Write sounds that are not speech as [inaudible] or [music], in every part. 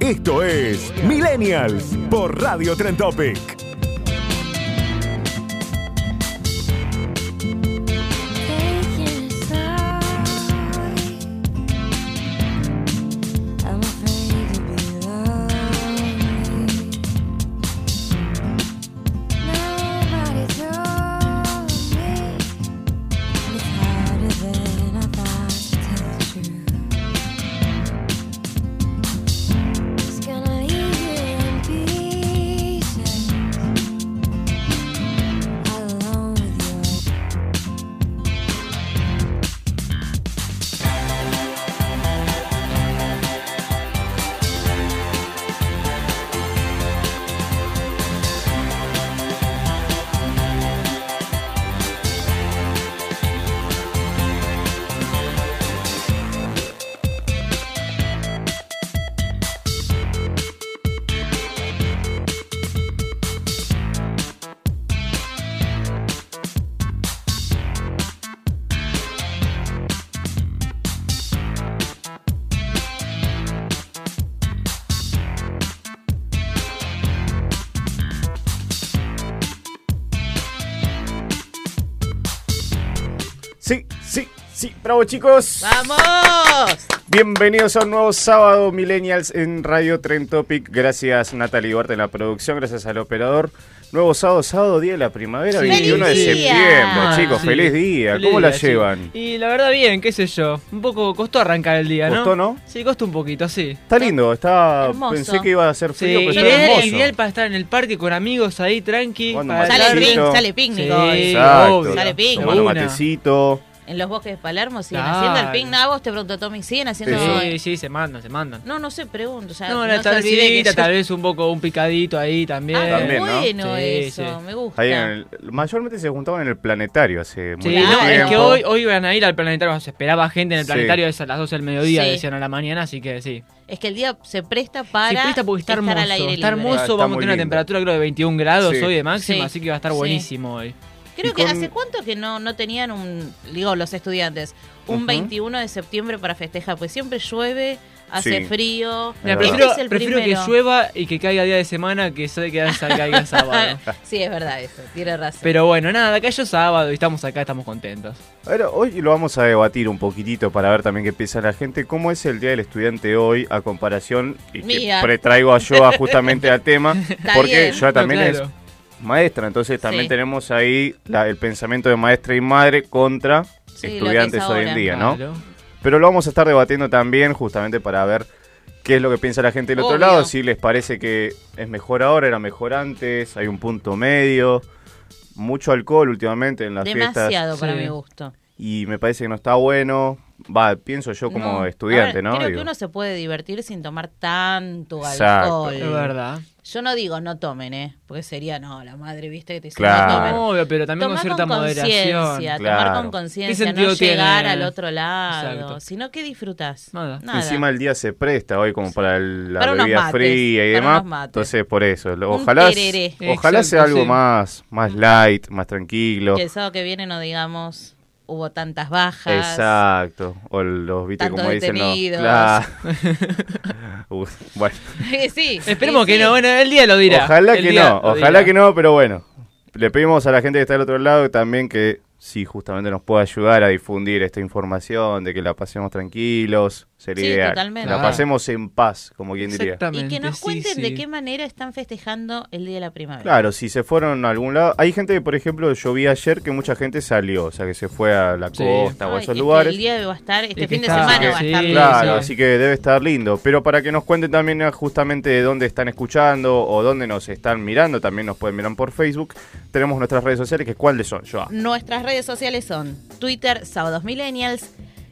Esto es Millennials por Radio Trend Bravo, chicos. ¡Vamos! Bienvenidos a un nuevo sábado Millennials en Radio Tren Topic. Gracias Natalie Duarte en la producción, gracias al operador. Nuevo sábado, sábado, día de la primavera, Sí. 21 de septiembre. Ah, chicos, sí. feliz día. Feliz ¿Cómo la sí. llevan? Y la verdad bien, qué sé yo. Un poco costó arrancar el día, ¿no? ¿Costó, no? Sí, costó un poquito, sí. Está lindo, está. Hermoso. Pensé que iba a ser Sí, frío, pero está ideal, hermoso. ideal para estar en el parque con amigos ahí, tranqui. Para Sale, Matecito. sale picnic Sí, hoy. Exacto. Sale picnic. Tomando matecito. En los bosques de Palermo siguen Claro. haciendo el picnic. Ah, vos te pregunto, Tommy, ¿siguen haciendo Sí, sí, se mandan, se mandan. No, no sé, pregunto. O sea, No, no, la se que tardecita, yo- tal vez un poco un picadito ahí también. Ah, También, ¿no? bueno Sí, eso, sí. me gusta. Ahí en el- mayormente se juntaban en el planetario hace Sí, mucho no, Claro. es tiempo. que hoy, hoy iban a ir al planetario, se esperaba gente en el Sí. planetario es a las 12 del mediodía, Sí. decían a la mañana, así que sí. Es que el día se presta Sí, para presta porque está estar hermoso, al aire está libre. hermoso, Ah, está vamos a tener una temperatura creo de 21 grados Sí. hoy de máxima, Sí. así que va a estar Sí. buenísimo hoy. Creo que con- hace cuánto que no, no tenían un, digo, los estudiantes, un Ujú. 21 de septiembre para festejar, pues siempre llueve, hace Sí. frío. Mira, prefiero, Este es el prefiero que llueva y que caiga día de semana que sé que caiga sábado. [laughs] sí, es verdad eso, tiene razón. Pero bueno, nada, cayó sábado y estamos acá, estamos contentos. Ahora, hoy lo vamos a debatir un poquitito para ver también qué piensa la gente. ¿Cómo es el Día del Estudiante hoy a comparación? Y que Mía. pretraigo a Joa justamente al tema. [laughs] Está porque bien. Joa también No, es. Maestra, entonces también Sí. tenemos ahí la- el pensamiento de maestra y madre contra Sí, estudiantes es hoy en día, ¿no? Claro. Pero lo vamos a estar debatiendo también justamente para ver qué es lo que piensa la gente del otro lado, si les parece que es mejor ahora, era mejor antes, hay un punto medio, mucho alcohol últimamente en las Demasiado fiestas para Sí. mi gusto. Y me parece que no está bueno. Va, pienso yo como No. estudiante, ¿no? Creo Digo, que uno se puede divertir sin tomar tanto Exacto. alcohol. Es verdad. Yo no digo no tomen, ¿eh? Porque sería, no, la madre, viste, que te dice Claro. no tomen. Obvio, pero también Tomar con cierta moderación. conciencia, Claro. tomar con ¿Qué conciencia, sentido no llegar tiene? al otro lado. Exacto. Sino que disfrutas. Nada. Encima el día se presta hoy como para el- la Para bebida mates, fría y para demás. Entonces, por eso. Ojalá, ojalá sea Exacto, algo sí. más, más light, más tranquilo. Que el sábado que viene no digamos hubo tantas bajas. Exacto. O los, viste, como dicen los. Claro. [laughs] Uh, bueno. sí. Esperemos sí, que sí. no, bueno, el día lo dirá. Ojalá El que no, ojalá dirá. que no, pero bueno. Le pedimos a la gente que está del otro lado también que si justamente nos puede ayudar a difundir esta información, de que la pasemos tranquilos, sería Sí, ideal. totalmente. La Ah. pasemos en paz, como quien diría. Y que nos cuenten sí. de qué manera están festejando el Día de la Primavera. Claro, si se fueron a algún lado. Hay gente que, por ejemplo, yo vi ayer que mucha gente salió, o sea, que se fue a la Sí. costa o a esos es que lugares. El día va a estar, este fin de semana va a sí, estar lindo. Claro, sí. así que debe estar lindo. Pero para que nos cuenten también eh, justamente de dónde están escuchando o dónde nos están mirando, también nos pueden mirar por Facebook. Tenemos nuestras redes sociales, que ¿cuáles son, Joa? Nuestras redes sociales son Twitter, Sábados Millennials,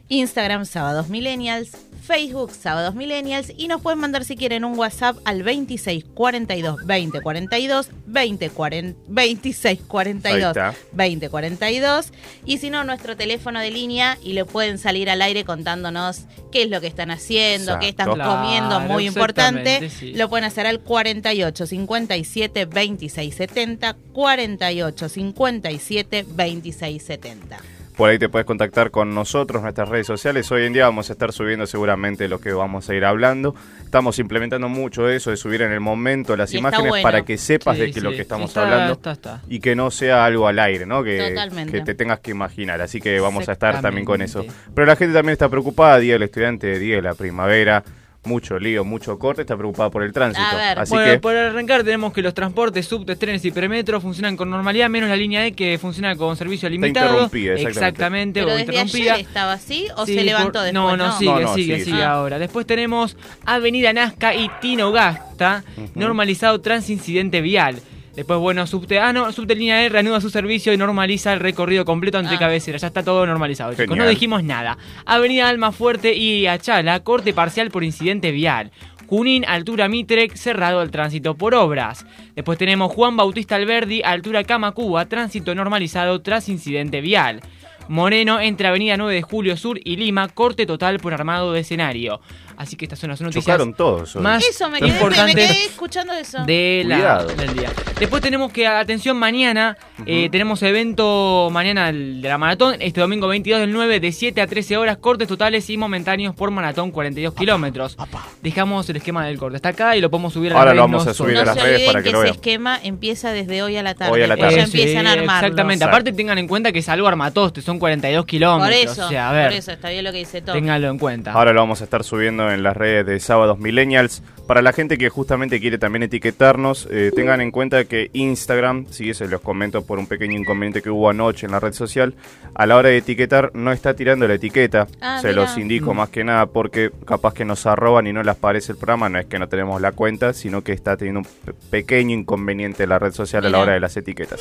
Instagram, Sábados Millennials, Facebook, Sábados Millennials y nos pueden mandar si quieren un WhatsApp al 26 42 20 42 20 40, 26 42 Ahí está. 20 42 y si no nuestro teléfono de línea y le pueden salir al aire contándonos qué es lo que están haciendo, qué están comiendo, muy importante. sí. Lo pueden hacer al 48 57 26 70 48 57 26 70. Por ahí te puedes contactar con nosotros, nuestras redes sociales. Hoy en día vamos a estar subiendo seguramente lo que vamos a ir hablando. Estamos implementando mucho eso de subir en el momento las Y imágenes bueno. para que sepas Sí, de que sí. lo que estamos Está- hablando está- está. y que no sea algo al aire, ¿no? Que, que te tengas que imaginar. Así que vamos a estar también con eso. Pero la gente también está preocupada, Día del Estudiante, Día de la Primavera. Mucho lío, mucho corte, está preocupada por el tránsito. A ver. Así bueno, que por arrancar tenemos que los transportes, subtes, trenes y premetro funcionan con normalidad, menos la línea E que funciona con servicio limitado. interrumpida, exactamente. exactamente, Pero o desde interrumpida. ayer estaba así o Sí, se levantó por- después. No, no, sigue, No, no, sigue, sigue. sigue Ah. ahora. Después tenemos Avenida Nazca y Tino Gasta, normalizado transincidente vial. Después, bueno, subte, ah, no, subte línea E reanuda su servicio y normaliza el recorrido completo entre Ah. cabeceras. Ya está todo normalizado, chicos. Genial. No dijimos nada. Avenida Almafuerte y Achala, corte parcial por incidente vial. Junín, altura Mitre, cerrado al tránsito por obras. Después tenemos Juan Bautista Alberdi, altura Camacuba, tránsito normalizado tras incidente vial. Moreno, entre Avenida 9 de Julio Sur y Lima, corte total por armado de escenario. Así que estas son las noticias chocaron todos. hoy. más Eso, me quedé, me, quedé escuchando eso. de la, Cuidado. del día. Después tenemos que, atención, mañana eh, tenemos evento mañana el de la maratón, este domingo 22 del 9, de 7 a 13 horas, cortes totales y momentáneos por maratón 42 kilómetros. Dejamos el esquema del corte, está acá y lo podemos subir a Ahora las lo vamos no a subir a no las se redes olviden para que que lo ese vean. esquema empieza desde hoy a la tarde. Hoy a la tarde. ya sí, empiezan a armarlo. Exactamente, Exacto. aparte tengan en cuenta que es algo armatoste, son 42 Por kilómetros. eso, o sea, a ver, por eso, está bien lo que dice Tom. ténganlo en cuenta. Ahora lo vamos a estar subiendo en las redes de Sábados Millennials. Para la gente que justamente quiere también etiquetarnos, eh, tengan en cuenta que Instagram, si se los comento por un pequeño inconveniente que hubo anoche en la red social, a la hora de etiquetar no está tirando la etiqueta. Ah, se los indico más que nada porque capaz que nos arroban y no les aparece el programa. No es que no tenemos la cuenta, sino que está teniendo un pe- pequeño inconveniente la red social a la hora de las etiquetas.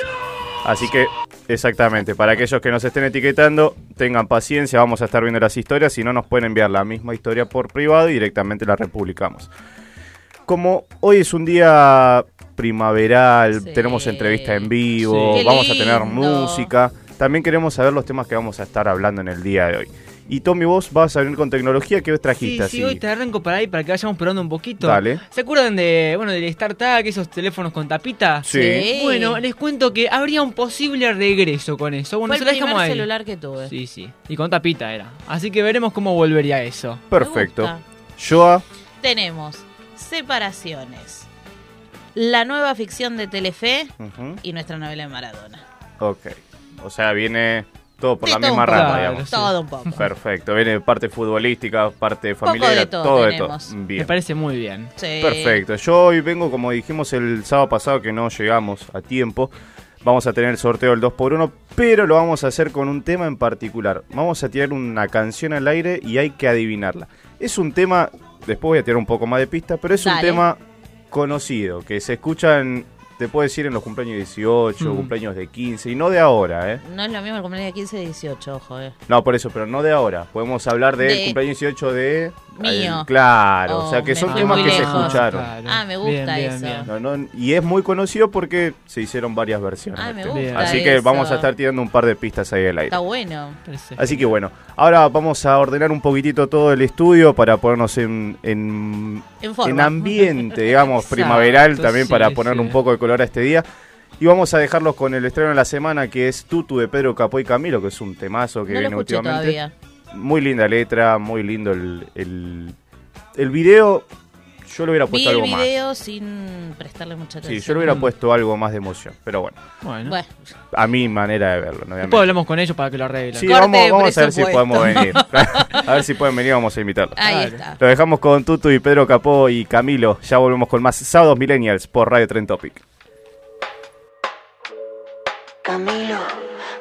Así que, exactamente, para aquellos que nos estén etiquetando, tengan paciencia, vamos a estar viendo las historias, si no nos pueden enviar la misma historia por privado y directamente la republicamos. Como hoy es un día primaveral, Sí. tenemos entrevista en vivo, Sí. Vamos a tener música, también queremos saber los temas que vamos a estar hablando en el día de hoy. Y Tommy, vos vas a venir con tecnología que vos Sí, trajiste. sí, así? hoy te arranco para ahí para que vayamos probando un poquito. Dale. ¿Se acuerdan de, bueno, del StarTag, esos teléfonos con tapita? Sí. Sí. Bueno, les cuento que habría un posible regreso con eso. Bueno, Fue se el dejamos ahí. celular que tuve. Sí, sí. Y con tapita era. Así que veremos cómo volvería eso. Perfecto. Joa, Tenemos separaciones, la nueva ficción de Telefe y nuestra novela de Maradona. ok. O sea, viene todo por la todo misma poco, rama, digamos. Todo un poco. Perfecto, viene parte futbolística, parte Poco familiar, de todo todo de todo. Bien. Me parece muy bien. Sí. Perfecto. Yo hoy vengo, como dijimos el sábado pasado, que no llegamos a tiempo. Vamos a tener el sorteo del 2x1, pero lo vamos a hacer con un tema en particular. Vamos a tirar una canción al aire y hay que adivinarla. Es un tema, después voy a tirar un poco más de pista, pero es un tema conocido, que se escucha en, te puedo decir, en los cumpleaños de 18, Mm. cumpleaños de 15, y no de ahora, ¿eh? No es lo mismo el cumpleaños de 15 y 18, ojo, eh. No, por eso, pero no de ahora. Podemos hablar del De- cumpleaños 18 de... Mío. claro, Oh, o sea que me son temas que se escucharon. Ah, me gusta eso. No, no, y es muy conocido porque se hicieron varias versiones. Del me. Bien. gusta Así que eso. vamos a estar tirando un par de pistas ahí al aire. Está bueno. Perfecto. Así que bueno, ahora vamos a ordenar un poquitito todo el estudio para ponernos en, en, En forma. en ambiente, digamos, [laughs] Exacto, primaveral también sí, para ponerle sí. un poco de color a este día. Y vamos a dejarlos con el estreno de la semana que es Tutu de Pedro Capó y Camilo, que es un temazo que no lo viene escuché últimamente. todavía. Muy linda letra, muy lindo el, el, el video. Yo le hubiera puesto el algo más. video sin prestarle mucha atención. Sí, yo le hubiera puesto algo más de emoción. Pero bueno, Bueno. Bueno, a mi manera de verlo, ¿no? Después hablamos con ellos para que lo arreglen. Sí, Corte vamos, a ver si podemos venir. [laughs] [laughs] a ver si pueden venir, vamos a invitarlos. ahí está. Lo dejamos con Tutu y Pedro Capó y Camilo. Ya volvemos con más Sábados Millennials por Radio Trend Topic. Camilo.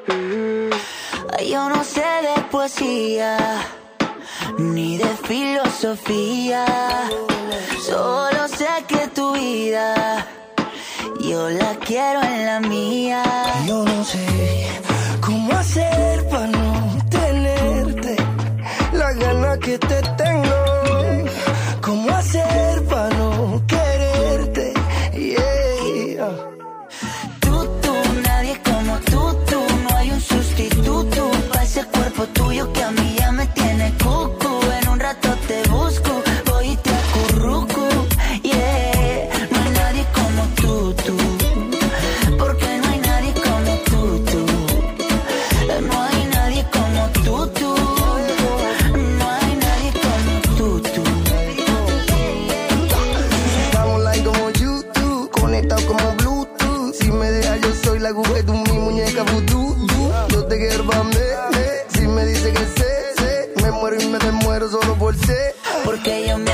mm, Yo no sé de poesía ni de filosofía. Solo sé que tu vida yo la quiero en la mía. Yo no sé cómo hacer para no tenerte la gana que te tengo. Cuerpo tuyo que a mí ya me Porque yo me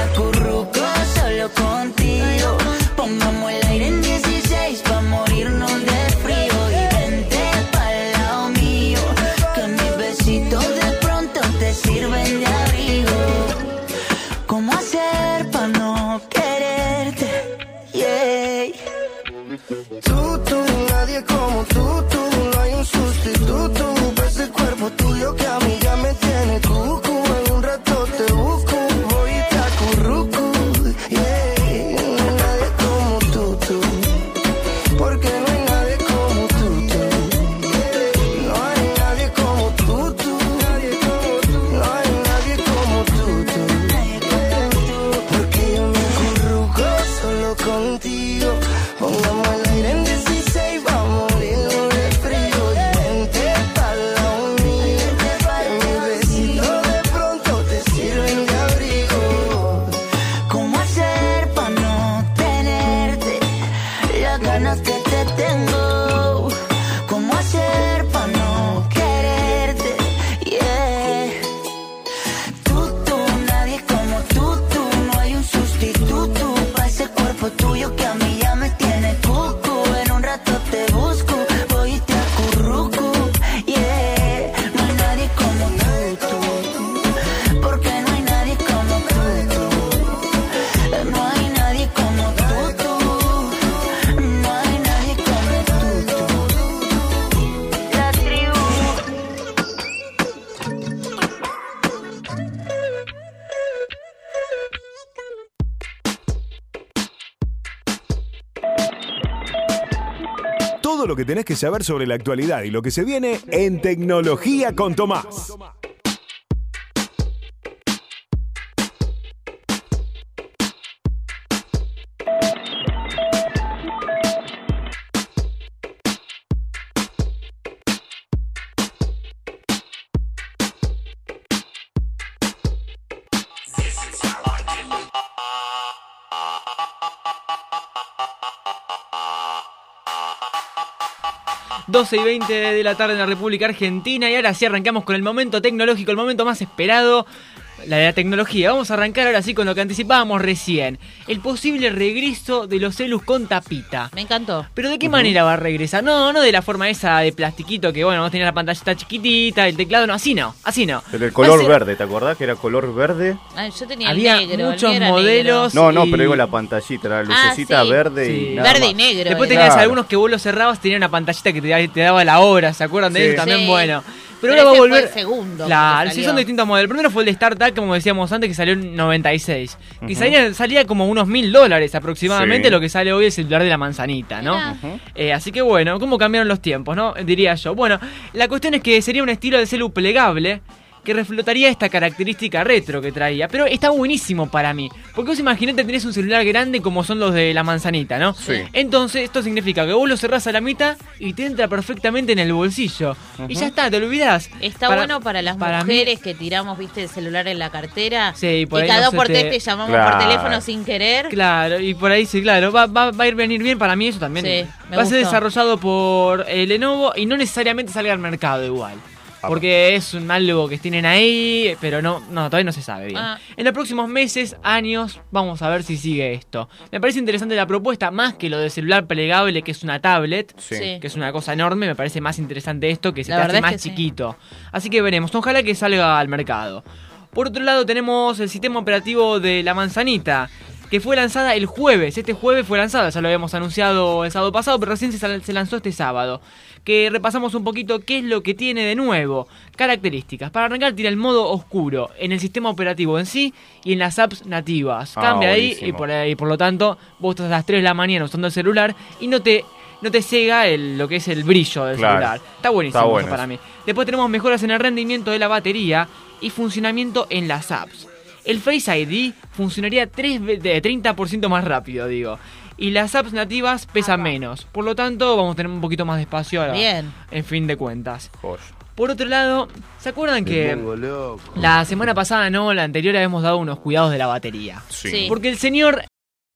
tenés que saber sobre la actualidad y lo que se viene en Tecnología con Tomás. 12 y 20 de la tarde en la República Argentina. Y ahora sí arrancamos con el momento tecnológico, el momento más esperado, la de la tecnología. Vamos a arrancar ahora sí con lo que anticipábamos recién, el posible regreso de los celus con tapita. Me encantó. Pero ¿de qué manera va a regresar? No, no de la forma esa de plastiquito que bueno, vos tenías la pantallita chiquitita, el teclado, no, así no, así no. Pero el color ser- verde, ¿te acordás que era color verde? Ay, yo tenía Había el negro. muchos modelos. No, no, y- pero digo la pantallita, la lucecita Ah, sí. verde Sí. y nada Verde y negro. Después tenías Claro. algunos que vos los cerrabas, tenían una pantallita que te, da- te daba la hora, ¿se acuerdan de Sí. eso? También Sí. bueno. Pero, Pero ahora va a ese fue volver. el segundo Claro, que sí son distintos modelos. El primero fue el de StarTAC, como decíamos antes, que salió en 96. Que Ujú. salía, salía como unos mil dólares aproximadamente Sí. lo que sale hoy el celular de la manzanita, ¿no? Eh, así que bueno, ¿cómo cambiaron los tiempos, no? Diría yo. Bueno, la cuestión es que sería un estilo de celu plegable que reflotaría esta característica retro que traía. Pero está buenísimo para mí. Porque vos imaginate tenés un celular grande como son los de la manzanita, ¿no? Sí. Entonces esto significa que vos lo cerrás a la mitad y te entra perfectamente en el bolsillo. Y ya está, te olvidás. Está Para- bueno para las para mí- mujeres que tiramos, viste, el celular en la cartera. Sí, y por y ahí cada no por te- tres te llamamos Claro. por teléfono sin querer. Claro, y por ahí sí, claro, va, va, va a ir venir bien para mí eso también. Sí, me va a ser gustó. desarrollado por eh, Lenovo y no necesariamente salga al mercado igual. Porque es un algo que tienen ahí, pero no, no, todavía no se sabe bien. Ah. En los próximos meses, años, vamos a ver si sigue esto. Me parece interesante la propuesta, más que lo de celular plegable, que es una tablet, Sí. Que es una cosa enorme, me parece más interesante esto, que se La te hace es más sí. chiquito. Así que veremos, ojalá que salga al mercado. Por otro lado tenemos el sistema operativo de la manzanita, que fue lanzada el jueves. Este jueves fue lanzada, ya lo habíamos anunciado el sábado pasado, pero recién se, lanzó este sábado. Que repasamos un poquito qué es lo que tiene de nuevo. Características. Para arrancar tiene el modo oscuro en el sistema operativo en sí y en las apps nativas. Ah, Cambia ahí y por, ahí, por lo tanto vos estás a las 3 de la mañana usando el celular y no te... No te cega el- lo que es el brillo del Claro. celular. Está buenísimo Está eso para mí. Después tenemos mejoras en el rendimiento de la batería y funcionamiento en las apps. El Face ID funcionaría 3 ve- de 30% más rápido, digo. Y las apps nativas pesan menos. Por lo tanto, vamos a tener un poquito más de espacio ahora, Bien. en fin de cuentas. Por otro lado, ¿se acuerdan que la semana pasada, no, la anterior, habíamos dado unos cuidados de la batería? Sí. Sí. Porque el señor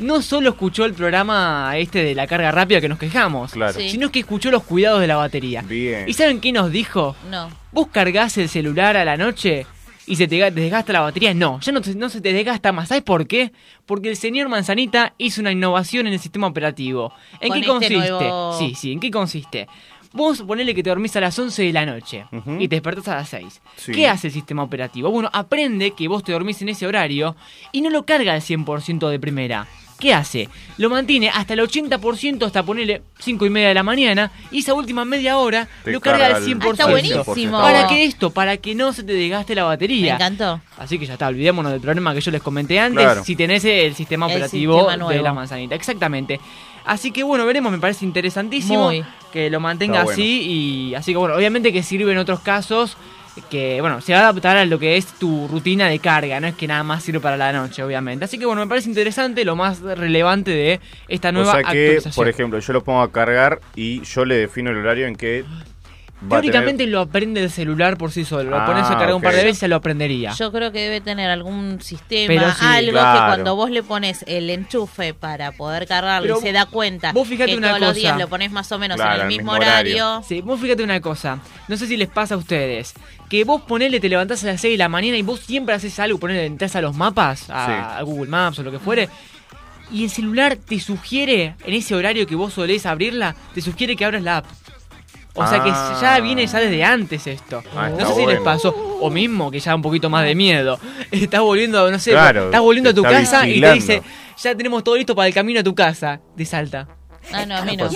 no solo escuchó el programa este de la carga rápida que nos quejamos, Claro. Sí. sino que escuchó los cuidados de la batería. Bien. ¿Y saben qué nos dijo? No. ¿Vos cargas el celular a la noche y se te ga- desgasta la batería? No, ya no, te- no se te desgasta más. ¿Sabes por qué? Porque el señor Manzanita hizo una innovación en el sistema operativo. ¿En Con qué este consiste? nuevo- Sí, sí, ¿en qué consiste? Vos ponele que te dormís a las 11 de la noche y te despertás a las 6. Sí. ¿Qué hace el sistema operativo? Bueno, aprende que vos te dormís en ese horario y no lo carga al 100% de primera. ¿Qué hace? Lo mantiene hasta el 80% hasta ponerle 5 y media de la mañana y esa última media hora Te lo carga al el- 100%. Ah, está buenísimo. ¿Para qué esto? Para que no se te desgaste la batería. Me encantó. Así que ya está, olvidémonos del problema que yo les comenté antes. Claro. Si tenés el sistema El operativo sistema de la manzanita. Exactamente. Así que bueno, veremos, me parece interesantísimo Muy. que lo mantenga Está bueno. así. Y así que bueno, obviamente que sirve en otros casos. Que bueno, se va a adaptar a lo que es tu rutina de carga, no es que nada más sirve para la noche, obviamente. Así que bueno, me parece interesante lo más relevante de esta O nueva sea que, actualización. por ejemplo, yo lo pongo a cargar y yo le defino el horario en que Teóricamente tener- lo aprende el celular por sí solo. Lo Ah, pones a cargar un par de veces y ya lo aprendería. Yo creo que debe tener algún sistema, Pero sí, algo que cuando vos le pones el enchufe para poder cargarlo Pero y se da cuenta vos fíjate que una todos los días lo pones más o menos Claro, en el mismo mismo horario. horario. Sí, vos fíjate una cosa, no sé si les pasa a ustedes, que vos ponele, te levantás a las 6 de la mañana y vos siempre haces algo, ponele, entras a los mapas, a, Sí. a Google Maps o lo que fuere, y el celular te sugiere, en ese horario que vos solés abrirla, te sugiere que abras la app. O sea que Ah. ya viene ya desde antes esto. Ah, no sé si les pasó. O mismo, que ya un poquito más de miedo. [laughs] Estás volviendo, no sé, Claro, estás volviendo a tu te casa y te dice, ya tenemos todo listo para el camino a tu casa. De Salta. Ah, no, a mí no.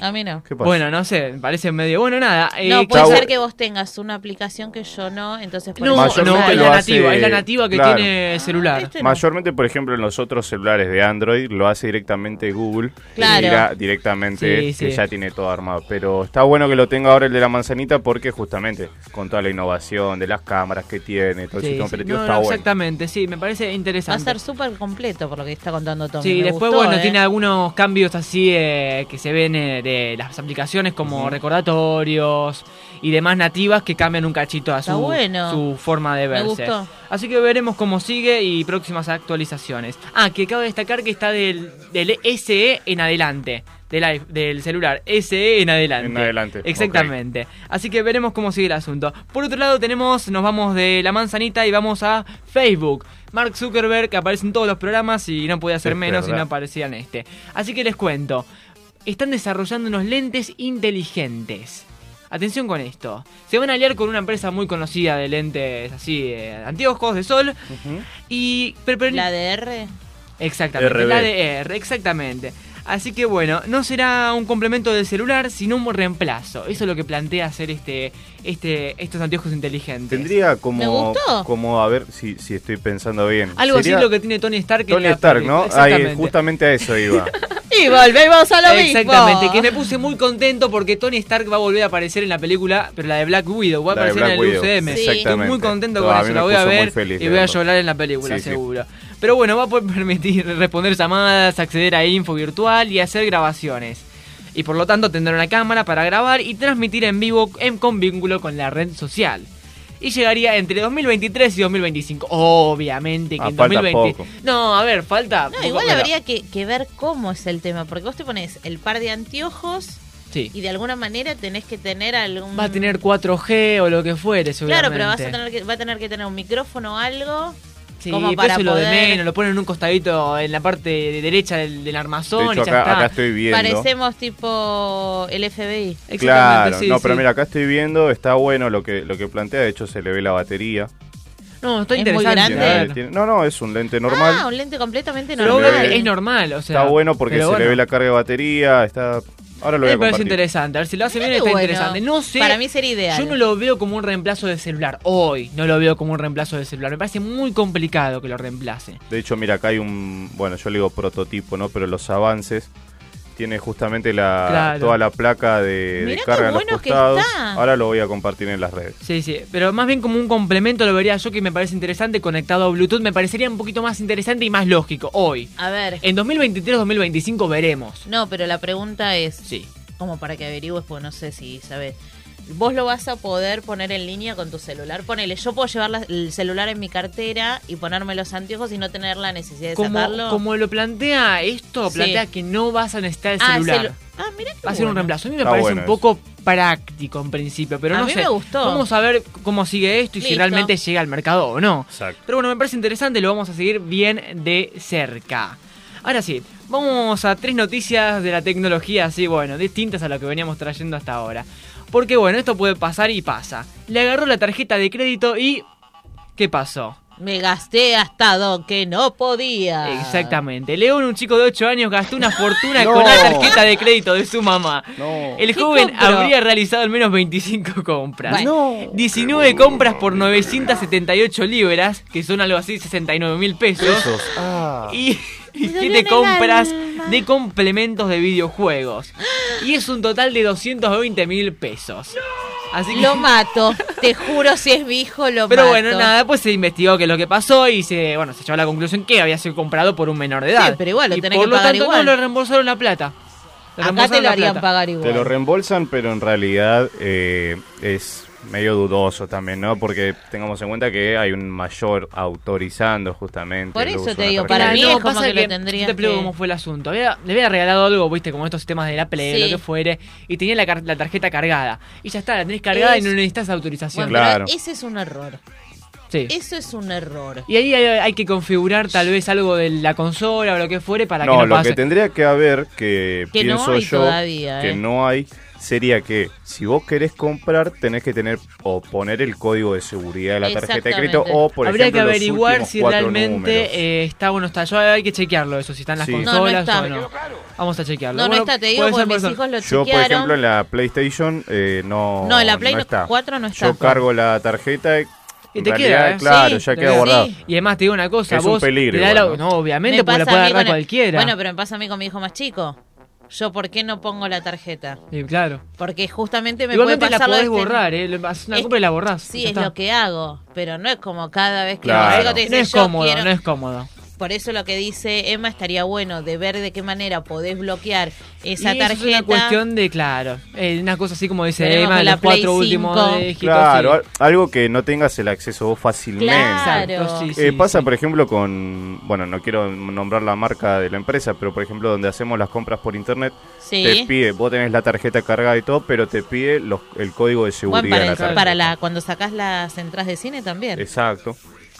A mí no. ¿Qué pasa? Bueno, no sé, me parece medio. Bueno, nada. eh, No, puede Chau. ser que vos tengas una aplicación que yo no, entonces por No, eso no, Mayormente es la hace- nativa, es la nativa que claro. tiene el celular. Este no. Mayormente, por ejemplo, en los otros celulares de Android lo hace directamente Google. Claro. Y mira directamente Sí, que sí. ya tiene todo armado. Pero está bueno que lo tenga ahora el de la manzanita porque justamente con toda la innovación de las cámaras que tiene, todo el Sí, sistema sí. operativo No, está no, bueno. Exactamente, sí, me parece Va a interesante. ser súper completo por lo que está contando Tommy. Sí, Me después, gustó, bueno, ¿eh? tiene algunos cambios así eh, que se ven eh, de las aplicaciones como recordatorios y demás nativas que cambian un cachito a su, bueno. su forma de Me verse. gustó. Así que veremos cómo sigue y próximas actualizaciones. Ah, que cabe destacar que está del, del SE en adelante. Del, del celular, SE en adelante. En adelante, Exactamente. Así que veremos cómo sigue el asunto. Por otro lado tenemos, nos vamos de la manzanita y vamos a Facebook. Mark Zuckerberg que aparece en todos los programas y no podía ser Es menos si verdad. no aparecía en este. Así que les cuento. Están desarrollando unos lentes inteligentes. Atención con esto. Se van a aliar con una empresa muy conocida de lentes así, eh, anteojos de sol. Y... pero- pero- La DR. Exactamente, RB. la de R, exactamente. Así que bueno, no será un complemento del celular, sino un reemplazo. Eso es lo que plantea hacer este, este, estos anteojos inteligentes. Tendría Me como, gustó. como a ver si, si estoy pensando bien. Algo Sería así lo que tiene Tony Stark. en Tony la Stark, película. ¿no? Ahí, justamente a eso iba. [laughs] Y volvemos a lo mismo. Exactamente, que me puse muy contento porque Tony Stark va a volver a aparecer en la película, pero la de Black Widow, va a La aparecer en el Widow, UCM. Sí. Estoy muy contento No, con eso, me la voy a ver feliz y voy a llorar en la película, Sí, sí. Pero bueno, va a poder [laughs] permitir responder llamadas, acceder a info virtual y hacer grabaciones. Y por lo tanto tendrá una cámara para grabar y transmitir en vivo en, con vínculo con la red social. Y llegaría entre 2023 y 2025. Obviamente que Ah, en falta 2020. poco. No, a ver, falta. No, poco- igual habría que, que ver cómo es el tema, porque vos te pones el par de anteojos Sí. y de alguna manera tenés que tener algún... Va a tener 4G o lo que fuere, Claro, seguramente. pero vas a tener que, va a tener que tener un micrófono o algo. Sí, como para eso es lo de menos, lo ponen en un costadito en la parte de derecha del, del armazón De hecho, y ya acá, está. acá estoy viendo. Parecemos tipo el FBI. Exactamente, Claro, sí, no, sí. pero mira, acá estoy viendo, está bueno lo que, lo que plantea, de hecho se le ve la batería. No, está Es muy interesante. grande. ver. Tiene- no, no, es un lente normal. Ah, un lente completamente Pero normal. es normal, o sea. está bueno porque se bueno. le ve la carga de batería, está... Ahora lo voy Me a parece compartir. interesante. A ver si lo hace bien está bueno. interesante. No sé. Para mí sería ideal. Yo no lo veo como un reemplazo de celular. Hoy no lo veo como un reemplazo de celular. Me parece muy complicado que lo reemplace. De hecho, mira, acá hay un, bueno, yo le digo prototipo, ¿no? Pero los avances tiene justamente la Claro. toda la placa de, de Mirá qué carga en los costados. Ahora lo voy a compartir en las redes. Sí, sí. Pero más bien como un complemento lo vería yo que me parece interesante conectado a Bluetooth. Me parecería un poquito más interesante y más lógico. Hoy. A ver. En 2023-2025 veremos. No, pero la pregunta es, Sí. como para que averigües, pues no sé si sabes. Vos lo vas a poder poner en línea con tu celular. Ponele, yo puedo llevar la- el celular en mi cartera y ponerme los anteojos y no tener la necesidad de Como, sacarlo. como lo plantea esto, Sí. plantea que no vas a necesitar el Ah, celular. celu- ah, qué Va a ser un reemplazo. A mí me Está parece bueno un poco práctico en principio, pero A no mí sé. me gustó. Vamos a ver cómo sigue esto y si realmente llega al mercado o no. Exacto. Pero bueno, me parece interesante, lo vamos a seguir bien de cerca. Ahora sí, vamos a tres noticias de la tecnología, así bueno, distintas a lo que veníamos trayendo hasta ahora. Porque bueno, esto puede pasar y pasa. Le agarró la tarjeta de crédito y... ¿Qué pasó? Me gasté hasta do que no podía. Exactamente. León, un chico de 8 años, gastó una fortuna [laughs] No. con la tarjeta de crédito de su mamá. No. El ¿Qué joven habría realizado al menos 25 compras. Bueno. 19 compras por 978 libras, que son algo así 69 mil pesos. Esos, ah. Y, y Me dolió 7 en el compras. De complementos de videojuegos. Y es un total de 220 mil pesos. Así que... Lo mato. Te juro, si es mi hijo, lo Pero mato. bueno, nada, pues se investigó qué es lo que pasó y se, bueno, se llegó a la conclusión que había sido comprado por un menor de edad. Sí, pero igual, lo y tenés por que lo pagar tanto, igual. no le reembolsaron la plata. Le Acá te lo harían plata. pagar igual. Te lo reembolsan, pero en realidad eh, es medio dudoso también, ¿no? Porque tengamos en cuenta que hay un mayor autorizando justamente. Por eso te digo, para mí no, es como pasa que lo yo tendrías te explico que- cómo fue el asunto. Había- le había regalado algo, viste, como estos temas de la Play, Sí. lo que fuere, y tenía la, car- la tarjeta cargada. Y ya está, la tenés cargada Es- y no necesitas autorización. Bueno, Claro. pero ese es un error. Sí. Eso es un error. Y ahí hay, hay que configurar tal vez algo de la consola o lo que fuere para No, que no lo pase. que tendría que haber, que, Que no pienso hay yo, todavía, que ¿eh? no hay, sería que si vos querés comprar, tenés que tener o poner el código de seguridad de la tarjeta de crédito o, por Habría ejemplo, que los averiguar últimos si cuatro realmente números. eh, está o no está. Yo hay que chequearlo eso, si están las Sí. No, no consolas está. o no. Vamos a chequearlo. No, no Bueno, está, te digo, porque mis hijos lo Yo, por chequearon. ejemplo, en la PlayStation eh, no, No, en la Play no está. 4 no está. Yo cargo la tarjeta y, Y en te realidad, queda, ¿eh? claro, Sí, ya queda guardado. Sí. Y además te digo una cosa, Es un peligro la- ¿no? no, obviamente, Me porque la puede agarrar con cualquiera. Bueno, pero me pasa a mí con mi hijo más chico. Yo, ¿por qué no pongo la tarjeta? Sí, claro. Porque justamente me Igualmente puede la pasar lo podés este- borrar, ¿eh? Haces una Es- compra y la borrás. Sí, es está. lo que hago, pero no es como cada vez que Claro. hijo te dice, No es "Yo cómodo, quiero-". no es cómodo. Por eso lo que dice Emma estaría bueno de ver de qué manera podés bloquear esa y tarjeta. Es una cuestión de, claro, eh, una cosa así como dice Veremos Emma, los cuatro últimos 5. dígitos. Claro, sí. algo que no tengas el acceso vos fácilmente. Claro. Sí, Eh, sí, pasa, sí. por ejemplo, con. Bueno, no quiero nombrar la marca de la empresa, pero por ejemplo, donde hacemos las compras por internet, Sí. te pide, vos tenés la tarjeta cargada y todo, pero te pide los- el código de seguridad Bueno, para, la para la cuando sacás las entradas de cine también. Exacto.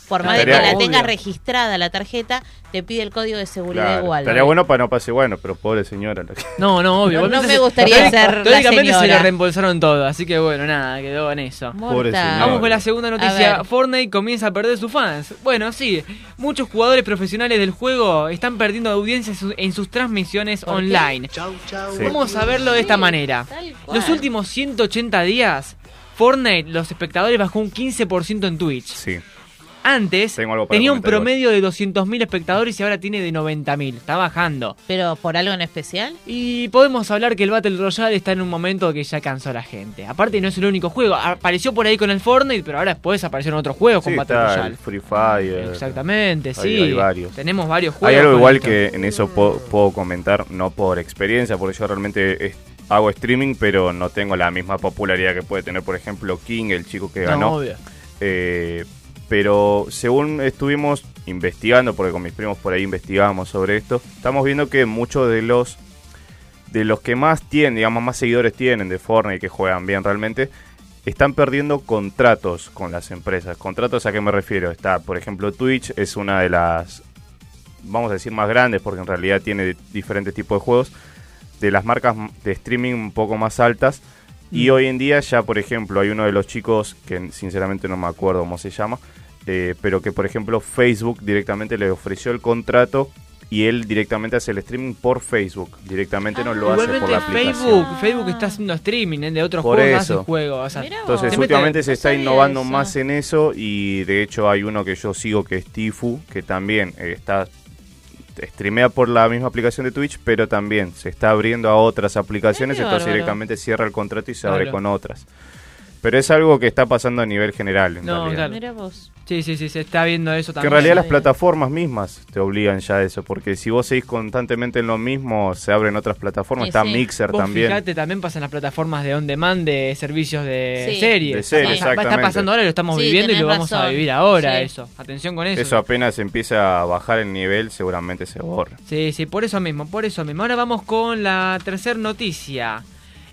Por más de que la tengas registrada la tarjeta, te pide el código de seguridad Claro. igual. Estaría bueno para no pase bueno, pero pobre señora. la [laughs] que- No, no, obvio. No, me gustaría ser la Teóricamente se le reembolsaron todo, así que bueno, nada, quedó en eso. Pobre señora. Vamos con la segunda noticia. Fortnite comienza a perder sus fans. Bueno, sí, muchos jugadores profesionales del juego están perdiendo audiencia en su- en sus transmisiones online. Sí. Vamos a verlo de esta manera. Los últimos 180 días, Fortnite, los espectadores bajó un 15% en Twitch. Sí. Antes tenía un promedio de 200.000 espectadores y ahora tiene de 90.000. Está bajando. ¿Pero por algo en especial? Y podemos hablar que el Battle Royale está en un momento que ya cansó a la gente. Aparte no es el único juego. Apareció por ahí con el Fortnite, pero ahora después aparecieron otros juegos con Battle está Royale. el Free Fire. Exactamente, Hay- sí. hay varios. Tenemos varios juegos. Hay algo igual esto. que en eso puedo, puedo comentar, no por experiencia, porque yo realmente es- hago streaming, pero no tengo la misma popularidad que puede tener, por ejemplo, King, el chico que No, ganó. obvio. Eh, pero según estuvimos investigando, porque con mis primos por ahí investigamos sobre esto, estamos viendo que muchos de los de los que más tienen, digamos, más seguidores tienen de Fortnite que juegan bien realmente, están perdiendo contratos con las empresas. ¿Contratos a qué me refiero? Está, por ejemplo, Twitch es una de las, vamos a decir, más grandes, porque en realidad tiene diferentes tipos de juegos, de las marcas de streaming un poco más altas. Y Mm. hoy en día ya, por ejemplo, hay uno de los chicos, que sinceramente no me acuerdo cómo se llama, eh, pero que, por ejemplo, Facebook directamente le ofreció el contrato y él directamente hace el streaming por Facebook. Directamente no lo hace por la aplicación. Facebook, Facebook está haciendo streaming ¿eh? de otros Por juegos, eso. hace juegos. o sea, Mirá vos. Entonces, Te últimamente se no está innovando eso. más en eso y de hecho hay uno que yo sigo que es Tifu, que también eh, está streamea por la misma aplicación de Twitch, pero también se está abriendo a otras aplicaciones, entonces bárbaro. directamente cierra el contrato y se abre Claro. con otras. Pero es algo que está pasando a nivel general, en No, realidad. claro. Mira vos. Sí, sí, sí, se está viendo eso Que también. en realidad las plataformas mismas te obligan ya a eso, porque si vos seguís constantemente en lo mismo, se abren otras plataformas, Y está sí. Mixer Vos también. fíjate, también pasan las plataformas de on demand de servicios de Sí. series. De series, va- está exactamente. pasando ahora lo estamos Sí, viviendo y lo vamos a razón. vivir ahora Sí. eso. Atención con eso. Eso apenas empieza a bajar el nivel, seguramente se borra. Sí, sí, por eso mismo, por eso mismo. Ahora vamos con la tercera noticia.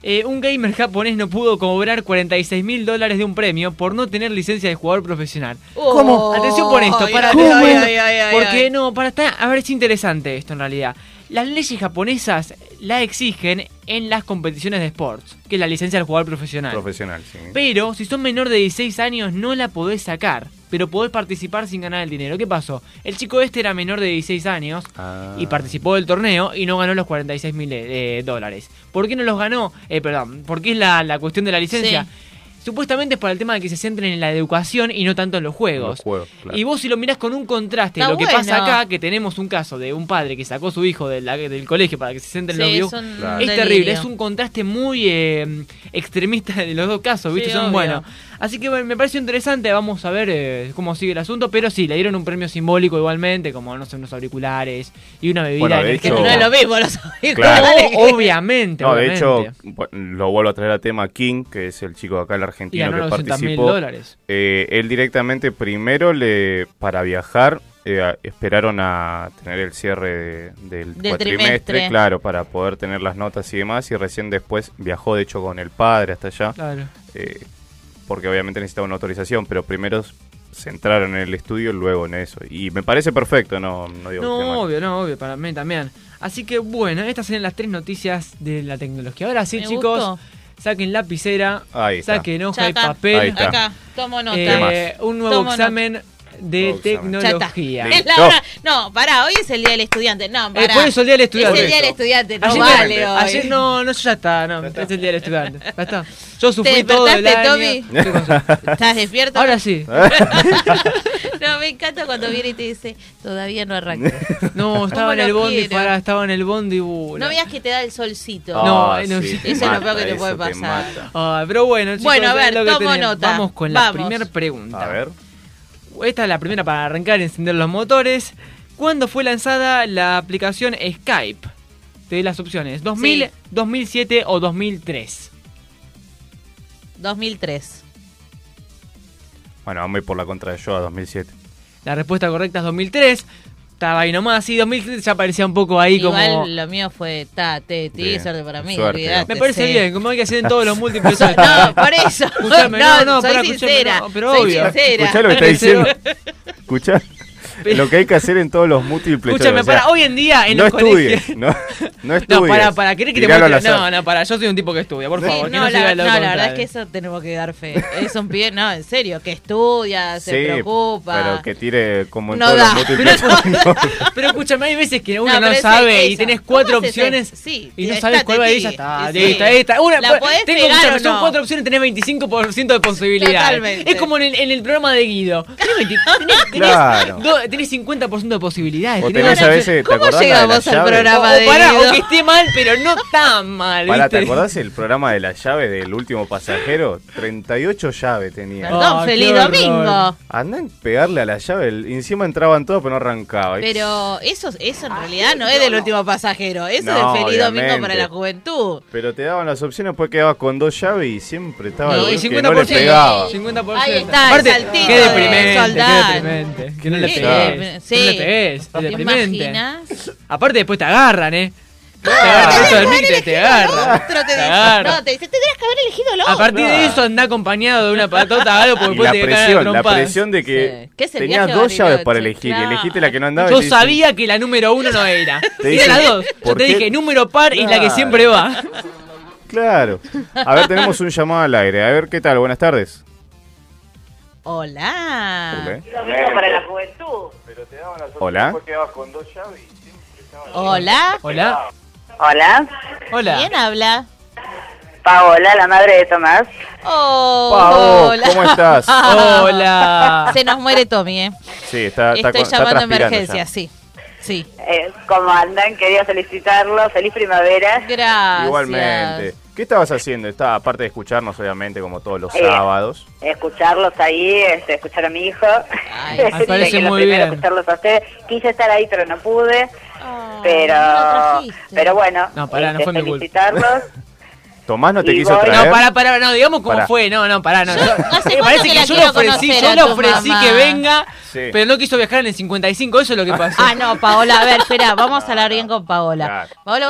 Eh, un gamer japonés no pudo cobrar 46 mil dólares de un premio por no tener licencia de jugador profesional. ¿Cómo? Atención con esto, para Ay, ay, ay, ay, ay, porque ay. no, para estar, a ver, es interesante esto en realidad. Las leyes japonesas la exigen en las competiciones de sports, que es la licencia del jugador profesional. Profesional, sí. Pero si sos menor de 16 años no la podés sacar, pero podés participar sin ganar el dinero. ¿Qué pasó? El chico este era menor de 16 años Ah. y participó del torneo y no ganó los 46 mil eh, dólares. ¿Por qué no los ganó? Eh, perdón, ¿por qué es la, la cuestión de la licencia? Sí. Supuestamente es para el tema de que se centren en la educación y no tanto en los juegos. Los juegos, claro. Y vos si lo mirás con un contraste, Está lo que bueno. pasa acá, que tenemos un caso de un padre que sacó a su hijo de la- del colegio para que se centre en los videos, es un Claro. es delirio. terrible, es un contraste muy eh, extremista de los dos casos, ¿viste? Sí, Son obvio. buenos. Así que bueno, me pareció interesante, vamos a ver eh, cómo sigue el asunto, pero sí, le dieron un premio simbólico igualmente, como no sé, unos auriculares y una bebida Bueno, de no es lo mismo los Claro. auriculares. No, [laughs] obviamente, No, de hecho, lo vuelvo a traer a tema King, que es el chico de acá, el y argentino ganó que 200 mil participó. dólares. Eh, él directamente primero le para viajar eh, esperaron a tener el cierre de- del, Del cuatrimestre, trimestre. claro, para poder tener las notas y demás, y recién después viajó de hecho con el padre hasta allá, Claro. eh, porque obviamente necesitaba una autorización, pero primero se entraron en el estudio luego en eso. Y me parece perfecto, no, no digo que No, mal. obvio, no, obvio, para mí también. Así que bueno, estas serían las tres noticias de la tecnología. Ahora sí, Me chicos, gustó. Saquen lapicera, saquen hoja y papel. Ahí está. Acá, tomo nota. Eh, un nuevo Tomo nota. De tecnología. Es la hora- No, pará, hoy es el día del estudiante. No, pará. Eh, por eso el día del estudiante. Es el día del estudiante, no Ayer, vale hoy. ayer no, no, ya está, no, es el día del estudiante. Ya está. Yo sufrí ¿Te todo el año. ¿Estás despierto? Ahora sí. [laughs] no, me encanta cuando viene y te dice, todavía no arranqué. [laughs] No, estaba en el bondi, pará, estaba en el bondi. uh, No veas que te da el solcito. No, Ah, no, sí, Eso es lo peor que te puede pasar. Ah, pero bueno, chicos, Bueno, a es ver, tomo nota. Vamos con la primera pregunta. A ver. Esta es la primera para arrancar y encender los motores. ¿Cuándo fue lanzada la aplicación Skype? Te doy las opciones: 2000, Sí. 2007 o 2003. 2003. Bueno, vamos a ir por la contra de yo a 2007. La respuesta correcta es 2003. Estaba ahí nomás, sí, 2003 ya parecía un poco ahí Igual como... lo mío fue ta, te, ti, Bien. suerte para mí. Suerte. olvidate, Me parece sí. bien, como hay que hacer en todos los múltiples. [laughs] No, por eso. Escuchame, no, no, no, soy pará, escuchame, sincera. no, pero soy obvio. sincera. Escuchá lo que está diciendo. Escuchá lo que hay que hacer en todos los múltiples. Escúchame, choices, o sea, para hoy en día en no los estudies, colegios... [laughs] no, no estudies. No, para, para, ¿querés que te. No, no, para, yo soy un tipo que estudia, por Sí, favor. no, la, no, verdad es que eso tenemos que dar fe. Es un pie, no, en serio, que estudia, se Sí, preocupa. pero que tire como en No todos da. los múltiples. Pero, [laughs] pero escúchame, hay veces que uno No, sabe y tenés cuatro ¿Cómo haces opciones? Sí, y no sabes cuál va a ir, ti. ya está, esta, esta. Una, ¿La pues, tengo, son cuatro opciones, tenés 25% de posibilidades. Totalmente. Es como en el, programa de Guido. Tenés, 20 tenés, tenés Claro. do- tenés 50% de posibilidades. O tenés a veces, ¿te ¿Cómo llegamos al llave? programa? o, de Guido. o que esté mal, pero no tan mal. Pará, ¿te acordás el programa de la llave del último pasajero? 38 llaves tenía. Perdón, Ah, feliz domingo. Andá en pegarle a la llave, encima entraban todos, pero no arrancaba. Pero eso, eso en realidad no es del último pasajero. Eso No, es el feliz domingo para la juventud. Pero te daban las opciones, después quedabas con dos llaves y siempre estaba No, el y que 50%. no le pegaba. 50%. Ahí está, Aparte, qué de deprimente, qué deprimente. Que no le Sí, sí. Que no es ¿Te deprimente. imaginas? Aparte después te agarran, ¿eh? Te agarran, eso del mic te, agarran. Otro te agarran. no, te dice, tendrías que haber elegido el A otro. partir de eso anda acompañado de una patota algo porque después la te a presión, la presión de que Sí. ¿Qué es el tenías a dos llaves para elegir Claro. y elegiste la que no andaba. Yo sabía que la número uno no era. [laughs] La dos. Yo ¿por te qué? dije número par y la que siempre va. Claro. A ver, tenemos un llamado al aire. A ver, ¿qué tal? Buenas tardes. Hola. Hola. para la juventud. Hola. Hola. Hola. Hola, Hola. ¿Quién habla? Paola, la madre de Tomás. Oh, Pavo, hola. ¿cómo estás? [laughs] Hola. Se nos muere Tommy, ¿eh? Sí, está, está, Estoy está llamando a emergencia, ya. sí. Sí. Eh, ¿Cómo andan? Quería felicitarlo. Feliz primavera. Gracias. Igualmente. ¿Qué estabas haciendo? Está, aparte de escucharnos, obviamente, como todos los Eh, sábados. Escucharlos ahí, este, escuchar a mi hijo. Ay, [laughs] me parece Que lo muy primero, bien. escucharlos a ustedes. Quise estar ahí, pero no pude. Ah, pero, no lo pero bueno, No, pará, no este, fue mi culpa. felicitarlos. [laughs] Tomás no te Y quiso voy- traer. No, pará, pará, no, digamos cómo Pará. fue, no, no, pará, no. Yo- ¿Hace eh, parece que yo le ofrecí, yo le ofrecí que venga, Sí. pero no quiso viajar en el 55, eso es lo que [laughs] pasó. Ah, no, Paola, a ver, espera, vamos a hablar bien con Paola. Claro. Paola,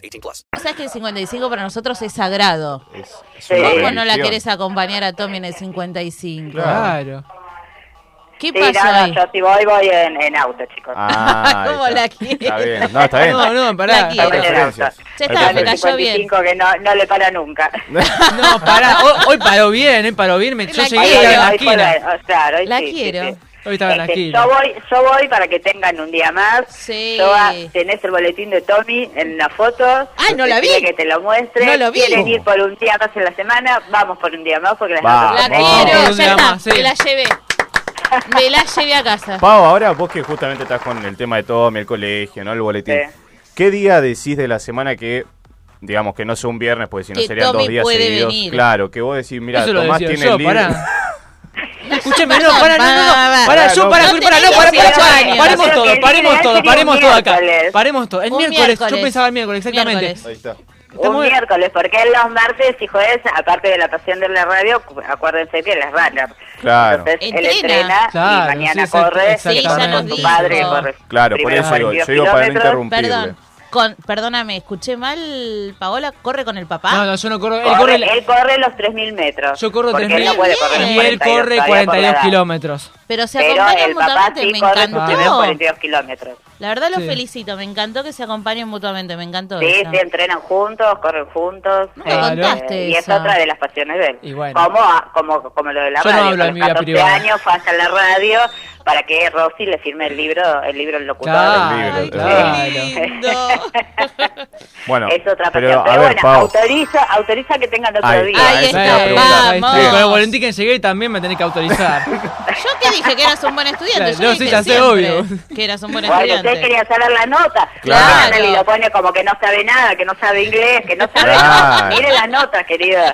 18 plus. Sabes que el 55 para nosotros es sagrado. es una ¿Cómo no la querés acompañar a Tommy en el 55? Claro. ¿Qué Sí, pasó no, no, ahí? yo si voy, voy en, en auto, chicos. Ah, [laughs] ¿Cómo está. la quiere? Está bien. No, está bien. No, no, pará. La quiero. Ya está, me cayó bien. 55 que no, no le para nunca. [laughs] No, pará. Hoy, hoy paró bien, ¿eh? Paró bien. Me, yo La Hoy- en la hoy esquina. la- oh, claro, hoy La sí, sí, quiero. sí. Hoy estaba Este, yo voy, yo voy para que tengan un día más. Sí. Yo, ah, tenés el boletín de Tommy en la foto. Ay, no la vi. que te lo muestre. No lo vi. ¿Quieren ir por un día más en la semana? Vamos por un día más porque las Va. La quiero, ya está. más, sí. Me la llevé. Me la llevé a casa. [laughs] Pau, ahora vos que justamente estás con el tema de Tommy, el colegio, ¿no? El boletín. Sí. ¿Qué día decís de la semana que, digamos, que no sea un viernes, porque si no Que serían Tommy dos días puede seguidos? venir. Claro, que vos decís, mira, Tomás tiene yo, el libro. pará. [laughs] Escúchame, no, pará, no, no, no. Pará, yo, no. pará, No 18 pará, años. Paremos todo, paremos todo, paremos un todo acá. miércoles. Paremos todo. El Un miércoles, yo pensaba el miércoles, exactamente. Ahí está. Un Estamos- miércoles, porque en los martes y jueves, aparte de la pasión de la radio, acuérdense que él es runner. Claro. Entonces él Entrena. entrena Claro, y mañana sí, corre Sí, ya nos su dijo. padre corre. Claro, por eso digo, 42 yo digo para no interrumpirle. Perdón. Con, perdóname, escuché mal. Paola corre con el papá. No, no, yo no corro. Él Corre- corre, él corre los 3.000 metros. yo corro porque 3.000 él no puede correr y él 42, corre todavía por la 42 edad. kilómetros. Pero se Pero acompañan el mutuamente, sí me corre encantó. 42 kilómetros. La verdad lo Sí. felicito, me encantó que se acompañen mutuamente, me encantó Sí, eso. sí, entrenan juntos, corren juntos. No me contaste y es otra de las pasiones de él. Y bueno. como, a- como, como lo de la Yo no radio. hablo a de los mi vida 14 privada. años fue hasta la radio para que Rosy le firme el libro, el libro El locutor. Claro, libro, Ay, claro. qué lindo. [laughs] Bueno, es otra pero, pasión. Pero, a ver, bueno, Pau. autoriza, autoriza que tengan otro Ahí día. está, Ahí está, es la pregunta. Ahí está. vamos. Con el boletín que llegué también me tenés que autorizar. [laughs] Yo que dije que eras un buen estudiante, yo no, sí, ya sé, obvio. que eras un buen Bueno, estudiante. usted quería saber la nota. Claro. Y lo pone como que no sabe nada, que no sabe inglés, que no sabe Claro. nada. Mire las notas, querida.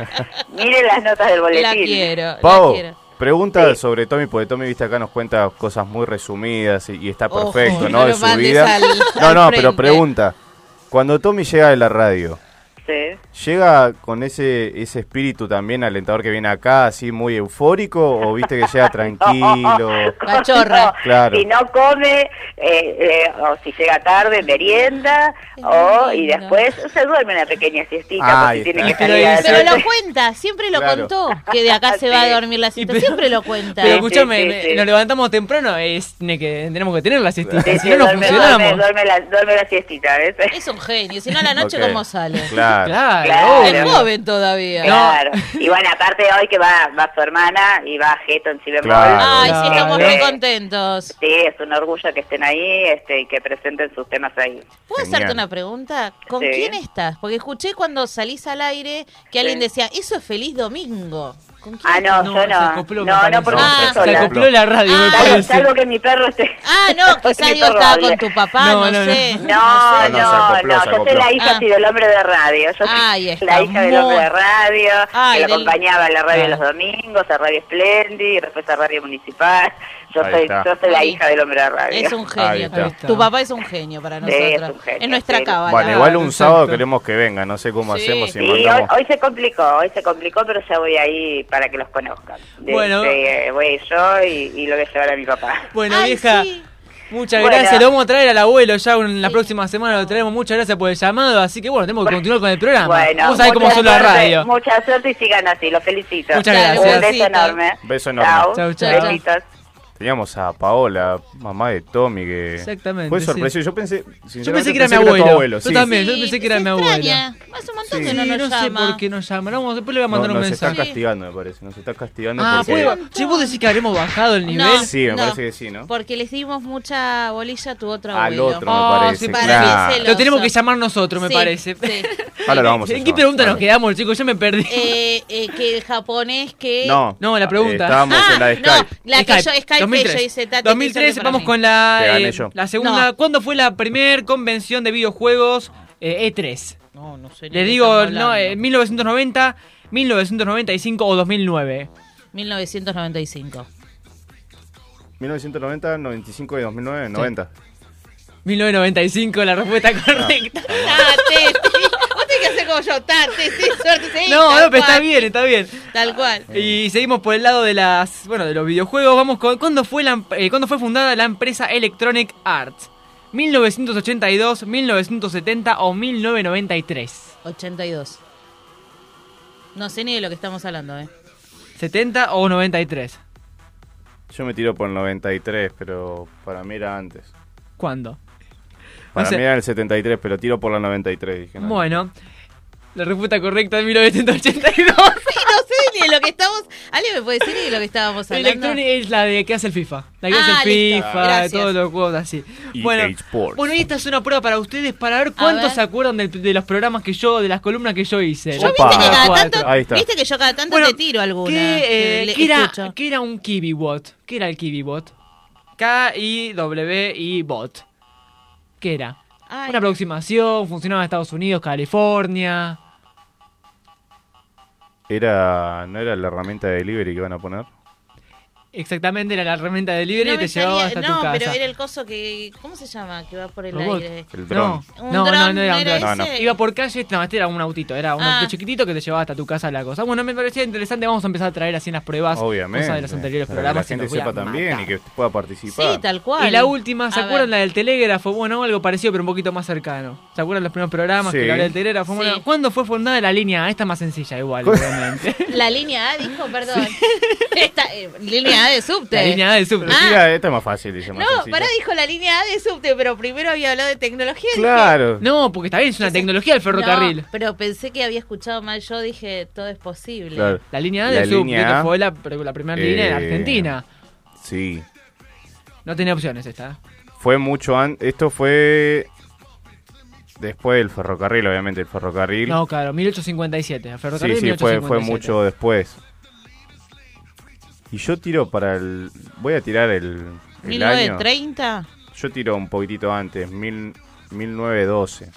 Mire las notas del boletín. La quiero, la Pau, quiero. Pregunta sobre Tommy, porque Tommy, viste, acá nos cuenta cosas muy resumidas y, y está Ojo, perfecto, no de su vida. al- no, no, pero pregunta. Cuando Tommy llega de la radio, Sí. ¿llega con ese ese espíritu también alentador que viene acá, así muy eufórico? ¿O viste que llega [laughs] tranquilo? Cachorra. Claro. Si no come, eh, eh, o si llega tarde, merienda, o y después se duerme una pequeña siestita, Ah, porque tiene que salir a Pero lo cuenta, siempre lo Claro. contó, que de acá [laughs] se va a dormir la siesta, pero- siempre lo cuenta. Pero escúchame, sí, me- sí. nos levantamos temprano, es que, tenemos que tener la siestita, Sí, si sí, no, no duerme, funcionamos. duerme, duerme la, duerme la siestita, ¿ves? Es un genio, si no a la noche Ok. cómo sale. Claro. Claro, Claro. Es joven todavía. Claro. Y bueno, aparte hoy que va, va su hermana y va Geto en si bemol. Claro. Ay, sí, estamos muy contentos. Sí, es un orgullo que estén ahí este, y que presenten sus temas ahí. ¿Puedo Genial. hacerte una pregunta? ¿Con Sí. quién estás? Porque escuché cuando salís al aire que alguien Sí. decía, eso es feliz domingo. ¿Con quién Ah, no, No, yo se no. acopló, me no, no, porque Ah, Se sola. acopló la radio, me Ah, Salvo, parece. salvo que mi perro esté... Ah, no, [laughs] quizás perro estaba con tu papá, No, no, no, no. sé. No, no, No, se acopló, no, se yo soy acopló. la hija Ah. sí, del hombre de radio. Yo soy Ay, está la hija del muy- hombre de radio, Ay, que lo del- acompañaba a la radio Claro. los domingos, a Radio Splendid, después a Radio Municipal. Yo Ahí soy, está. yo soy la hija del hombre de radio. Es un Ahí genio. está. Tu papá es un genio para Sí, nosotros. es un genio, nuestra sí. cábala. Bueno, igual un exacto. sábado queremos que venga, no sé cómo Sí. hacemos si Sí, hoy, mandamos... hoy se complicó, hoy se complicó, pero ya voy ahí para que los conozcan. De- Bueno. de- voy a ir yo y, y lo voy a llevar a mi papá. Bueno, Ay, vieja, sí. muchas Bueno. gracias. Lo vamos a traer al abuelo ya en la próxima semana. Lo traemos. Muchas gracias por el llamado. Así que bueno, tenemos que continuar con el programa. Bueno, Vamos a ver cómo mucha son la suerte, radio. Mucha suerte y sigan así, los felicito. Muchas gracias. Un beso enorme. Beso enorme. Chao. Chau, chau. Besitos. Teníamos a Paola, mamá de Tommy, que Exactamente, fue sí. sorpresivo. Yo pensé, Yo pensé que era mi tu abuelo. Yo sí. también, yo pensé que era mi abuelo. extraña. Hace un montón Sí, que no nos no sé llama. por qué nos llama. Vamos, después le voy a No, mandar un nos está mensaje. castigando, me parece. Nos está castigando Ah, porque... pues, si vos decís que habremos bajado el nivel. No, Sí, me no, parece que sí, ¿no? Porque les dimos mucha bolilla a tu otro Al abuelo. otro, me Oh, parece. sí, para claro. mí es Lo tenemos que llamar nosotros, me Sí, parece. sí. Ahora lo vamos a ¿En qué pregunta nos quedamos, chicos? Yo me perdí. Eh, eh, que el japonés que... No. No, la pregunta. Eh, estábamos Ah, en la de no, Skype. la que yo, Skype 2003. yo hice, Tati, 2013, hizo para vamos con la, eh, la segunda. No. ¿Cuándo fue la primer convención de videojuegos eh, E3? No, no sé. Le digo, no, eh, 1990, 1995 o 2009. 1995. 1990, 95 y 2009, 90. 1995, la respuesta [laughs] correcta. Ah, Yo. Teti, [laughs] suerte. sí, No, no, pero está bien, está bien. Tal cual. Y seguimos por el lado de las, bueno, de los videojuegos. Vamos con, ¿cuándo fue, la, eh, ¿cuándo fue fundada la empresa Electronic Arts? 1982, 1970 o 1993. 82. No sé ni de lo que estamos hablando, ¿eh? 70 o 93. Yo me tiro por el 93, pero para mí era antes. ¿Cuándo? Para No sé. mí era el 73, pero tiro por la 93. Dije, no. Bueno, la respuesta correcta es 1982. Sí, no sé ni de lo que estamos. ¿Alguien me puede decir ni de lo que estábamos hablando? Electronic es la de que hace el FIFA. La que Ah, hace el listo, FIFA, gracias. todos los juegos así. EA Bueno, bueno, y esta es una prueba para ustedes para ver cuántos ver. se acuerdan de, de los programas que yo, de las columnas que yo hice. Yo viste que cada tanto, Ahí está. viste que yo cada tanto Bueno, te tiro alguna. ¿Qué, eh, que le qué era, qué era un KiwiBot? ¿Qué era el KiwiBot? K-I-W-I bot. ¿Qué era? Ay. Una aproximación, funcionaba en Estados Unidos, California. Era, ¿No era la herramienta de delivery que iban a poner? Exactamente, era la herramienta de delivery No y te llevaba hasta no, tu casa. pero era el coso que. ¿Cómo se llama? Que va por el Robot. aire. El dron. No, Un no, no, dron, no era un ¿era dron. No, no. ese? Iba por calle, no, este era un autito, era un Ah. autito chiquitito que te llevaba hasta tu casa la cosa. Bueno, me parecía interesante, vamos a empezar a traer así en las pruebas Obviamente. cosas de los anteriores para que programas. la gente sepa también matar. y que pueda participar. Sí, tal cual. Y la última, ¿se A acuerdan ver. la del telégrafo? Bueno, algo parecido, pero un poquito más cercano. ¿Se acuerdan los primeros programas Sí. que la del telégrafo? Sí. Bueno, ¿cuándo fue fundada la línea A? Esta más sencilla, igual, [laughs] obviamente. La línea A dijo, perdón. Esta, eh, línea A de subte. la línea A de subte. Ah. tira, esta es más fácil, dice más No, sencilla. pará, dijo la línea A de subte, pero primero había hablado de tecnología. y Claro. No, porque está bien, es una tecnología del ferrocarril. No, pero pensé que había escuchado mal yo, dije, todo es posible. Claro. La línea A La del subte, línea que A, fue la, la primera línea de eh, Argentina. Sí. No tenía opciones esta. ¿eh? Fue mucho antes. Esto fue después del ferrocarril, obviamente, el ferrocarril. No, claro, 1857. El ferrocarril sí, sí, fue, 1857. fue mucho después. Y yo tiro para el. Voy a tirar el, el año. 1930. Yo tiro un poquitito antes, mil, 1912.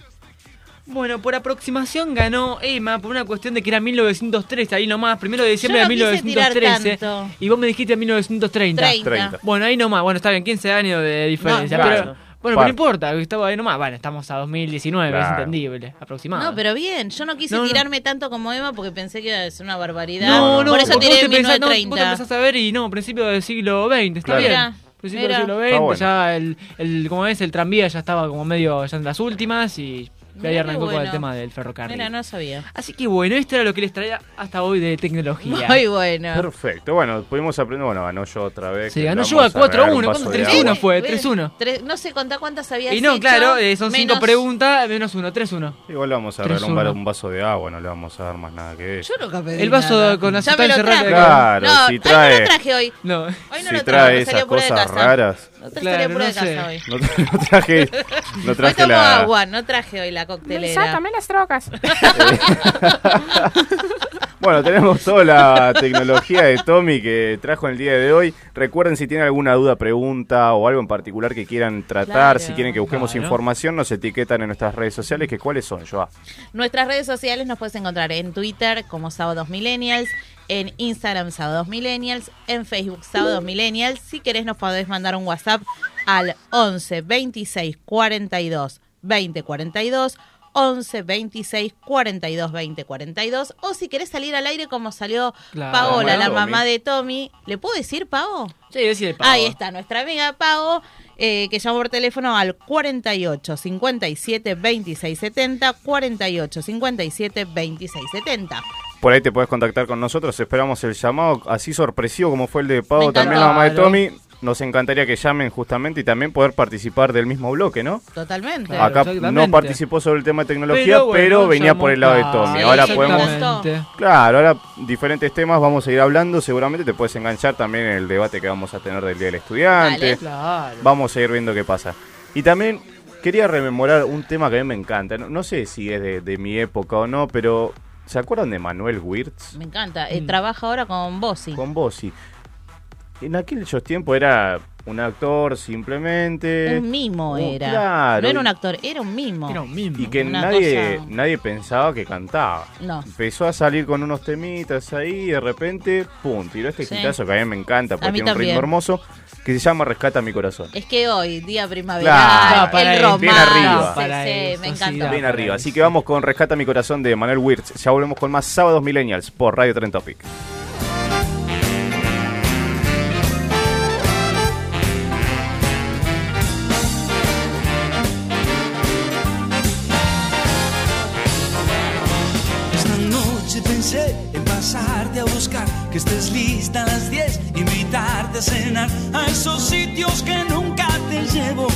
Bueno, por aproximación ganó Emma por una cuestión de que era 1913, ahí nomás, primero de diciembre Yo de no quise tirar 1913. tanto. Y vos me dijiste 1930. 30. 30. Bueno, ahí nomás, bueno, está bien, 15 años de diferencia. No, pero, claro. Bueno, pero no importa, estaba ahí nomás. Bueno, estamos a 2019, es Claro. entendible, aproximado. No, pero bien, yo no quise No, no. tirarme tanto como Emma porque pensé que iba a ser una barbaridad. No, no, Por eso tiré vos te, pensás, no, vos te 1930. empezás a ver y no, principio del siglo XX, está Claro. bien. Mira, Principio mira. del siglo XX, bueno. ya el, el, como ves, el tranvía ya estaba como medio ya en las últimas y de ahí arrancó con el bueno. tema del ferrocarril. Mira, no sabía. Así que bueno, esto era lo que les traía hasta hoy de tecnología. [laughs] Muy bueno. Perfecto. Bueno, pudimos aprender. Bueno, ganó yo otra vez. Sí, ganó yo a regalar un 4-1, vaso ¿cuánto? de 3-1 agua. fue, Ven, 3-1. tres- No sé contá cuántas habías Y no, hecho, claro, eh, son 5 menos- preguntas, menos 1, 3-1. Igual le vamos a regalar un, 3-1. va- un vaso de agua, no le vamos a dar más nada que eso. Yo nunca pedí El vaso nada. con traje. rara. Claro, no, si trae- no lo traje hoy. No. Hoy no si lo traje, trae esas salió pura de cosas casa. raras. No te Claro, no de sé. casa hoy. No, tra- [laughs] no traje, no Hoy traje la. agua, no traje hoy la coctelera. las drogas. [laughs] Bueno, tenemos toda la tecnología de Tommy que trajo en el día de hoy. Recuerden si tienen alguna duda, pregunta o algo en particular que quieran tratar, Claro. si quieren que busquemos Claro. información, nos etiquetan en nuestras redes sociales, que cuáles son, Joa. Nuestras redes sociales nos puedes encontrar en Twitter como Sábados Millennials, en Instagram Sábados Millennials, en Facebook Sábados Millennials. Si querés nos podés mandar un WhatsApp al 11 26 42 20 42. 11 26 42 20 42 o si querés salir al aire como salió Claro. Paola, la mamá de Tommy. ¿Le puedo decir Pavo? Sí, decide, Pavo. Ahí está, nuestra amiga Pago, eh, que llamó por teléfono al 48 57 26 70, 48 57 26 70. Por ahí te puedes contactar con nosotros, esperamos el llamado así sorpresivo como fue el de Pau, también la mamá de. Tommy. Nos encantaría que llamen justamente y también poder participar del mismo bloque, ¿no? Totalmente. Claro, Acá exactamente. no participó sobre el tema de tecnología, Pero venía por el lado de. Tommy. Sí, ahora podemos. Claro, ahora diferentes temas vamos a ir hablando. Seguramente te puedes enganchar también en el debate que vamos a tener del Día del Estudiante. Dale. Claro. Vamos a ir viendo qué pasa. Y también quería rememorar un tema que a mí me encanta. No, no sé si es de, de mi época o no, pero ¿se acuerdan de Manuel Wirtz? Me encanta. Eh, Mm. Trabaja ahora con Bossi. Con Bossi. En aquellos tiempos era un actor simplemente. Un mimo Oh, era. claro. No era un actor, era un mimo. Era un mismo. Y que Una nadie, cosa- nadie pensaba que cantaba. No. Empezó a salir con unos temitas ahí y de repente, pum, tiró este Sí. hitazo que a mí me encanta porque tiene un ritmo también. hermoso que se llama Rescata mi corazón. Es que hoy, día primaveral, Claro, para el ahí, romance, bien arriba. Para sí, eso, me sí, encantó. da. Bien arriba. Así que vamos con Rescata mi corazón de Manuel Wirtz. Ya volvemos con más Sábados Millennials por Radio Tren Topic. Pensé en pasarte a buscar, que estés lista a las 10, invitarte a cenar a esos sitios que nunca te llevo.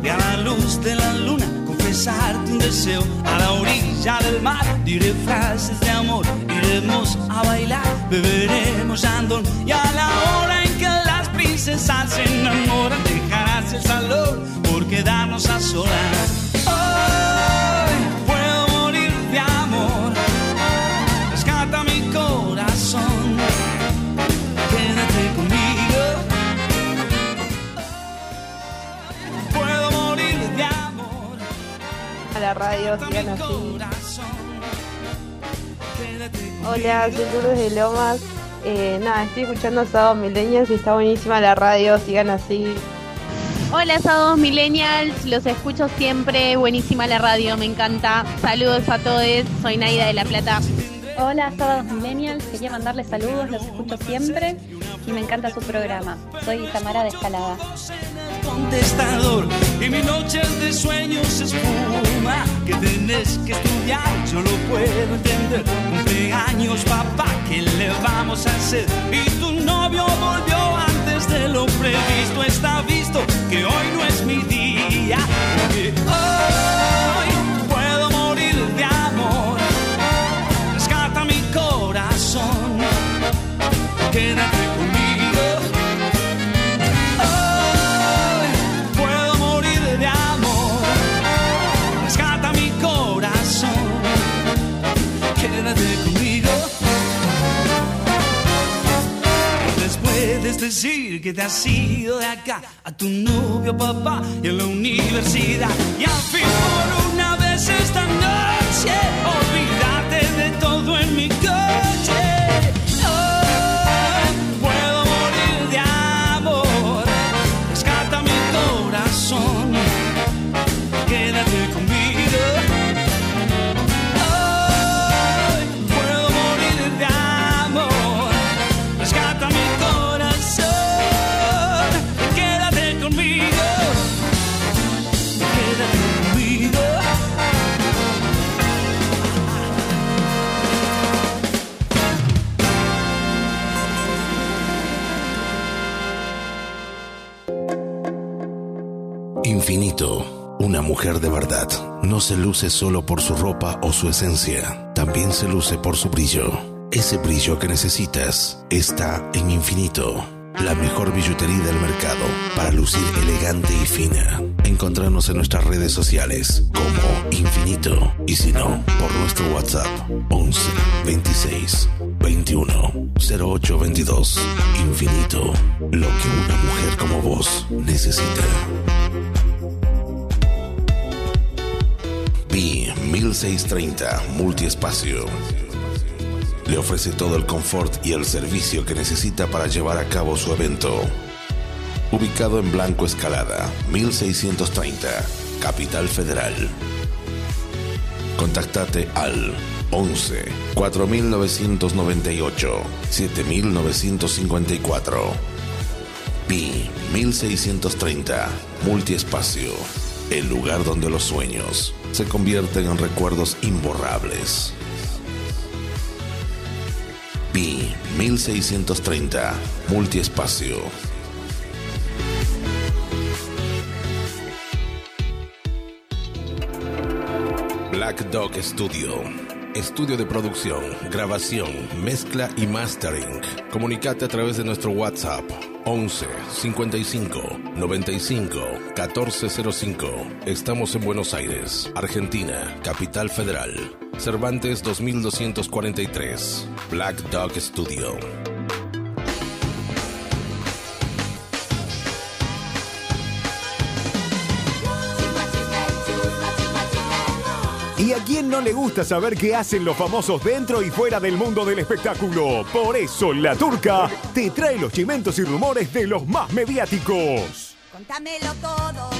Y a la luz de la luna confesarte un deseo a la orilla del mar. Diré frases de amor, iremos a bailar, beberemos andón y a la hora en que las princesas se enamoran dejarás el salón por quedarnos a solas. A la radio, sigan así. Hola, soy Lourdes de Lomas. Eh, nada, estoy escuchando Sábado Milenios y está buenísima la radio, sigan así. Hola, Sábados Millennials, los escucho siempre, buenísima la radio, me encanta. Saludos a todos, soy Naida de La Plata. Hola, Sábados Millennials, quería mandarles saludos, los escucho siempre y me encanta su programa. Soy Tamara de Escalada. Contestador. Y mi noche de sueños espuma que tenés que estudiar. Yo lo puedo entender. Cumpleaños papá ¿qué le vamos a hacer? y tu novio volvió antes de lo previsto. Está visto que hoy no es mi día. Porque hoy puedo morir de amor. Rescata mi corazón. Quédate decir que te has ido de acá a tu novio papá y en la universidad. Y al fin por una vez esta noche, una mujer de verdad, no se luce solo por su ropa o su esencia, también se luce por su brillo. Ese brillo que necesitas está en Infinito, la mejor billutería del mercado para lucir elegante y fina. Encontrarnos en nuestras redes sociales como Infinito y si no, por nuestro WhatsApp 11 26 21 08 22. Infinito, lo que una mujer como vos necesita. B 1630 Multiespacio. Le ofrece todo el confort y el servicio que necesita para llevar a cabo su evento. Ubicado en Blanco Escalada, 1630, Capital Federal. Contactate al 11 4998 7954. Pi 1630 Multiespacio. El lugar donde los sueños se convierten en recuerdos imborrables. Pi 1630 Multiespacio. Black Dog Studio. Estudio de producción, grabación, mezcla y mastering. Comunicate a través de nuestro WhatsApp 11 55 95 1405. Estamos en Buenos Aires, Argentina, Capital Federal. Cervantes 2243. Black Dog Studio. ¿Y a quién no le gusta saber qué hacen los famosos dentro y fuera del mundo del espectáculo? Por eso La Turca te trae los chimentos y rumores de los más mediáticos. Contámelo todo.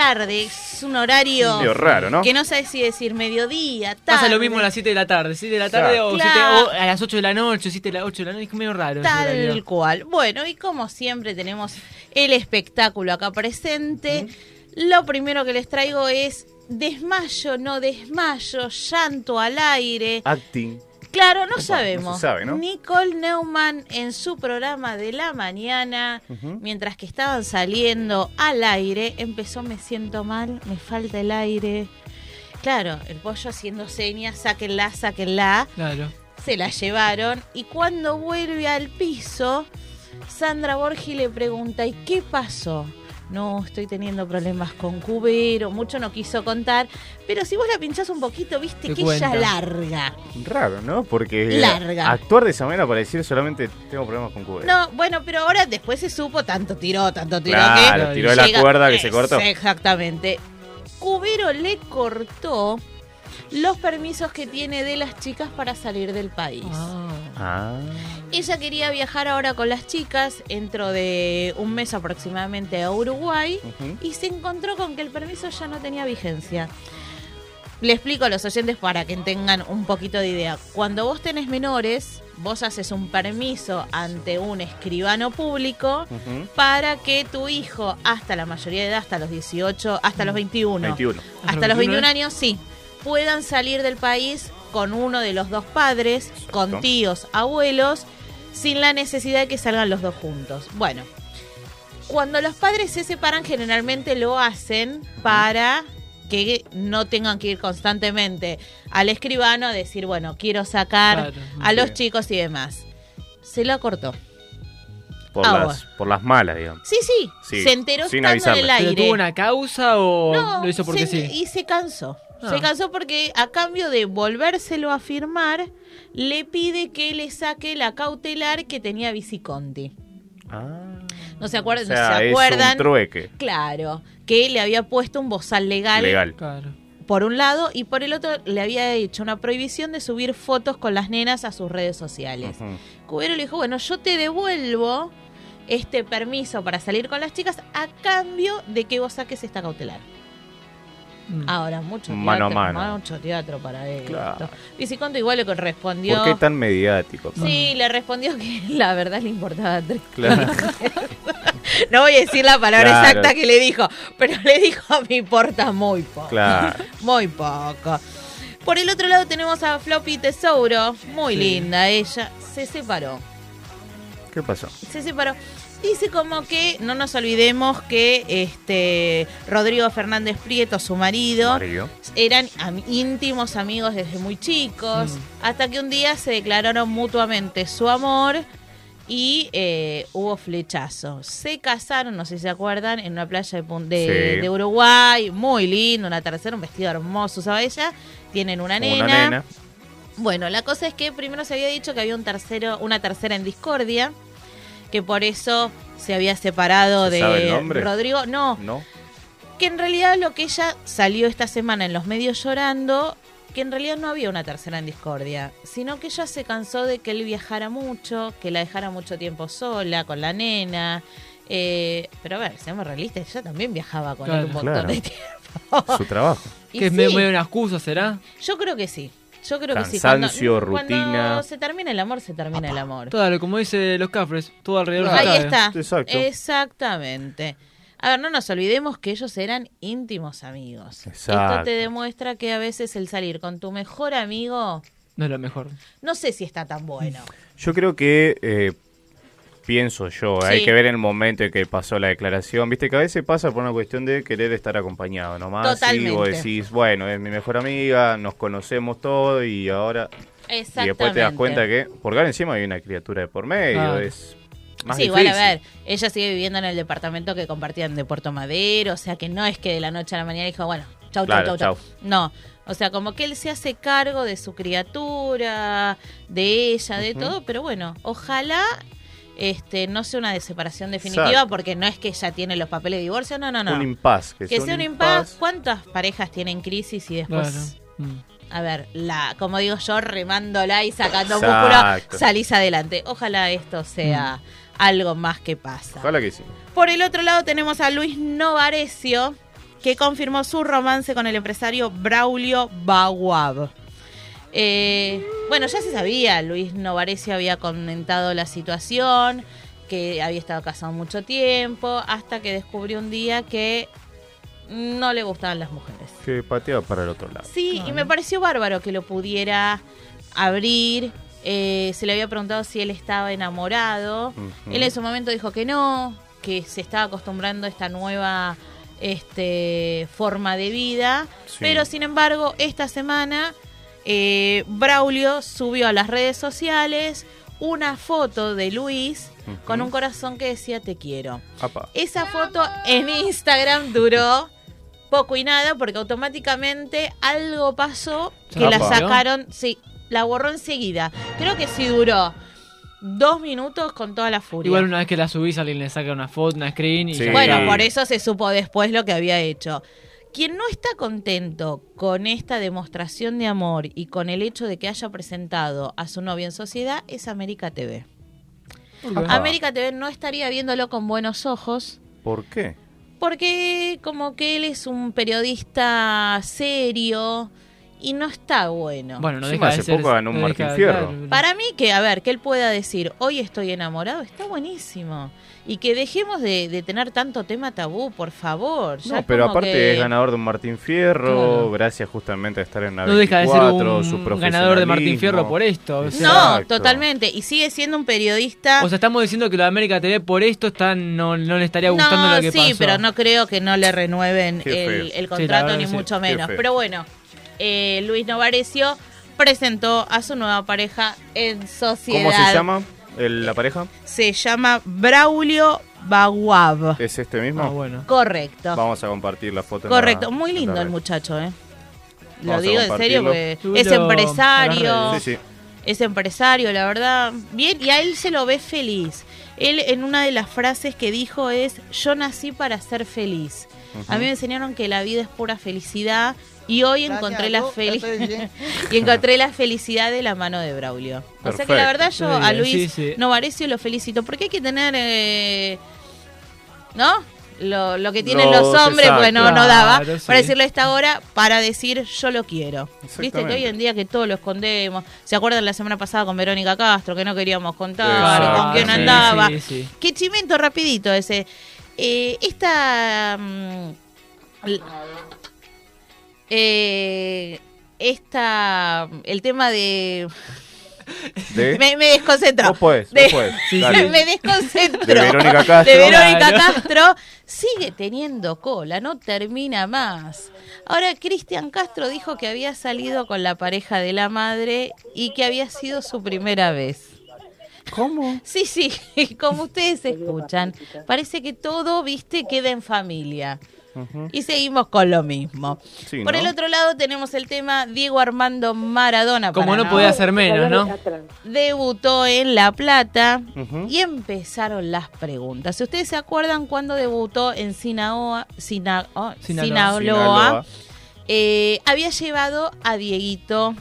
tarde. Es un horario Medio raro, ¿no? que no sé si decir mediodía, tarde. Pasa lo mismo a las 7 de la tarde, 7 de la tarde Claro. o, Claro. siete- o a las 8 de la noche, 7 de la 8 de la noche, es medio raro. ese Tal horario. cual. Bueno, y como siempre tenemos el espectáculo acá presente. Lo primero que les traigo es desmayo, no desmayo, llanto al aire. Acting. Claro, no no sabemos. se sabe, ¿no? Nicole Neumann en su programa de la mañana, mientras que estaban saliendo al aire, empezó me siento mal, me falta el aire. Claro, el pollo haciendo señas, sáquenla, sáquenla. Claro. Se la llevaron y cuando vuelve al piso, Sandra Borgi le pregunta, ¿y qué pasó? No, estoy teniendo problemas con Cubero, mucho no quiso contar, pero si vos la pinchás un poquito, viste Te que cuenta. ella larga. Raro, ¿no? Porque Larga. actuar de esa manera para decir solamente tengo problemas con Cuba. No, bueno, pero ahora después se supo, tanto tiró, tanto tiró Claro, que... tiró la cuerda que se cortó. Exactamente. Cubero le cortó los permisos que tiene de las chicas para salir del país. Ah. Ella quería viajar ahora con las chicas dentro de un mes aproximadamente a Uruguay y se encontró con que el permiso ya no tenía vigencia. Le explico a los oyentes para que tengan un poquito de idea. Cuando vos tenés menores, vos haces un permiso ante un escribano público para que tu hijo, hasta la mayoría de edad, hasta los 18, hasta los 21, 21. hasta los 21 años, sí, puedan salir del país con uno de los dos padres, con tíos, abuelos, sin la necesidad de que salgan los dos juntos. Bueno, cuando los padres se separan, generalmente lo hacen para que no tengan que ir constantemente al escribano a decir, bueno, quiero sacar Claro, a los chicos y demás. Se lo cortó. Por, las, por las malas, digamos. Sí, sí, Sí, se enteró sin estando en el aire. ¿Pero tuvo una causa o No, lo hizo porque se- sí? Y se cansó. Ah. Se cansó porque a cambio de volvérselo a firmar, le pide que le saque la cautelar que tenía Viciconti. No se acuerdan, O sea, ¿se es acuerdan? un trueque. Claro, que le había puesto un bozal legal, Legal. por un lado y por el otro le había hecho una prohibición de subir fotos con las nenas a sus redes sociales. Ujú. Cubero le dijo, bueno, yo te devuelvo este permiso para salir con las chicas a cambio de que vos saques esta cautelar. Ahora, mucho teatro, Mano a mano. mucho teatro para él. Claro. Viciconto igual le respondió... ¿Por qué tan mediático? Sí, le respondió que [laughs] la verdad le importaba tres. [laughs] Claro. No voy a decir la palabra Claro. exacta que le dijo, pero le dijo me importa muy poco. Claro. [laughs] Muy poco. Por el otro lado tenemos a Floppy Tesouro, muy Sí. linda ella, se separó. ¿Qué pasó? Se separó. Dice como que no nos olvidemos que este Rodrigo Fernández Prieto, su marido, Marido. eran am- íntimos amigos desde muy chicos, hasta que un día se declararon mutuamente su amor y eh, hubo flechazo. Se casaron, no sé si se acuerdan, en una playa de, de, Sí. de Uruguay, muy lindo, una tercera, un vestido hermoso, usaba ella. Tienen una nena. Una nena. Bueno, la cosa es que primero se había dicho que había un tercero, una tercera en discordia, que por eso se había separado ¿Se de sabe el nombre? Rodrigo. No, ¿No? que en realidad lo que ella salió esta semana en los medios llorando, que en realidad no había una tercera en discordia, sino que ella se cansó de que él viajara mucho, que la dejara mucho tiempo sola, con la nena. eh, pero a ver, seamos realistas, ella también viajaba con él un montón Claro. de tiempo. Su trabajo. [laughs] Y Que es sí. medio, medio una excusa, ¿será? Yo creo que sí. Yo creo que sí. Cuando, Cansancio, cuando rutina. se termina el amor, se termina el amor. Claro, como dice los cafres, todo alrededor se Ahí está. Exacto. Exactamente. A ver, no nos olvidemos que ellos eran íntimos amigos. Esto Exacto. te demuestra que a veces el salir con tu mejor amigo, No es lo mejor. no sé si está tan bueno. Yo creo que, eh, pienso yo, hay Sí. que ver el momento en que pasó la declaración. Viste que a veces pasa por una cuestión de querer estar acompañado nomás. Y Totalmente. vos decís, bueno, es mi mejor amiga, nos conocemos todos y ahora... Y Exactamente. después te das cuenta que, porque ahora encima hay una criatura de por medio, Claro. es más sí, igual a ver, ella sigue viviendo en el departamento que compartían de Puerto Madero, o sea que no es que de la noche a la mañana dijo, bueno, chau, chau, Claro, chau, chau. chau. No, o sea, como que él se hace cargo de su criatura, de ella, de todo, pero bueno, ojalá este no sea una de separación definitiva, Exacto. porque no es que ella tiene los papeles de divorcio, no, no, no. Un impas. Que, que sea un impas. ¿Cuántas parejas tienen crisis y después... Mm. A ver, la, como digo yo, remándola y sacando Exacto. músculo, salís adelante. Ojalá esto sea algo más que pasa. Ojalá que sí. Por el otro lado tenemos a Luis Novarecio, que confirmó su romance con el empresario Braulio Baguab. Eh, bueno, ya se sabía, Luis Novarecio había comentado la situación, que había estado casado mucho tiempo, hasta que descubrió un día que no le gustaban las mujeres. Que patea para el otro lado. Sí, y me pareció bárbaro que lo pudiera abrir. Eh, se le había preguntado si él estaba enamorado. Él en su momento dijo que no, que se estaba acostumbrando a esta nueva este, forma de vida. Sí. Pero sin embargo, esta semana eh, Braulio subió a las redes sociales una foto de Luis con un corazón que decía te quiero. Apa. Esa foto en Instagram duró poco y nada porque automáticamente algo pasó ¿Se que la sacaron, sí, la borró enseguida. Creo que sí duró dos minutos con toda la furia. Igual una vez que la subís, alguien le saca una foto, una screen y Sí. ya Bueno, por eso se supo después lo que había hecho. Quien no está contento con esta demostración de amor y con el hecho de que haya presentado a su novio en sociedad es América TV. América TV no estaría viéndolo con buenos ojos ¿Por qué? porque como que él es un periodista serio y no está bueno. Bueno, no deja de hace ser. poco ganó un no Martín Fierro. Para mí que, a ver, que él pueda decir, hoy estoy enamorado, está buenísimo. Y que dejemos de, de tener tanto tema tabú, por favor. Ya No, pero aparte que- es ganador de un Martín Fierro, Claro. gracias justamente a estar en la No deja de ser 24, un su ganador de Martín Fierro por esto. o sea. No, totalmente. Y sigue siendo un periodista... O sea, estamos diciendo que lo de América TV por esto está, no, no le estaría gustando no, lo que sí, pasó. pero no creo que no le renueven el, Sí, contrato, verdad ni sí. mucho menos. Pero bueno, eh, Luis Novarecio presentó a su nueva pareja en sociedad. ¿Cómo se llama el- la pareja? Se llama Braulio Baguab. ¿Es este mismo? Ah, bueno. Correcto. Vamos a compartir la foto. la- Correcto, muy lindo el muchacho, ¿eh? Lo digo en serio porque es empresario. Sí, sí. Es empresario, la verdad. Bien, y a él se lo ve feliz. Él en una de las frases que dijo es, yo nací para ser feliz. A mí me enseñaron que la vida es pura felicidad y hoy encontré la felicidad [laughs] y encontré la felicidad de la mano de Braulio. O sea que la Perfecto. verdad yo a Luis sí, sí. Novarecio lo felicito porque hay que tener eh, ¿no? Lo, lo que tienen Los- los hombres, exacto. bueno, no daba sí. para decirlo a esta hora, para decir yo lo quiero. Viste que hoy en día que todo lo escondemos. ¿Se acuerdan la semana pasada con Verónica Castro que no queríamos contar Exacto. con quién Sí, andaba? sí, sí. Qué chimento rapidito ese. Eh, esta l- eh, esta el tema de ¿De? [laughs] me, me desconcentro. Vos podés, De- vos podés. [laughs] Sí, Dale. me desconcentro. De Verónica Castro. De Verónica. Castro. Sigue teniendo cola, no termina más. Ahora, Cristian Castro dijo que había salido con la pareja de la madre y que había sido su primera vez. ¿Cómo? Sí, sí, [laughs] como ustedes escuchan, parece que todo, viste, queda en familia. Y seguimos con lo mismo. Sí, Por ¿no? el otro lado tenemos el tema Diego Armando Maradona. Como no podía ser menos, ¿no? Debutó en La Plata y empezaron las preguntas. Si ustedes se acuerdan cuando debutó en Sinaloa, Sina- oh, Sinaloa. Sinaloa, Sinaloa. eh, había llevado a Dieguito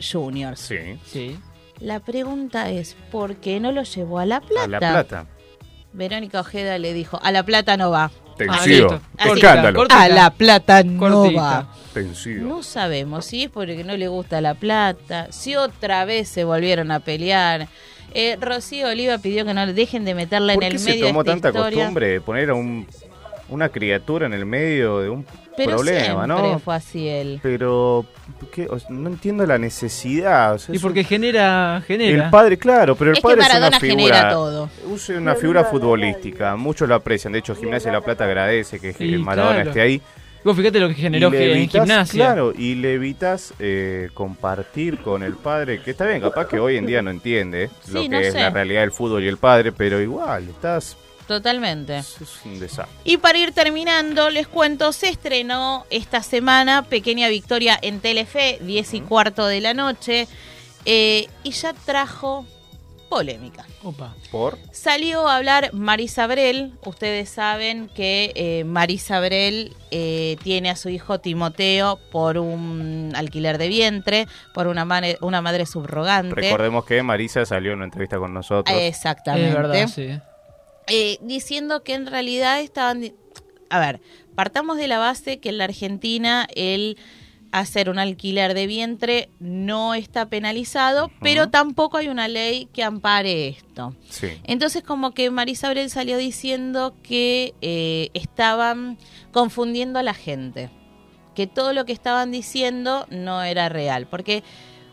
Junior. Sí. Sí. La pregunta es, ¿por qué no lo llevó a La Plata? A La Plata. Verónica Ojeda le dijo, a La Plata no va. Tensión. Ah. Escándalo. A la plata no Cortita. va. Tensión. No sabemos si es porque no le gusta la plata, si otra vez se volvieron a pelear. Eh, Rocío Oliva pidió que no le dejen de meterla en ¿Por qué el se medio tomó de esta tanta historia. costumbre de poner a un, una criatura en el medio de un Pero problema, siempre no? fue así él. Pero ¿qué? O sea, no entiendo la necesidad. o sea, Y porque genera, genera. El padre, claro, pero el Es que padre es una figura. todo. Es una figura futbolística. Muchos lo aprecian. De hecho, Gimnasia de La Plata agradece que Sí, Maradona claro. esté ahí. Vos fíjate lo que generó en gimnasia. Claro, y le evitas eh, compartir con el padre, que está bien, capaz que hoy en día no entiende lo que no es sé. la realidad del fútbol y el padre, pero igual, estás. Totalmente. Es un desastre. Y para ir terminando, les cuento, se estrenó esta semana Pequeña Victoria en Telefe, 10 y cuarto de la noche, eh, y ya trajo polémica. Opa. ¿Por? Salió a hablar Marisa Brel. Ustedes saben que eh, Marisa Brel eh, tiene a su hijo Timoteo por un alquiler de vientre, por una, mane- una madre subrogante. Recordemos que Marisa salió en una entrevista con nosotros. Exactamente. Es verdad, sí. Eh, diciendo que en realidad estaban... A ver, partamos de la base que en la Argentina el hacer un alquiler de vientre no está penalizado, pero tampoco hay una ley que ampare esto. Sí. Entonces como que Marisa Abrel salió diciendo que eh, estaban confundiendo a la gente, que todo lo que estaban diciendo no era real, porque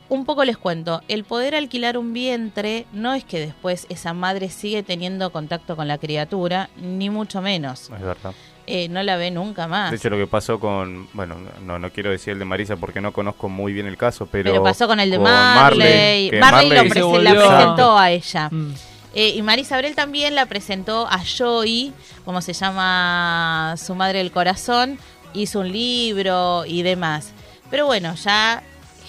un poco les cuento, el poder alquilar un vientre no es que después esa madre sigue teniendo contacto con la criatura, ni mucho menos. Es verdad. Eh, no la ve nunca más. De hecho, lo que pasó con. Bueno, no, no quiero decir el de Marisa porque no conozco muy bien el caso, pero. Pero pasó con el de con Marley. que Marley, lo la presentó a ella. Mm. Eh, y Marisa Abrel también la presentó a Joy, como se llama su madre del corazón, hizo un libro y demás. Pero bueno, ya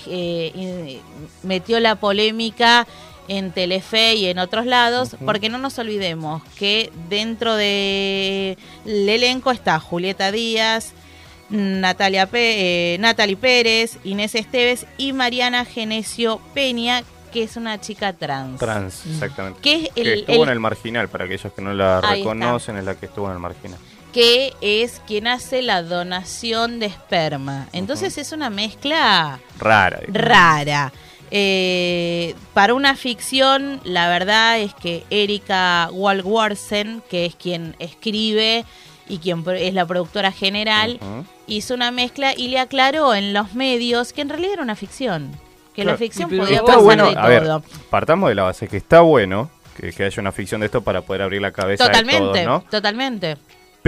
eh, metió la polémica en Telefe y en otros lados, porque no nos olvidemos que dentro del elenco está Julieta Díaz, Natalia Pe- eh, Natalie Pérez, Inés Esteves y Mariana Genesio Peña, que es una chica trans. Trans, exactamente. Que es el- estuvo el- en el marginal, para aquellos que no la Ahí está. reconocen, es la que estuvo en el marginal. Que es quien hace la donación de esperma. Entonces es una mezcla Rara. rara. Eh, para una ficción, la verdad es que Erika Walwarsen, que es quien escribe y quien es la productora general, hizo una mezcla y le aclaró en los medios que en realidad era una ficción. Que la ficción podía Está pasar bueno, de a ver, todo. partamos de la base que está bueno que, que haya una ficción de esto para poder abrir la cabeza Totalmente, de todos, ¿no? totalmente.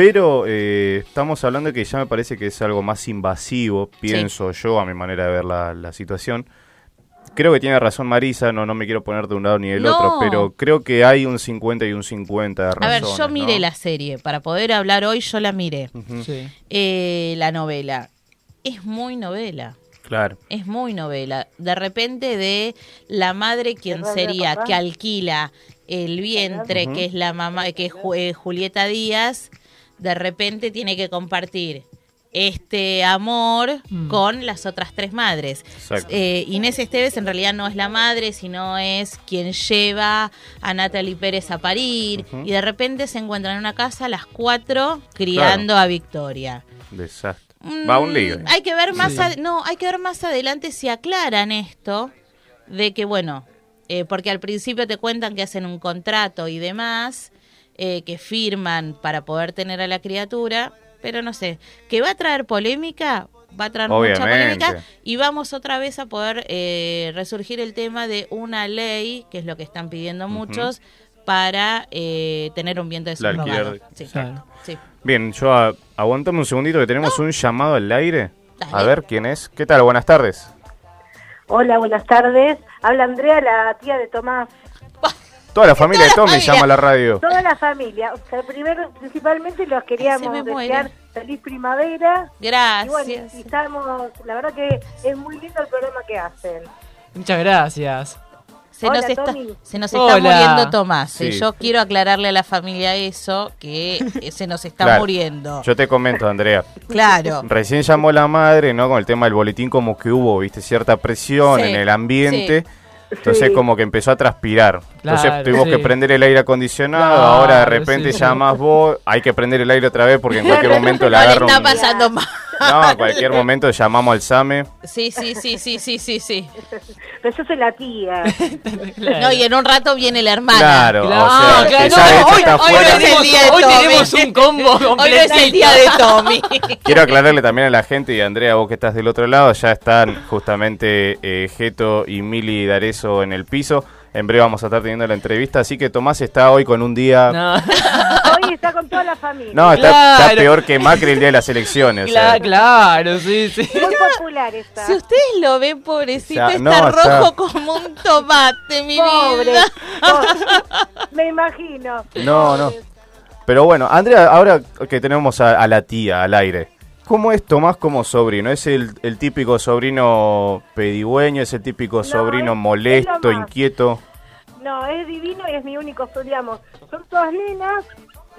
Pero eh, estamos hablando de que ya me parece que es algo más invasivo, pienso yo, a mi manera de ver la, la situación. Creo que tiene razón Marisa, no, no me quiero poner de un lado ni del No. otro, pero creo que hay un 50 y un 50 de A ver, razones, yo miré ¿no? la serie, para poder hablar hoy yo la miré. Sí. Eh, la novela. Es muy novela. Claro. Es muy novela. De repente de la madre quien ¿Verdad, sería que alquila el vientre, que es la mamá, que es eh, Julieta Díaz, de repente tiene que compartir este amor Mm. con las otras tres madres. Eh, Inés Esteves en realidad no es la madre, sino es quien lleva a Natalie Pérez a parir. Y de repente se encuentran en una casa las cuatro criando a Victoria. Desastre. Va un lío. Mm, Hay que ver más, Sí. no, hay que ver más adelante si aclaran esto de que bueno, eh, porque al principio te cuentan que hacen un contrato y demás, eh, que firman para poder tener a la criatura, pero no sé, que va a traer polémica, va a traer mucha polémica y vamos otra vez a poder eh, resurgir el tema de una ley, que es lo que están pidiendo muchos, para eh, tener un subrogado. de- Sí. Bien, yo a- aguántame un segundito que tenemos un llamado al aire. A ver quién es. ¿Qué tal? Buenas tardes. Hola, buenas tardes. Habla Andrea, la tía de Tomás. Toda la familia de Tommy llama a la radio. Toda la familia. O sea, primero, principalmente los queríamos desear feliz primavera. Y Gracias. bueno, y estamos, la verdad que es muy lindo el programa que hacen. Muchas gracias. Se Hola, nos está, se nos está Hola. muriendo Tomás. eh. Sí. Yo quiero aclararle a la familia eso, que eh, se nos está Claro. muriendo. Yo te comento, Andrea. Claro. Recién llamó la madre, ¿no? Con el tema del boletín, como que hubo, viste, cierta presión Sí, en el ambiente. Entonces Sí. como que empezó a transpirar. Entonces tuvimos sí. que prender el aire acondicionado, Claro, ahora de repente sí, llamás vos, hay que prender el aire otra vez porque en cualquier [laughs] momento le agarra está pasando mal. No, en cualquier momento llamamos al SAME. Sí, sí, sí, sí, sí, sí, sí. Pero yo soy la tía. [laughs] No, y en un rato viene la hermana. Claro, Claro, o sea, claro, esa no, vez hoy- está hoy afuera. no es el día de Hoy Tommy. tenemos un combo Hoy no es el día de Tommy. [laughs] Quiero aclararle también a la gente y Andrea, vos que estás del otro lado, ya están justamente eh, Geto y Mili Dareso en el piso. En breve vamos a estar teniendo la entrevista, así que Tomás está hoy con un día... No, No, [laughs] Hoy está con toda la familia. está, Claro. está peor que Macri el día de las elecciones. o sea. Cla- claro, sí, sí. Muy popular está. Si ustedes lo ven, pobrecito, O sea, está no, rojo está- como un tomate, mi Pobre. vida. pobre. Me imagino. No, no. Pero bueno, Andrea, ahora que tenemos a, a la tía al aire, ¿cómo es Tomás como sobrino? ¿Es el, el típico sobrino pedigüeño? ¿Es el típico sobrino es- molesto, es inquieto? No, es divino y es mi único, digamos, son todas nenas,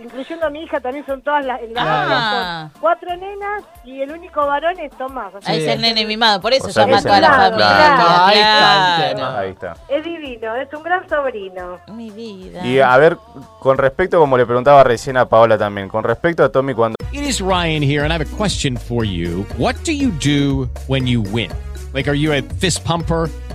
incluyendo a mi hija, también son todas las, Ah. son cuatro nenas y el único varón es Tomás. así Ahí que es el nene mimado, por eso O sea llama a es toda la familia. claro. Ahí está Claro. Ahí está. Es divino, es un gran sobrino. Mi vida. Y a ver, con respecto, como le preguntaba recién a Paola también, con respecto a Tommy cuando... It is Ryan here, and I have a question for you. What do you do when you win? Like, are you a fist pumper?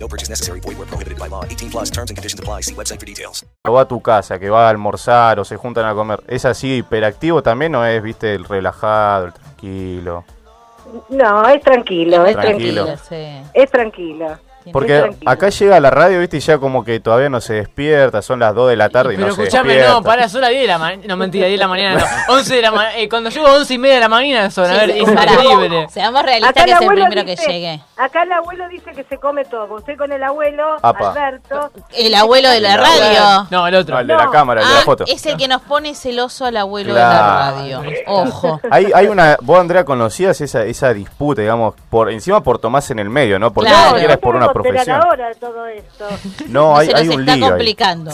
No purchase necessary. Void were prohibited by law. 18 plus terms and conditions apply. See website for details. va a tu casa, que va a almorzar o se juntan a comer, ¿es así hiperactivo también o es, viste, el relajado, el tranquilo? No, es tranquilo, es Tranquilo. tranquilo. Sí. Es tranquilo. Porque acá llega a la radio, viste, y ya como que todavía no se despierta, son las 2 de la tarde y Pero no se escuchame, despierta. no, para, son las 10 de la mañana. No, [laughs] mentira, 10 de la mañana, no. 11 de la mañana. cuando llego a 11 y media de la mañana son, a ver, es increíble. Seamos realistas que es el primero que llegue. Acá el abuelo dice que se come todo. Usted con el abuelo, Apa. Alberto. El abuelo de la radio. No, el otro. No, el de la cámara, el de la Ah, foto. es el que nos pone celoso al abuelo de la radio. Ojo. Hay, hay una, vos Andrea conocías esa, esa disputa, digamos, por encima por Tomás en el medio, ¿no? Porque Claro. ni siquiera es por una Profesión. ahora todo esto. [laughs] No, hay, se nos hay un está lío. complicando.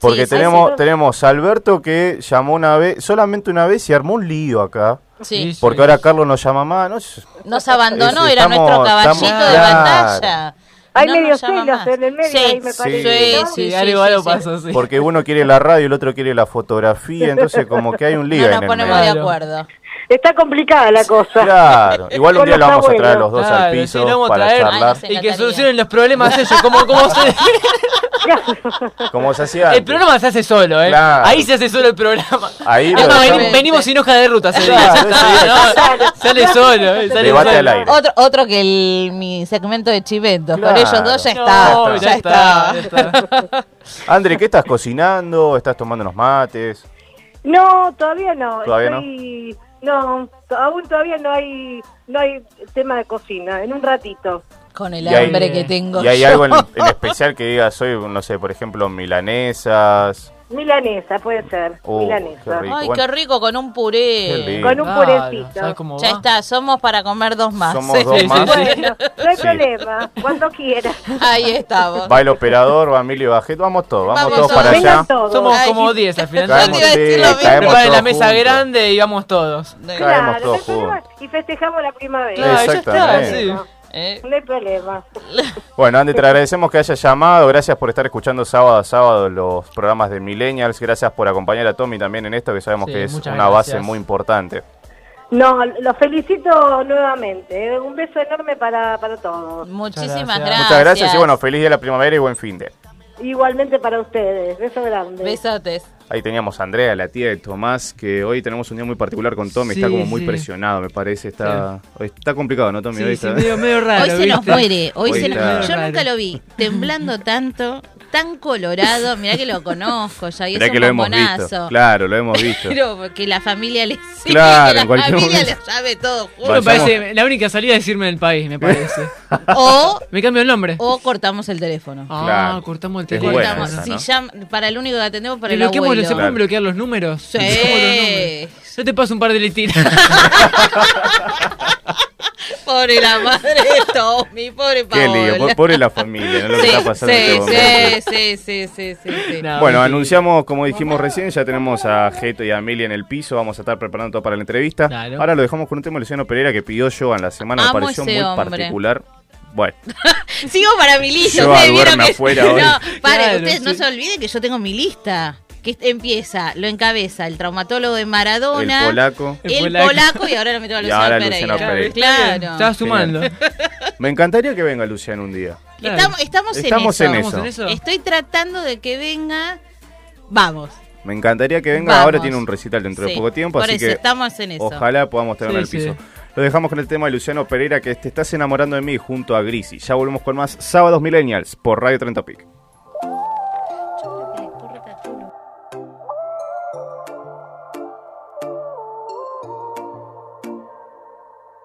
Porque Sí, tenemos, sí. tenemos a Alberto que llamó una vez, solamente una vez y armó un lío acá. Sí. Porque ahora Carlos nos llama más, ¿no? Nos abandonó, Es- era estamos- nuestro caballito estamos- de claro. batalla. Hay No medio celos más. en el medio Sí, ahí, me sí, parece. ¿no? sí, Sí, sí, algo, sí, algo sí. pasó, sí. Porque uno quiere la radio y el otro quiere la fotografía, entonces como que hay un lío No nos en el ponemos medio. de acuerdo. Está complicada la cosa. Claro, [laughs] igual un día lo vamos a traer los dos al Claro, piso lo vamos a para traer. charlar. Ay. Y que solucionen los problemas ellos, como, como [laughs] se... Como se hacía El programa se hace solo, ¿eh? Claro. Ahí se hace solo el programa. Ahí Es lo más, dejamos. veni- venimos sin hoja de ruta, se. Claro, ¿no? Sale solo, ¿eh? Sale Debate solo. al aire. Otro, otro que el, mi segmento de Chiventos. Claro. Con ellos dos ya No, está. ya está, ya está. [laughs] André, ¿qué estás cocinando? ¿Estás tomando unos mates? No, todavía no. ¿Todavía? Estoy- no? To- aún todavía no hay no hay tema de cocina. En un ratito. Con el Y hay- hambre que tengo. ¿Y hay yo. algo en, en especial que digas hoy, no sé, por ejemplo, milanesas? Milanesa, puede ser. Oh, milanesa. qué. Ay, qué rico con un puré. Con un Claro, purecito. ¿sabes cómo Ya va? está, somos para comer dos más. Somos dos sí, más. sí. Bueno, no hay Sí. problema. Cuando quiera. Ahí estamos. Va el operador, va Emilio Bajet, vamos todos, vamos, Vamos todos todos. para allá. Todos. Somos Ay. como 10 al final. Caemos, Yo te iba a decir sí, lo mismo. caemos Preparen la mesa juntos. grande y vamos todos. Caemos Claro, todos. Y festejamos la primavera. Claro, ya está, sí. Eh, No hay problema. [laughs] Bueno, Andy, te agradecemos que hayas llamado. Gracias por estar escuchando sábado a sábado los programas de Millennials. Gracias por acompañar a Tommy también en esto, que sabemos Sí, que es una base muy importante. No, los felicito nuevamente. eh. Un beso enorme para, para todos. Muchísimas gracias. gracias. Muchas gracias y bueno, feliz día de la primavera y buen fin de. Igualmente para ustedes. Beso grande. Besotes. Ahí teníamos a Andrea, la tía de Tomás, que hoy tenemos un día muy particular con Tommy. está Sí, como muy sí. presionado, me parece. Está, está complicado, ¿no, Tommy? Sí, Hoy sí, está- medio, medio raro. Hoy se nos muere. Hoy, Hoy se nos- está- Yo nunca lo vi temblando tanto, tan colorado. Mirá que lo [laughs] conozco ya. Y Mirá es que un lo hemos visto. Claro, lo hemos [laughs] visto. Pero que la familia le sigue, Claro, que la en cualquier familia momento. le sabe todo junto. Me parece, la única salida es irme del país, me parece. [laughs] O, Me cambio el nombre. o cortamos el teléfono. Ah, Claro. cortamos el teléfono. Cortamos. esa, Si ¿no? llam- para el único que atendemos para ¿Y el bloqueamos, abuelo. ¿Se pueden bloquear los números? Sí. Bloqueamos los números. Yo te paso un par de litiras. [laughs] Pobre la madre de Tommy, pobre Qué Paola. lío, po- pobre la familia, ¿no? Lo que Sí, está pasando en este sí, sí, sí, sí, sí, sí. No, Bueno, anunciamos, como dijimos recién, ya tenemos a Geto y a Amelia en el piso, vamos a estar preparando todo para la entrevista. Claro. Ahora lo dejamos con un tema de Luciano Pereira que pidió yo en la semana, Amo me pareció muy hombre. particular. Bueno, [laughs] Sigo para mi lista. Yo ustedes a vieron duerme que... afuera [laughs] hoy. No, pare, Claro, ustedes no sí. se olviden que yo tengo mi lista. Que empieza, lo encabeza el traumatólogo de el Maradona, polaco. el, El polaco. polaco. y ahora lo meto a Y Luciano ahora Pereira. Luciano Pereira. Claro. Estaba sumando. [laughs] Me encantaría que venga Luciano un día. Claro. Estamos, estamos, Estamos en, en eso. eso. ¿Estamos en eso? Estoy tratando de que venga. Vamos. Me encantaría que venga, Vamos. ahora tiene un recital dentro de poco tiempo, por así eso que estamos en eso. ojalá podamos tenerlo en Sí, el piso. sí. Lo dejamos con el tema de Luciano Pereira, que te estás enamorando de mí junto a Grisi. Ya volvemos con más Sábados Millennials por Radio 30 Pic.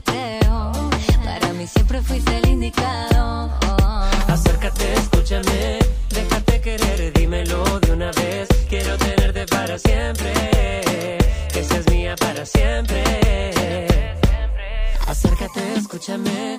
creo. Para mí siempre fuiste el indicado. Acércate, escúchame, déjate querer, dímelo de una vez. Quiero tenerte para siempre, que seas mía para siempre. Acércate, escúchame,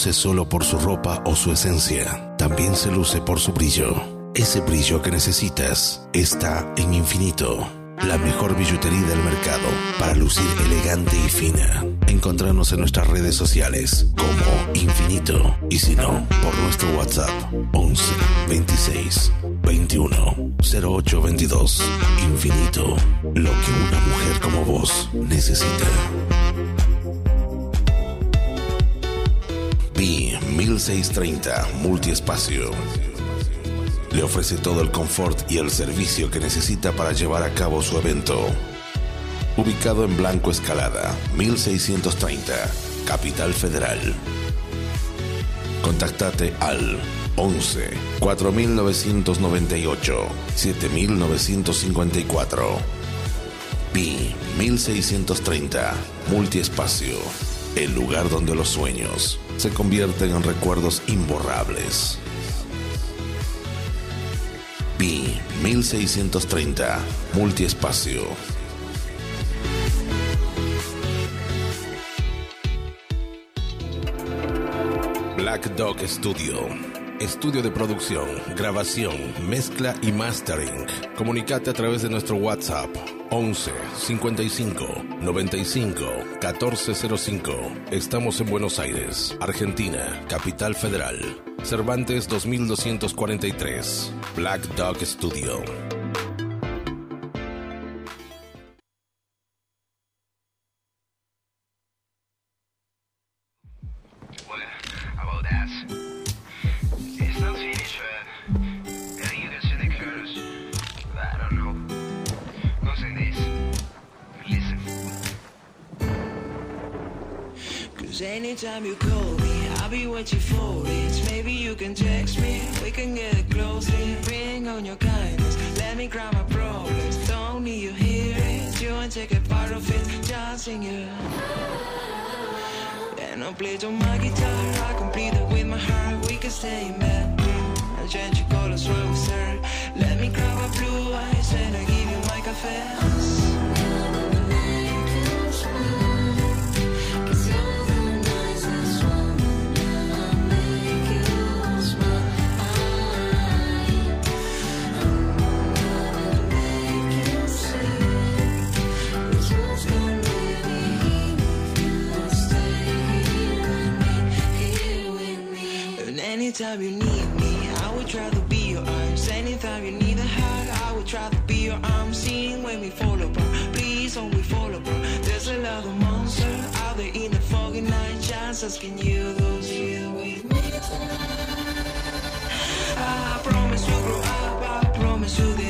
luce solo por su ropa o su esencia, también se luce por su brillo. Ese brillo que necesitas está en Infinito, la mejor billutería del mercado para lucir elegante y fina. Encontrarnos en nuestras redes sociales como Infinito y si no, por nuestro WhatsApp 11 26 21 08 22. Infinito, lo que una mujer como vos necesita. 1630 Multiespacio. Le ofrece todo el confort y el servicio que necesita para llevar a cabo su evento. ubicado en Blanco Escalada, 1630, Capital Federal. Contactate al 11 4998 7954. Pi 1630, multiespacio, el lugar donde los sueños se convierten en recuerdos imborrables. Pi 1630, multiespacio. Black Dog Studio. Estudio de producción, grabación, mezcla y mastering. Comunicate a través de nuestro WhatsApp 11 55 95 1405. Estamos en Buenos Aires, Argentina, Capital Federal. Cervantes 2243. Black Dog Studio. Anytime you call me, I'll be waiting for it. Maybe you can text me, we can get it closer. Bring on your kindness, let me grab my problems. Don't need you hear it, you and take a part of it. Just sing. And I play on my guitar, I complete it with my heart. We can stay in bed. I'll change your colors when we start. Let me grab my blue eyes and I give you my cafe. Anytime you need me, I would try to be your arms. Anytime you need a hug, I would try to be your arms. Seeing when we fall apart, please don't we fall apart. There's a lot of monster out there in the foggy night. Just asking you those here with me I promise we'll grow up. I promise you'll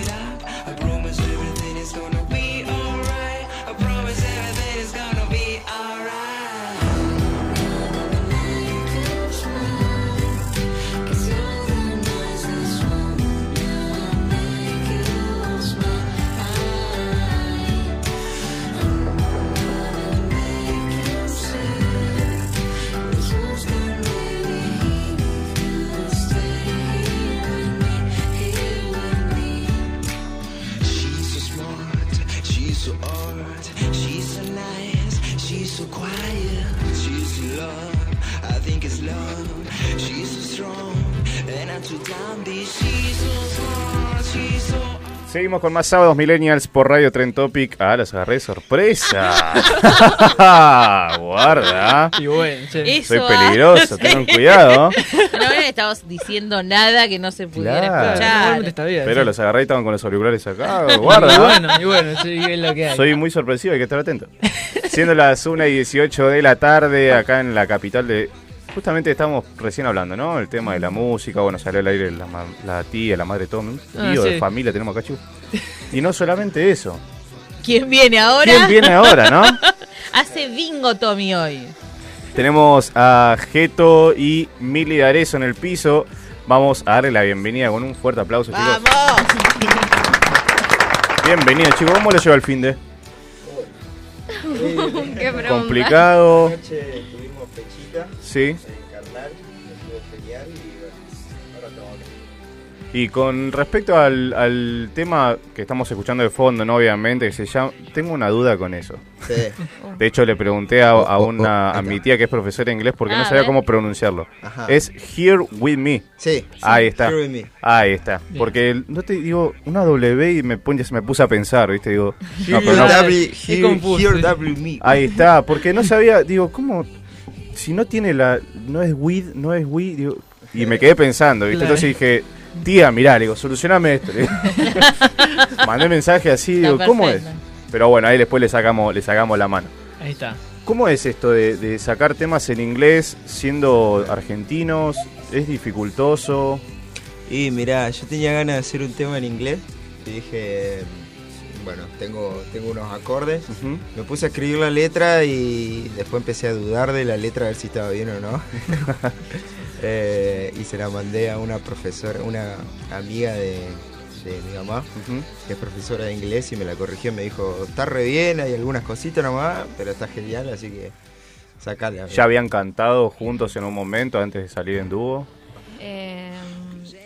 Seguimos con más sábados millennials por Radio Trend Topic. Ah, los agarré de sorpresa. [laughs] Guarda. Y bueno, che. Eso Soy peligroso, tengan cuidado. No no estamos diciendo nada que no se pudiera Claro. escuchar. Pero los agarré y estaban con los auriculares acá. [laughs] Y Guarda. bueno, y bueno, sí, es lo que hay. Soy muy sorpresivo, hay que estar atento. Siendo las 1 y 18 de la tarde, acá en la capital de. Justamente estamos recién hablando, ¿no? El tema de la música, bueno, salió al aire la, tía, la madre de Tommy, Ah, tío sí. de familia tenemos acá, chicos. [laughs] Y no solamente eso. ¿Quién viene ahora? ¿Quién viene ahora, no? [laughs] Hace bingo Tommy hoy. Tenemos a Geto y Mili D'Arezo en el piso. Vamos a darle la bienvenida con un fuerte aplauso, chicos. ¡Vamos! Bienvenidos, chicos. ¿Cómo lo lleva el fin de? [laughs] Qué. Complicado. Pechita. Sí. Carnal, genial y ahora con respecto al, al tema que estamos escuchando de fondo, ¿no? Obviamente, que se llama... Tengo una duda con eso. Sí. [laughs] De hecho, le pregunté a, a una, a mi tía que es profesora de inglés porque Ah, no sabía cómo pronunciarlo. Ajá. Es Here With Me. Sí, Ahí está. Here With Me. Ahí está. Bien. Porque el- no te digo una W y me, pone- me puse a pensar, ¿viste? Digo, Here no, pero no- W, here, here W Me. Ahí está, porque no sabía, digo, ¿cómo? Si no tiene la. No es with, no es we, digo. Y me quedé pensando, ¿viste? Claro. Entonces dije, tía, mirá, le digo, solucioname esto. le digo. [laughs] Mandé mensaje así, Está digo, ¿cómo es? Pero bueno, ahí después le sacamos, le sacamos la mano. Ahí está. ¿Cómo es esto de, de sacar temas en inglés siendo argentinos? ¿Es dificultoso? Y mirá, yo tenía ganas de hacer un tema en inglés y dije, bueno, tengo, tengo unos acordes. Me puse a escribir la letra y después empecé a dudar de la letra a ver si estaba bien o no. [laughs] Eh, y se la mandé a una profesora, una amiga de, de mi mamá, que es profesora de inglés y me la corrigió. Me dijo, está re bien, hay algunas cositas nomás, pero está genial, así que sacala. ¿Ya habían cantado juntos en un momento antes de salir en dúo? Eh,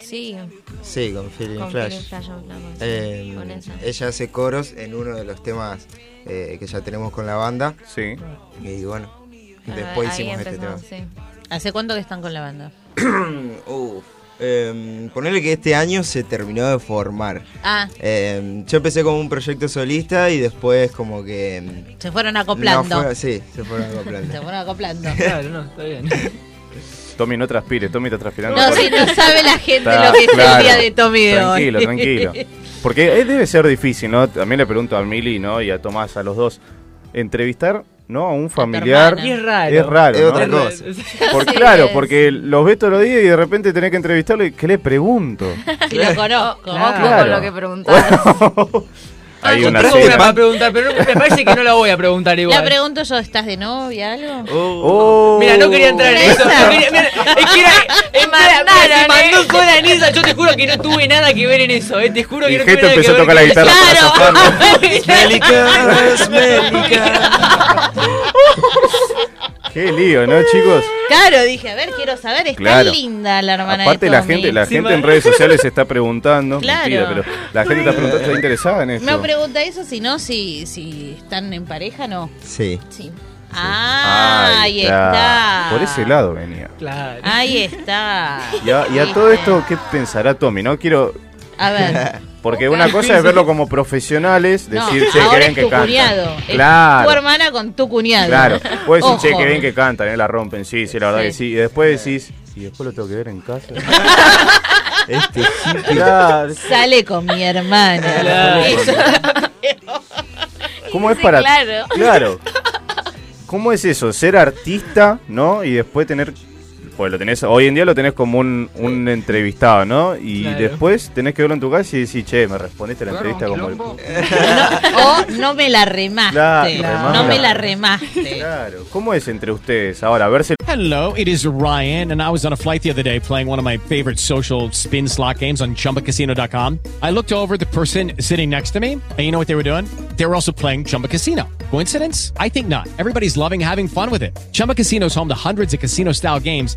sí. Sí, con Feeling Con Flash. Feeling Flash hablamos, sí, Eh, con esa. ella hace coros en uno de los temas eh, que ya tenemos con la banda. Sí. Y bueno, Ah, después hicimos este tema. sí. ¿Hace cuánto que están con la banda? Uf, [coughs] eh, ponele que este año se terminó de formar. Ah, Eh, yo empecé como un proyecto solista y después como que... se fueron acoplando. no fue- sí, se fueron [laughs] acoplando. Se fueron acoplando. Claro, no, está bien. [laughs] Tommy, no transpires, Tommy está transpirando. No, por- si no sabe la gente Está- lo que es claro. el día de Tommy de Tranquilo, hoy. tranquilo. Porque eh, debe ser difícil, ¿no? También le pregunto a Mili, ¿no? Y a Tomás, a los dos. Entrevistar, ¿no? A un familiar. Y es raro. Es raro, Es ¿no? otra cosa. Por- Sí, claro, es. porque los ves todos los días y de repente tenés que entrevistarlo y ¿qué le pregunto? [laughs] Y lo conozco. Claro. con lo que preguntás. Hay Yo una cena. para preguntar, pero me parece que no la voy a preguntar igual. La pregunto yo, ¿estás de novia algo? Oh. Mira, no quería entrar en eso. Esa. no quería- mira, es que era. [laughs] es- mira, mira, se mandó sola en esa. Yo te juro que no tuve nada que ver en eso. Eh. Te juro que Y no tuve nada empezó a que tocar ver la guitarra eso. para [laughs] Qué lío, ¿no, chicos? Claro, dije, a ver, quiero saber, es Claro. linda la hermana Aparte de la gente, la Sí, gente en redes sociales se está preguntando, Claro. mentira, pero la gente está preguntando, está interesada en esto. No pregunta eso, sino si, si están en pareja, no. Sí. Sí. Ah, ahí está. está. Por ese lado venía. Claro. Ahí está. Y a, y a todo esto, ¿qué pensará Tommy? No quiero. A ver. [laughs] Porque una cosa es verlo como profesionales, No, decir, che, ahora que bien que tu cantan. cuñado. Es Claro. tu hermana con tu cuñado. Claro, puedes decir, che, que bien que cantan, eh, la rompen, sí, sí, la verdad Sí. que sí. Y después decís, y después lo tengo que ver en casa. [laughs] Este [laughs] Claro. Sale con mi hermana. Claro. Eso. [laughs] ¿Cómo es para.? claro. Claro. ¿Cómo es eso? Ser artista, ¿no? Y después tener. Pues lo tenés, hoy en día lo tenés como un, un entrevistado, ¿no? Y Claro. después tenés que verlo en tu casa y decir, che, me respondiste la entrevista como el. O no me la remaste. Claro, No remámela. me la remaste. Claro. ¿Cómo es entre ustedes? Ahora, a ver si. Hello, it is Ryan, and I was on a flight the other day playing one of my favorite social spin slot games on chumbacasino.com. I looked over the person sitting next to me, and you know what they were doing? They were also playing Chumba Casino. Coincidence? I think not. Everybody's loving having fun with it. Chumba Casino is home to hundreds of casino style games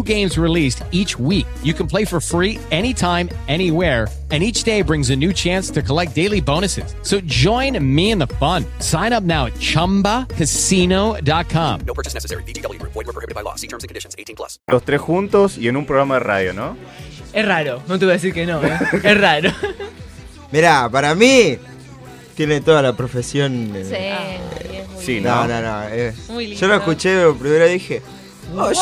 games released each week. You can play for free anytime, anywhere and each day brings a new chance to collect daily bonuses. So join me in the fun. Sign up now at ChumbaCasino.com. No purchase necessary. VGW Group. Void were prohibited by law. See terms and conditions. 18 plus. Los tres juntos y en un programa de radio, ¿no? Es raro, no te voy a decir que no, ¿eh? [laughs] Es raro. Mirá, para mí tiene toda la profesión. eh, Sí, es muy Sí, no, ¿no? no, no. eh, Muy yo lo escuché por primera vez y dije. Oh, ¡Wow! shit.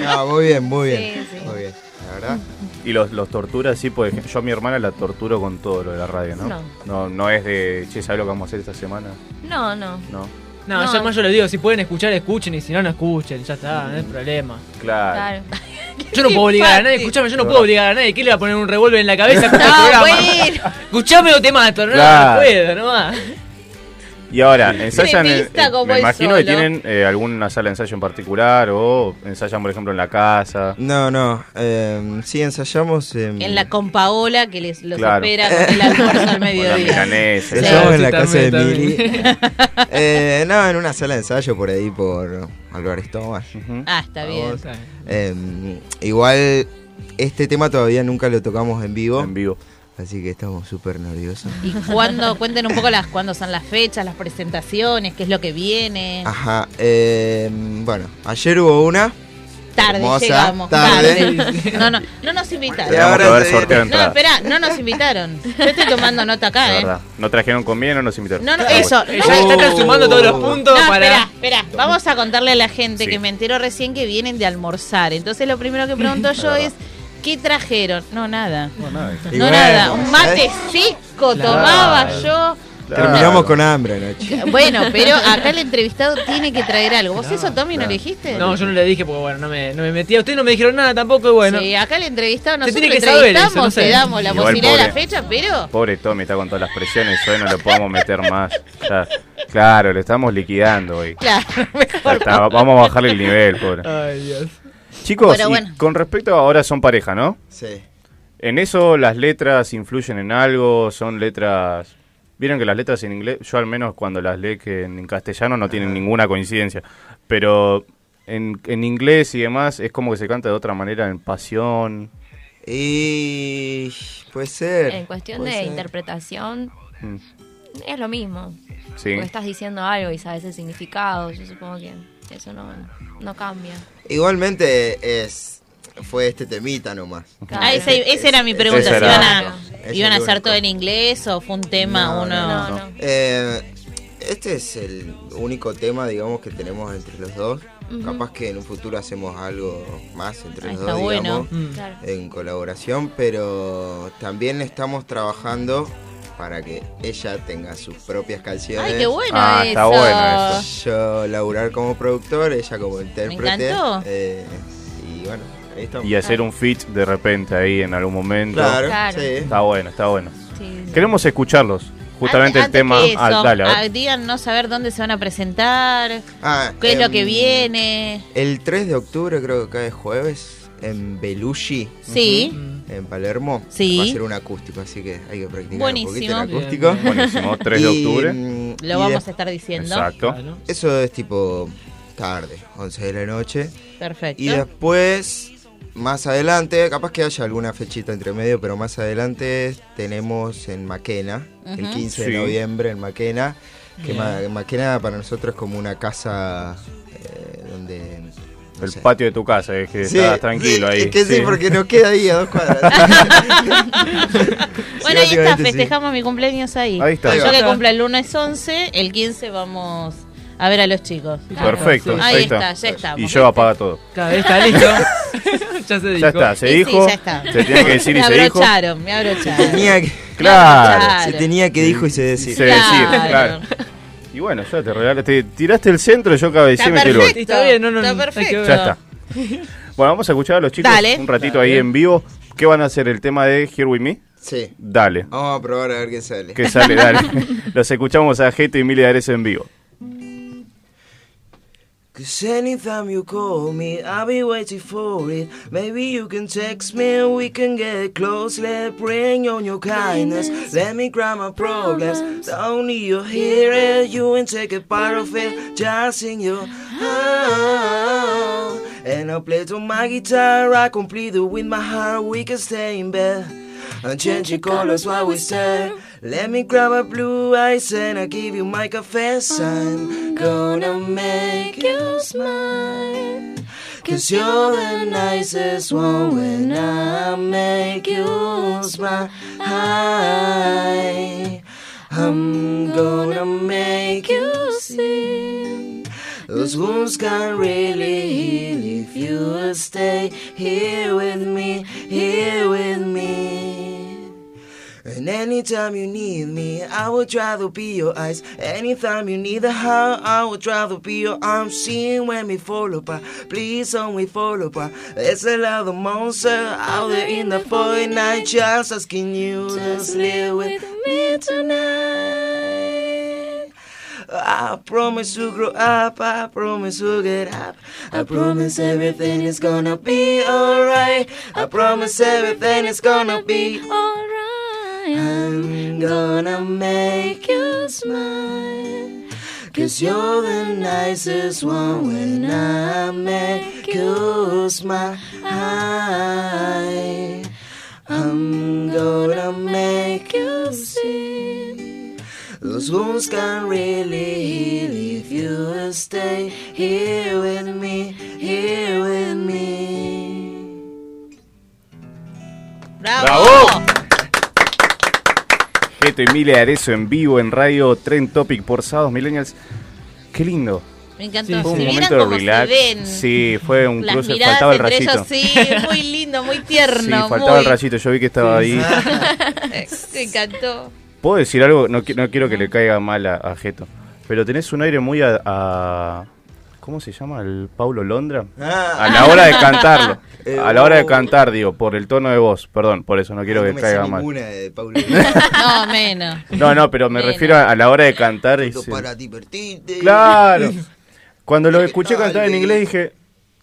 [laughs] no, muy bien, muy bien. Sí, sí. Muy bien, la verdad. Y los, los torturas, sí, ejemplo, yo a mi hermana la torturo con todo lo de la radio, ¿no? No. No, no es de, che, ¿sabes lo que vamos a hacer esta semana? No, no. No. No, No. yo más yo les digo, si pueden escuchar, escuchen, y si no, no escuchen, ya está, no hay problema. Claro. Claro. [laughs] Yo no puedo obligar a nadie, escuchame, yo no puedo obligar a nadie. ¿Qué le va a poner un revólver en la cabeza? [laughs] El No, bueno. Escuchame o te mato, no, Claro. no puedo, no va. Y ahora, ensayan, en- en- me imagino que tienen eh, alguna sala de ensayo en particular o ensayan, por ejemplo, en la casa. No, no. Eh, sí, ensayamos. en- En la compaola que les los Claro. espera con el almuerzo al [laughs] mediodía. milanesa. Sí. Ensayamos en la casa de también, Mili. [laughs] Eh, no, en una sala de ensayo por ahí, por Álvarez Tomás. Ah, está bien. Está bien. Eh, igual, este tema todavía nunca lo tocamos en vivo. En vivo. Así que estamos súper nerviosos. ¿Y cuándo? Cuenten un poco las cuándo son las fechas, las presentaciones, qué es lo que viene. Ajá. eh, bueno, ayer hubo una Tarde, hermosa, llegamos. tarde. Tarde. No, no, no nos invitaron. Y ahora sorteo de No, espera, no nos invitaron. Yo estoy tomando nota acá, La ¿eh? verdad. No trajeron conmigo, no nos invitaron. No, no, eso. no, Ella está sumando todos los puntos No, para. espera, espera. Vamos a contarle a la gente Sí. que me enteró recién que vienen de almorzar. Entonces lo primero que pregunto [laughs] yo es, ¿qué trajeron? No, nada. No, nada. No, bueno, nada. Un mate seco Claro. tomaba yo. Terminamos con hambre anoche. Bueno, pero [laughs] acá el entrevistado tiene que traer algo. ¿Vos eso, Tommy, no le dijiste? No, yo no le dije porque bueno, no me, no me metía. Ustedes no me dijeron nada tampoco y bueno. Sí, acá el entrevistado Se nosotros tiene que saber eso, entrevistamos, no sé. te damos la Igual, posibilidad de la fecha, pero... Pobre Tommy está con todas las presiones, hoy no lo podemos meter más. Ya- claro, lo estamos liquidando hoy. Claro, [laughs] Ya mejor está, no. vamos a bajarle el nivel, pobre. Ay, Dios. Chicos, Pero y bueno. con respecto a ahora son pareja, ¿no? Sí. En eso las letras influyen en algo, son letras... Vieron que las letras en inglés, yo al menos cuando las leo que en castellano no tienen ninguna coincidencia, pero en, en inglés y demás es como que se canta de otra manera, en pasión. Y puede ser. En cuestión de ser. interpretación, Mm, es lo mismo. Sí. Porque estás diciendo algo y sabes el significado. Yo supongo que eso no, no cambia. Igualmente es fue este temita nomás. Ah, ese, esa era mi pregunta, si era- iban a, Es iban a el hacer único. todo en inglés o fue un tema, No, uno... no, no. Eh, este es el único tema, digamos, que tenemos entre los dos. Capaz que en un futuro hacemos algo más entre Ah, los está dos, bueno. digamos, Mm. Claro. en colaboración, pero también estamos trabajando para que ella tenga sus propias canciones. Ay, qué bueno Ah, está eso. bueno eso. Yo laburar como productor, ella como intérprete. encantó. eh, y bueno, ahí estamos. Y hacer un feat de repente ahí en algún momento. Claro, Claro. sí. Está bueno, está bueno. Sí. Queremos escucharlos. Justamente Antes- el tema... antes que ah, eso, dale, a ver. díganos a ver dónde se van a presentar, Ah, qué es lo que em, viene. El 3 de octubre, creo que cae jueves, en Belushi. Sí. En Palermo. Sí. Va a ser un acústico, así que hay que practicar Buenísimo. un poquito el acústico. bien. Buenísimo, 3 de octubre. mm, Lo y vamos de- a estar diciendo. Exacto. Claro. Eso es tipo tarde, 11 de la noche. Perfecto. Y después, más adelante, capaz que haya alguna fechita entre medio, pero más adelante tenemos en Maquena, el Ujú. 15 Sí. de noviembre en Maquena. Que. Ma- Maquena para nosotros es como una casa eh, donde... no El sé. patio de tu casa, es que Sí, estás tranquilo sí, ahí. Es que sí, porque nos queda ahí a dos cuadras. [laughs] Bueno, ahí está, sí. festejamos mi cumpleaños ahí. Ahí está. Yo Ahí que cumplo el lunes 11, el 15 vamos a ver a los chicos. Perfecto. Ahí, ahí está, ya estamos. Y yo apaga todo. Claro, está listo. [laughs] ya se dijo. Ya está, se Sí, sí, dijo. ya está. Se tenía que decir y me se dijo. abrocharon, me abrocharon. tenía que, Claro. se tenía que dijo y se decía. Se decir, Claro. Y bueno, ya te regalaste. Te tiraste el centro, yo cabeceé y metí el gol. Está bien, no, no, Está perfecto. Ya está. Bueno, vamos a escuchar a los chicos Dale. un ratito Dale. ahí en vivo. ¿Qué van a hacer? ¿El tema de Here With Me? Sí. Dale. Vamos a probar a ver qué sale. Que sale, dale. [laughs] Los escuchamos a Geto y Mili Ares en vivo. Cause anytime you call me, I'll be waiting for it. Maybe you can text me and we can get close. Let bring on your kindness. Let me grab my problems. Don't need you hear it. You and take a part of it. Just in your heart. And I'll play to my guitar. I complete it with my heart. We can stay in bed. And change your colors while we stare. Let me grab a blue eyes and I'll give you my confess. I'm gonna make you smile. Cause you're the nicest one when I make you smile. I'm gonna make you see. Those wounds can't really heal if you stay here with me, here with me. And anytime you need me, I would rather be your eyes. Anytime you need a heart, I would rather be your arms. Seeing when we fall apart, please don't we fall apart. There's a lot of monster out there in the night, just asking you to sleep with me tonight. I promise to grow up, I promise to get up. I promise everything is gonna be alright. I promise everything is gonna be alright. I'm gonna make you smile. Cause you're the nicest one when I make you smile. I'm gonna make you see. Those wounds can't really heal if you stay here with me, 7, Emilia Arezo en vivo en radio Tren Topic por sábados millennials. Qué lindo. Me encantó. Sí, fue un momento de relax. Sí, fue un Las cruce, faltaba el rayito. Ellos, sí, muy lindo, muy tierno. Sí, faltaba muy... el rayito, yo vi que estaba ahí. Ah. [laughs] Me encantó. ¿Puedo decir algo? No, no quiero que le caiga mal a, a Geto. Pero tenés un aire muy a, a... ¿Cómo se llama? ¿El Paulo Londra? Ah. A la hora de cantarlo. [laughs] Eh, a la hora de cantar, digo, por el tono de voz. Perdón, por eso no quiero no que me sé caiga mal. ninguna de [laughs] Paulo. No, menos. No, no, pero me Menos. refiero a, a la hora de cantar. y para divertirte. Claro. [laughs] Cuando lo escuché cantar en inglés dije,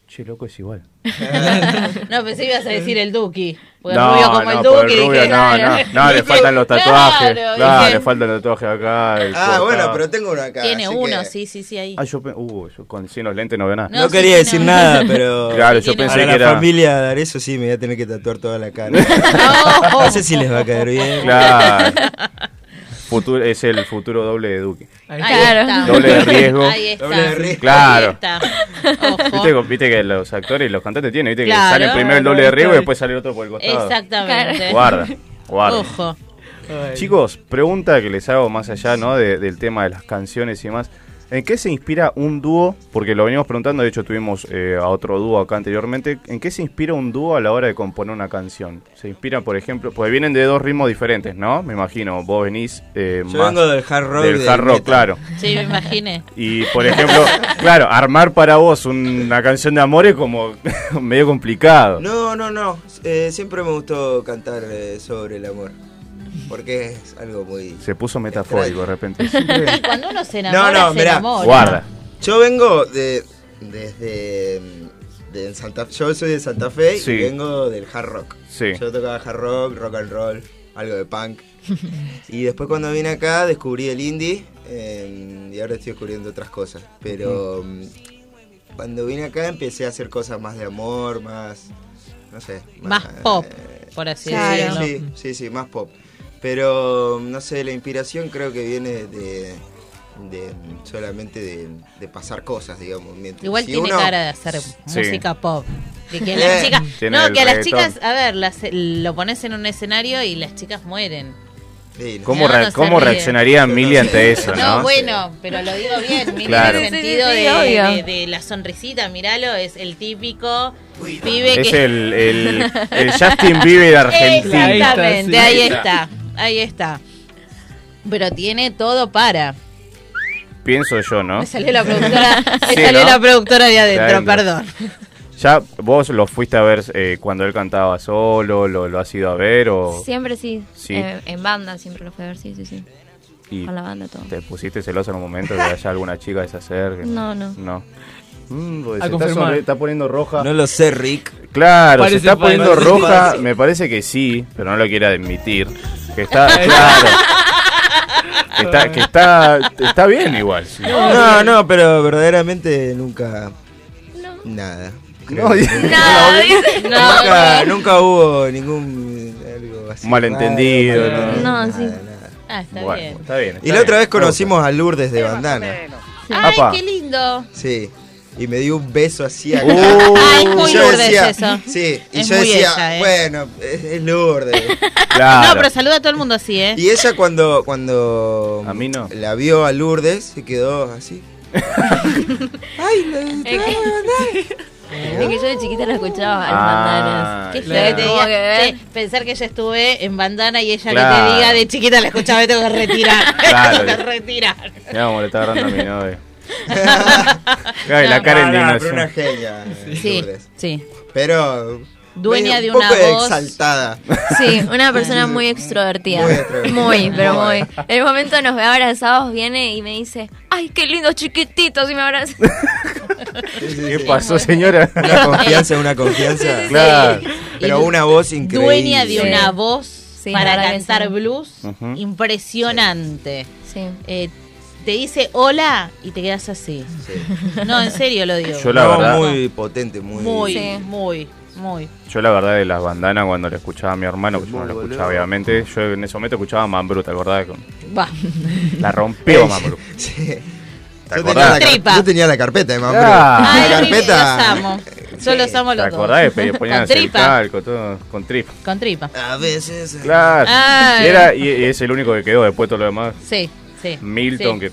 che, loco, es igual. [laughs] No, pensé que ibas a decir el Duki. Porque No, rubio como no, el Duki. el rubio dije, no, no, no, le faltan los tatuajes. claro, Claro, dije, le faltan los tatuajes acá. el Ah, bueno, pero tengo uno acá. Tiene uno, que- sí, sí, sí, ahí. Ah, yo, uh, yo con sin los lentes no veo nada. No, No, quería sí, decir no. nada, pero. [laughs] Claro, yo pensé que la era. familia dar eso sí me voy a tener que tatuar toda la cara. [laughs] No sé si les va a caer bien. Claro. Futuro, es el futuro doble de Duque. Ahí Claro. está. Doble de riesgo. Ahí está. Doble de riesgo. Claro. Ahí está. Ojo. ¿Viste, que- viste que los actores y los cantantes tienen, viste Claro. que sale primero el doble de riesgo y después sale el otro por el costado. Exactamente. Guarda, guarda. Ojo. Chicos, pregunta que les hago más allá ¿no? de- del tema de las canciones y demás. ¿En qué se inspira un dúo? Porque lo venimos preguntando, de hecho tuvimos eh, a otro dúo acá anteriormente. ¿En qué se inspira un dúo a la hora de componer una canción? Se inspira, por ejemplo, pues vienen de dos ritmos diferentes, ¿no? Me imagino, vos venís eh, Yo más vengo del hard rock. del del hard rock, metal. claro. Sí, me imaginé. Y por ejemplo, [laughs] claro, armar para vos una canción de amor es como [laughs] medio complicado. No, no, no. Eh, siempre me gustó cantar eh, sobre el amor. Porque es algo muy. Se puso metafórico de repente. [laughs] Cuando uno se enamora, No, no, se mirá. enamora. Guarda. Yo vengo de. Desde. De Santa, yo soy de Santa Fe Sí. y vengo del hard rock. Sí. Yo tocaba hard rock, rock and roll, algo de punk. [laughs] y después cuando vine acá descubrí el indie eh, y ahora estoy descubriendo otras cosas. Pero mm, cuando vine acá empecé a hacer cosas más de amor, más. No sé. Más pop, eh, por así Sí, decirlo. sí, sí, sí, más pop. Pero, no sé, la inspiración creo que viene de, de solamente de, de pasar cosas, digamos. Mientras- Igual si tiene uno- cara de hacer Sí. música pop. De que [laughs] las chicas, no, que a las chicas, a ver, las, lo pones en un escenario y las chicas mueren. Sí, no. ¿Cómo, No, re- no se cómo reaccionaría Emilia ante eso, No, no? [laughs] bueno, pero lo digo bien, [laughs] Mili, Claro. en el Sí, sí, sentido sí, de, obvio. de- de la sonrisita, míralo, es el típico pibe Es que... el, el, el Justin Bieber argentino. Exactamente, Ahí está, ahí está. Pero tiene todo para. Pienso yo, ¿no? Me salió la productora, [laughs] me Sí, salió ¿no? la productora de adentro, De adentro. perdón. ¿Ya vos lo fuiste a ver eh, cuando él cantaba solo? ¿Lo, lo has ido a ver? O, Siempre sí. Sí. Eh, en banda siempre lo fui a ver, sí, sí, sí. y Con la banda todo. ¿Te pusiste celoso en un momento de que haya alguna chica que se acerque? No, no. No. Mm, se está, poniendo roja. No lo sé, Rick. Claro, Parece se está poniendo Parece roja. Me parece que sí, pero no lo quiere admitir. Que está, [laughs] claro. Que está, que está, está bien igual. sí. No, no, pero verdaderamente nunca. Nada. No, que dice- nunca- nunca, hubo ningún. Algo así. Malentendido, no. No, sí. nada. Ah, está Bueno, bien. está bien. está Y la otra vez conocimos a Lourdes de Bandana. Ay, Apa. qué lindo. Sí. Y me dio un beso así acá. [laughs] Uh. Ah, es muy Y yo Lourdes decía- eso. Sí, y Es yo decía, ella, ¿eh? bueno, es, es Lourdes. [laughs] Claro. No, pero saluda a todo el mundo así, ¿eh? Y ella cuando, cuando A mí no. la vio a Lourdes se quedó así. [laughs] Ay, la- Es que, es que yo de chiquita la escuchaba a las Ah, bandanas. Qué Claro. que te diga, que- pensar que yo estuve en bandana y ella Claro. que te diga de chiquita la escuchaba tengo que retirar. Claro. tengo que retirar. Cómo le está agarrando a mi novia. [laughs] Ay, la cara No, pero una genia, Sí, sí. Pero Dueña de un una voz. exaltada. Sí, una [laughs] persona muy extrovertida. Muy extrovertida. Muy, pero Muy. muy. En el momento nos ve abrazados, viene y me dice, ay, qué lindos chiquititos, y me abraza. [laughs] ¿Qué pasó, señora? Una confianza, una confianza. Claro. Pero una voz increíble. Dueña de una voz Sí, para cantar blues impresionante. Sí. Eh, te dice hola y te quedas así. Sí. No, en serio lo digo. Yo la voz verdad- muy potente, muy. muy, Sí. muy, muy. Yo la verdad de las bandanas cuando le escuchaba a mi hermano, que yo no lo escuchaba obviamente, yo en ese momento escuchaba a Mambrú, ¿te acordás? Va. La rompió Mambrú. [laughs] Sí. Yo acordás? tenía, la Tripa. yo tenía la carpeta de Mambrú. Ah. Ay, la los carpeta. amo. Yo los amo ¿Te los dos. acordás? de pe- Ponían Con tripa. calco, todo, con tripa. Con tripa. A veces. Claro. Ay. Y, era, y, y es el único que quedó después todo lo demás. Sí, sí. Milton, sí. que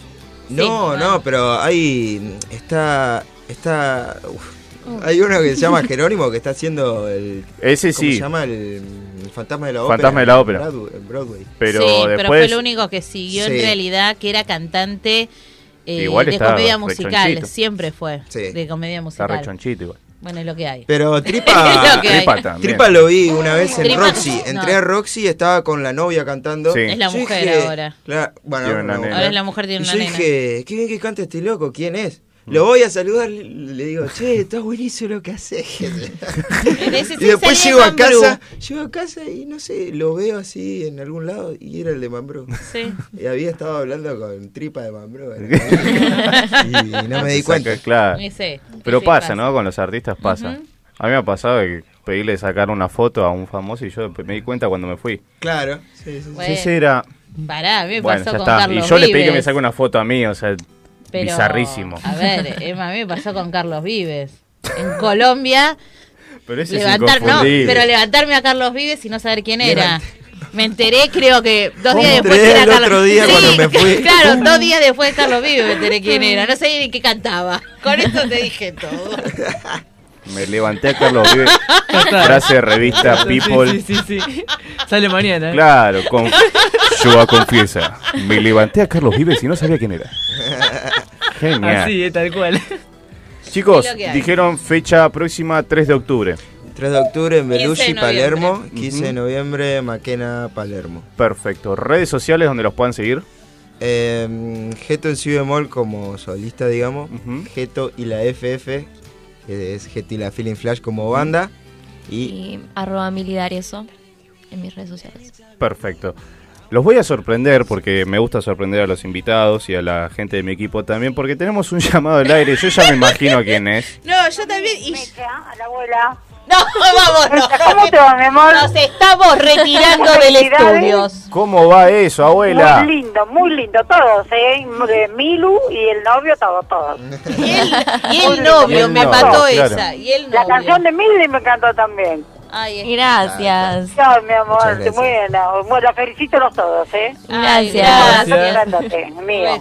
No, no, pero hay. Está. Está. uf. Hay uno que se llama Jerónimo que está haciendo el. Ese ¿Cómo sí. se llama? El, el fantasma de la ópera. Fantasma de la ópera. Broadway- en Broadway. Pero sí, pero después. fue el único que siguió en Sí. realidad, que era cantante eh, Igual de está comedia musical. Siempre fue Sí. de comedia Está musical. rechonchito igual. Bueno, es lo que hay. Pero [laughs] Tripa. lo que hay. Tripa también. Tripa lo vi una vez en Tripa- Roxy. Entré no. a Roxy, estaba con la novia cantando. Sí. Es la Yo mujer dije- ahora. Claro, bueno, Tiene ahora una una nena. mujer. Ahora es la mujer, tiene Y una yo nena. dije, qué bien que canta este loco, ¿quién es? Lo voy a saludar, le, le digo, che, está buenísimo lo que haces. [laughs] Y después llego a casa, llego a casa y no sé, lo veo así en algún lado y era el de Mambrú. Sí. Y había estado hablando con tripa de Mambrú. [laughs] y no me di cuenta. Saca- Claro. Sí, Pero sí pasa, pasa. ¿no? Con los artistas pasa. A mí me ha pasado que pedirle sacar una foto a un famoso y yo me di cuenta cuando me fui. Claro, sí, sí. Bueno, Ese era. Pará, a mí me Bueno, pasó ya con está. Carlos Y yo le pedí que me saque una foto a mí, o sea, Pero, bizarrísimo. A ver, [laughs] Emma, a mí me pasó con Carlos Vives. En Colombia, Pero ese levantar, es no, pero levantarme a Carlos Vives y no saber quién era. Me enteré, creo que dos días después era el Carlos otro día Sí, cuando me fui. Claro, [laughs] dos días después de Carlos Vives me enteré quién era. No sabía ni qué cantaba. Con esto te dije todo. [laughs] Me levanté a Carlos Vives. frase de revista People. Sí, sí, sí, sí. Sale mañana. ¿eh? Claro, con Yoa confiesa. Me levanté a Carlos Vives y no sabía quién era. Genial. Así, eh, tal cual. Chicos, Es dijeron fecha próxima 3 de octubre. 3 de octubre en 15 de Belushi. Palermo. 15 de noviembre, Maquena, Palermo. Perfecto. Redes sociales donde los puedan seguir. Eh, Geto en Si bemol como solista, digamos. Geto y la FF, que es Geto y la Feeling Flash como banda. Y Y arroba milidarieso en mis redes sociales. Perfecto. Los voy a sorprender porque me gusta sorprender a los invitados y a la gente de mi equipo también porque tenemos un [laughs] llamado al aire. Yo ya me imagino quién es. No, yo también. Y... A la abuela. [laughs] No, vamos, no. ¿Cómo te va, mi amor? Nos estamos retirando del estudio. ¿Cómo va eso, abuela? Muy lindo, muy lindo, todos, ¿eh? De Milu y el novio, todos, todos. Y el, y el Muy novio, me mató claro. esa. Y el novio. La canción de Milu me encantó también. Ay, Gracias. Ay, mi amor, gracias. muy bien. Bueno, la felicito a los todos, ¿eh? Ay, Gracias. Grandote, mío.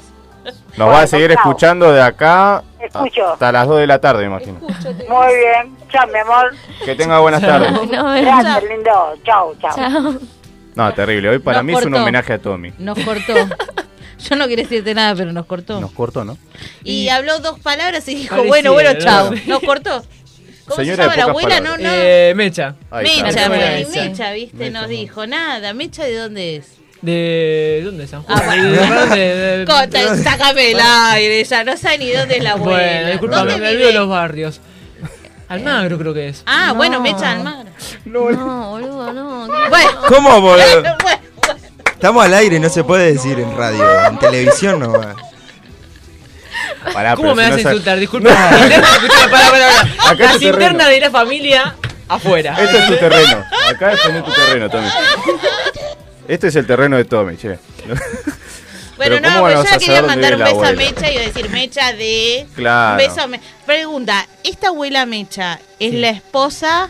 Nos va a seguir chao. escuchando de acá Escucho. hasta las 2 de la tarde, me imagino. Muy bien. Chao, mi amor. Que tenga buenas tardes. No, Gracias, lindo. Chao, chao. Chao. No, terrible. Hoy para Nos mí es un homenaje a Tommy. Nos cortó. [laughs] Yo no quería decirte nada, pero nos cortó. Nos cortó, ¿no? Y habló dos palabras y dijo, bueno, bueno, ¿no? chao. Nos cortó. ¿Cómo Señora se llama la abuela? No, palabras. no. Eh, Mecha. Mecha, Mecha. me- Mecha. Mecha, viste, Mecha, nos no. dijo nada. Mecha, ¿de dónde es? ¿De dónde? ¿San Juan? Ah, bueno. ¿De, de, [laughs] Cota, sácame el aire, ya no sabe ni dónde es la abuela. Bueno, disculpame, ¿Dónde me olvido los barrios. Almagro creo que es. Ah, No. bueno, Mecha Almagro. No, boludo, no. Bueno, ¿Cómo, [laughs] boludo? bueno, bueno. Estamos al aire, no se puede decir en radio. En televisión no va. Pará, ¿Cómo me si vas a no insultar? Disculpa. Escuchame, pará, pará, pará. Acá es Las internas de la familia afuera. Este es tu terreno. Acá es tu terreno, Tommy. Este es el terreno de Tommy, che. Bueno, no, ¿cómo pero vas yo quería mandar un beso a? Mecha y decir Mecha de. Claro. Un beso a Me- Pregunta, ¿esta abuela Mecha es la esposa?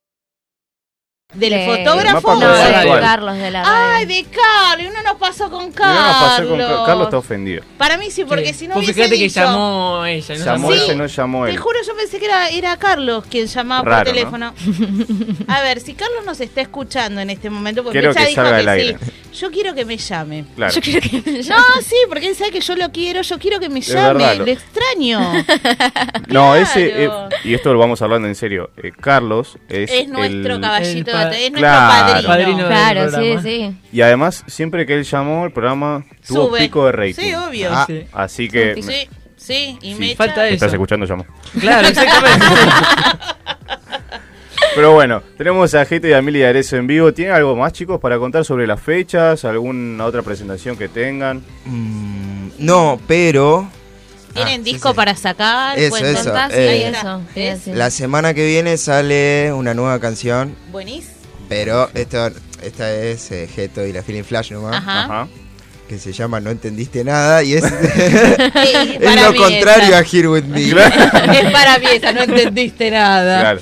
¿Del De- fotógrafo? No, de. Carlos de la radio. Ay, de Carlos. Y uno nos pasó con Y no Carlos. nos pasó con Ca- Carlos está ofendido. Para mí sí, porque si no hubiese fíjate que llamó ella. no Llamó llamó ese, él. no llamó Te él. juro, yo pensé que era, era Carlos quien llamaba Raro, por teléfono. [laughs] A ver, si Carlos nos está escuchando en este momento, porque que dijo salga que al aire. sí. Yo quiero que me llame. Claro. Yo quiero que me No, sí, porque él sabe que yo lo quiero. Yo quiero que me llame. lo- extraño. [laughs] No, ese, eh, y esto lo vamos hablando en serio, eh, Carlos es, Es nuestro el- caballito, es nuestro Claro. padrino. Claro, sí, sí. Y además, siempre que él llamó, el programa tuvo Sube. pico de rating. Sí, obvio. Ah, Sí. Así que... Sí, sí, sí, y Sí. me Falta eso. ¿Estás escuchando? Llamó. Claro, exactamente. [laughs] Pero bueno, tenemos a Gete y a Mili Arezo en vivo. ¿Tienen algo más, chicos, para contar sobre las fechas? ¿Alguna otra presentación que tengan? Mm, no, pero ¿Tienen Ah, disco sí. para sacar? Eso, ¿Pueden eso, eh, eso, la semana que viene sale una nueva canción, Buenísimo. pero esto, esta es eh, Geto y la Feeling Flash nomás, Ajá. Ajá. que se llama No entendiste nada y es, [laughs] Sí, es lo contrario esa. a Here With Me. [laughs] Es para mí esa, no entendiste nada. Claro.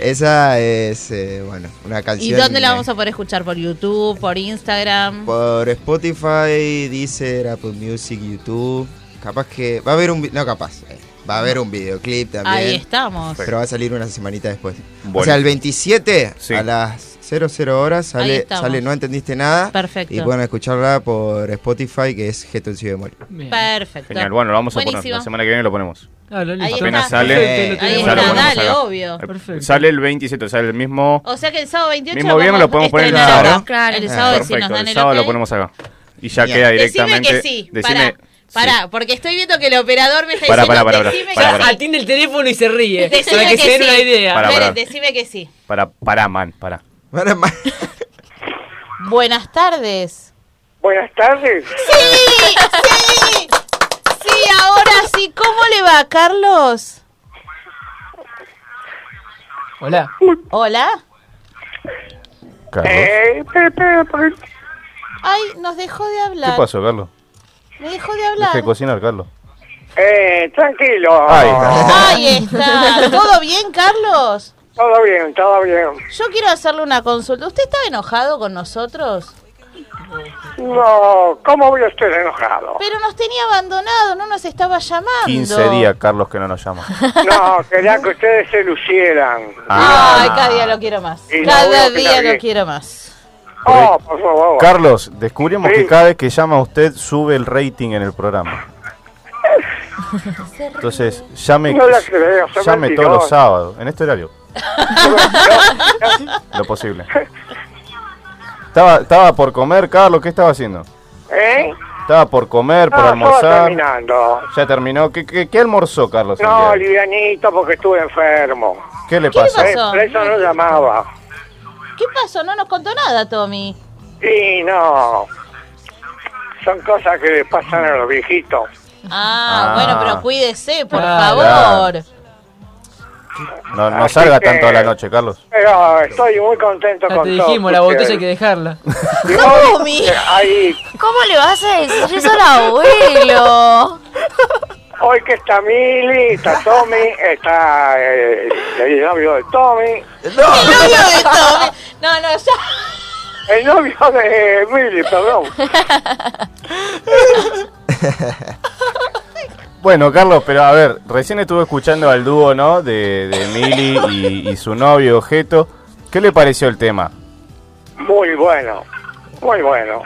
Esa es, eh, bueno, una ¿Y canción. dónde la vamos a poder escuchar? ¿Por YouTube? ¿Por Instagram? Por Spotify, Deezer, Apple Music, YouTube. Capaz que. Va a haber un. No, capaz. eh, Va a haber un videoclip también. Ahí estamos. Pero va a salir una semanita después. Bueno. O sea, el 27 Sí. a las 00 horas sale, sale No Entendiste Nada. Perfecto. Y pueden escucharla por Spotify, que es Geto en Si bemol. Bien. Perfecto. Genial. Bueno, lo vamos a poner. La semana que viene lo ponemos. Ahí Apenas está. sale, Ahí está, ponemos dale, acá. obvio. Perfecto. Sale el 27, sale el mismo... O sea que el sábado 28 Mismo viernes lo podemos poner el sábado. Claro. El Ah, sábado si nos dan el el sábado lo ponemos acá. Y ya Bien. queda Decime directamente... que sí. decime- Pará, sí. Pará, porque estoy viendo que el operador me está Pará, diciendo pará, pará, decime pará, que pará. sí. Atiende el teléfono y se ríe. Decime para que, que se den sí. una idea. Pará, decime que sí. Para, para, man, para. Buenas tardes. Buenas tardes. Sí, sí. Sí, ahora sí. ¿Cómo le va, Carlos? Hola. Hola. Carlos. Eh, Ay, nos dejó de ¿Qué hablar. pasó, Carlos? Me dejó de Deja hablar. de cocinar, Carlos. eh, tranquilo. Ahí está. Ahí está. ¿Todo bien, Carlos? Todo bien, todo bien. Yo quiero hacerle una consulta. ¿Usted estaba enojado con nosotros? No, ¿cómo voy a estar enojado? Pero nos tenía abandonado, no nos estaba llamando. 15 días, Carlos, que no nos llama. No, quería que ustedes se lucieran. Ah. Ay, cada día lo quiero más. Y Cada día lo quiero más. Oh, por favor. Carlos, descubrimos Sí. que cada vez que llama usted sube el rating en el programa. [laughs] Entonces, llame, No creo, llame todos los sábados, en este horario, [laughs] lo posible. Estaba, estaba por comer, Carlos, ¿qué estaba haciendo? ¿Eh? Estaba por comer, por No, almorzar. terminando. Ya terminó. ¿Qué, qué, qué almorzó, Carlos? No, livianito porque estuve enfermo. ¿Qué le ¿Qué le pasa? Eh, pasó? por eso no llamaba. ¿Qué pasó? No nos contó nada, Tommy. Y no. Son cosas que le pasan a los viejitos. Ah, Ah. bueno, pero cuídese, por Claro. favor. No, salga que- tanto a la noche, Carlos. Pero estoy muy contento Ya con te todo. dijimos, la botella hay que dejarla. [laughs] Hoy, eh, ¿Cómo le vas a decir eso al abuelo? [laughs] hoy que está Mili, está Tommy, está eh, el novio de Tommy, El novio de Tommy. [laughs] No, no, ya. el novio de Mili, perdón. [laughs] Bueno, Carlos, pero a ver, recién estuve escuchando al dúo, ¿no? De, de Mili y, y su novio, Objeto. ¿Qué le pareció el tema? Muy bueno, muy bueno.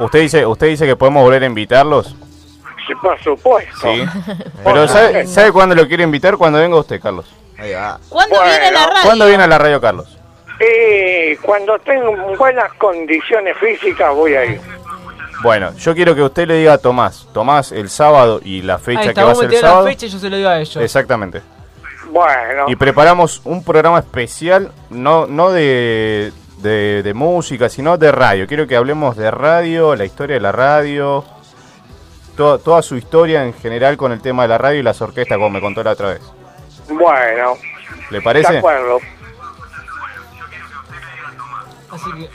¿Usted dice, usted dice que podemos volver a invitarlos? Sí, por supuesto. Sí. Pero ¿sabe, ¿sabe cuándo lo quiere invitar? Cuando venga usted, Carlos. Ahí va. ¿Cuándo Bueno. viene la radio? ¿Cuándo viene a la radio, Carlos? Y cuando tengo buenas condiciones físicas voy a ir. Bueno, yo quiero que usted le diga a Tomás. Tomás, el sábado y la fecha Ahí que va a ser el la sábado. fecha y yo se lo digo a ellos. Exactamente. Bueno, Y preparamos un programa especial, no, no de, de, de música, sino de radio. Quiero que hablemos de radio, la historia de la radio, to- toda su historia en general con el tema de la radio y las orquestas, como me contó la otra vez. bueno, ¿Le de parece? acuerdo. Así que.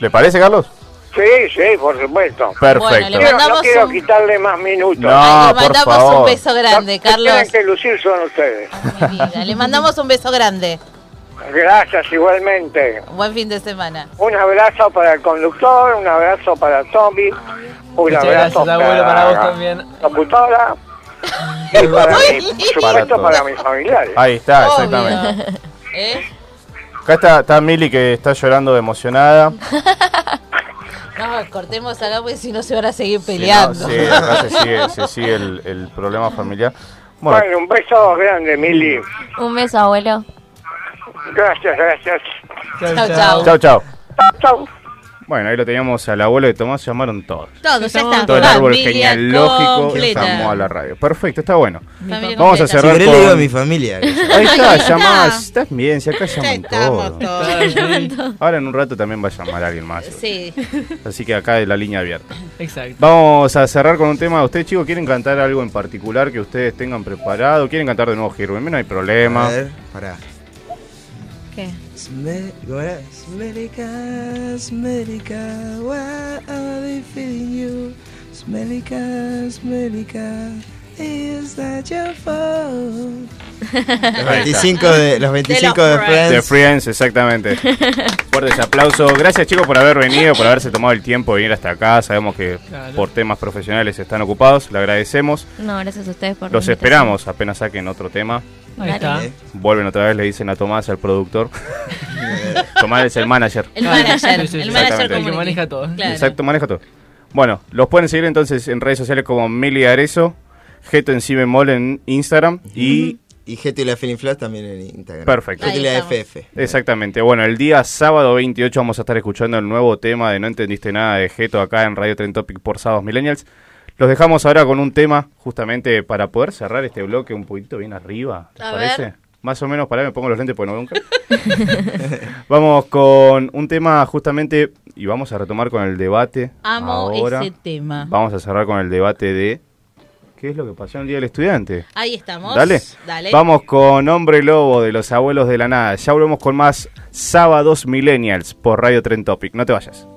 ¿Le parece, Carlos? Sí, sí, por supuesto. Perfecto. Bueno, le Quiero- no quiero un- quitarle más minutos. No, Ay, le por mandamos favor. un beso grande, Los que Carlos. tienen que lucir son ustedes. Mi vida, Le mandamos un beso grande. Gracias, igualmente. Buen fin de semana. Un abrazo para el conductor, un abrazo para Tommy, un Muchas abrazo gracias, abuelo, para vos también. la locutora [laughs] y para mi, supuesto Para para mis familiares. Ahí está, exactamente. ¿Eh? Acá está, está Mili que está llorando emocionada. [laughs] No, cortemos acá porque si no se van a seguir Sí, no, peleando. sí, acá se sigue, [laughs] se sigue el, el problema familiar. Bueno, Bueno, un beso grande, Mili. Un beso, abuelo. Gracias, gracias. Chau, chau. chao, chao. Chau. Bueno, ahí lo teníamos al abuelo de Tomás, llamaron todos. Todos, ya está. Todo el árbol Familia genealógico completa. llamó a la radio. Perfecto, está bueno. Familia Vamos a cerrar Si con... le digo a mi familia. Ahí está, llamás. Estás bien, si acá llaman todos. todos. Ahora en un rato también va a llamar alguien más. Sí. Así que acá es la línea abierta. Exacto. Vamos a cerrar con un tema. ¿Ustedes, chicos, quieren cantar algo en particular que ustedes tengan preparado? ¿Quieren cantar de nuevo Hirwin? No hay problema. A ver, pará. ¿Qué? ¿cómo era? Smellica, smellica, why are they feeding you? Smellica, smellica, is that your fault? Los 25 de, los 25 de, Friends. De Friends, exactamente. Fuertes aplausos. Gracias, chicos, por haber venido, por haberse tomado el tiempo de venir hasta acá. Sabemos que Claro. por temas profesionales están ocupados. Le agradecemos. No, gracias a ustedes por Los esperamos apenas saquen otro tema. Ahí está. Vuelven otra vez, le dicen a Tomás, al productor. [laughs] Tomás es el manager. El manager, el manager Exactamente. El que maneja todo. Claro. Exacto, maneja todo. Bueno, los pueden seguir entonces en redes sociales como Mili Arezo, Geto en si bemol en Instagram y Y GT y la Feeling Flash también en Instagram. Perfecto. GT y la. FF. Exactamente. Bueno, el día sábado 28 vamos a estar escuchando el nuevo tema de No entendiste nada de Geto acá en Radio Trend Topic por Sábados Millennials. Los dejamos ahora con un tema justamente para poder cerrar este bloque un poquito bien arriba. ¿Les A parece? ver. Más o menos, para me pongo los lentes porque no veo nunca. [laughs] vamos con un tema justamente y vamos a retomar con el debate. Amo ahora. ese tema. Vamos a cerrar con el debate de ¿qué es lo que pasó en el Día del Estudiante? Ahí estamos. Dale. Dale. Vamos con Hombre Lobo de los Abuelos de la Nada. Ya volvemos con más Sábados Millennials por Radio Trend Topic. No te vayas.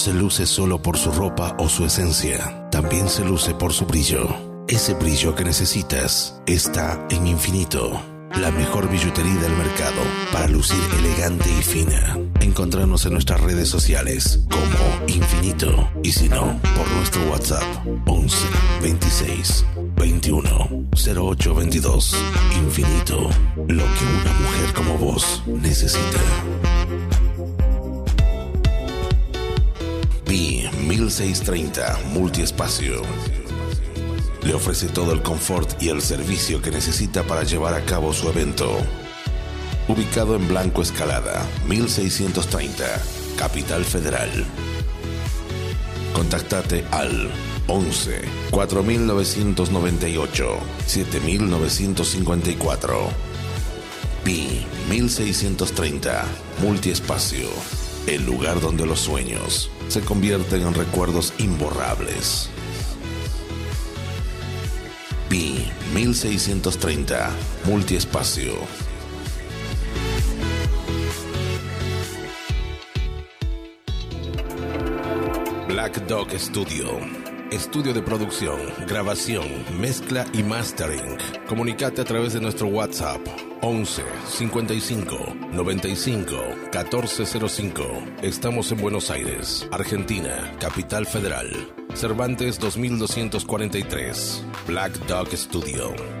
Se luce solo por su ropa o su esencia, también se luce por su brillo. Ese brillo que necesitas está en infinito. La mejor billutería del mercado para lucir elegante y fina. Encontrarnos en nuestras redes sociales como Infinito y si no, por nuestro WhatsApp 11 26 21 08 22. Infinito, lo que una mujer como vos necesita. 1630 Multiespacio. Le ofrece todo el confort y el servicio que necesita para llevar a cabo su evento. Ubicado en Blanco Escalada, 1630, Capital Federal. Contactate al 11 4998 7954. Pi 1630 Multiespacio. El lugar donde los sueños se convierten en recuerdos imborrables. Pi 1630 Multiespacio. Black Dog Studio. Estudio de producción, grabación, mezcla y mastering. Comunicate a través de nuestro WhatsApp 11 55 95 1405. Estamos en Buenos Aires, Argentina, Capital Federal. Cervantes 2243. Black Dog Studio.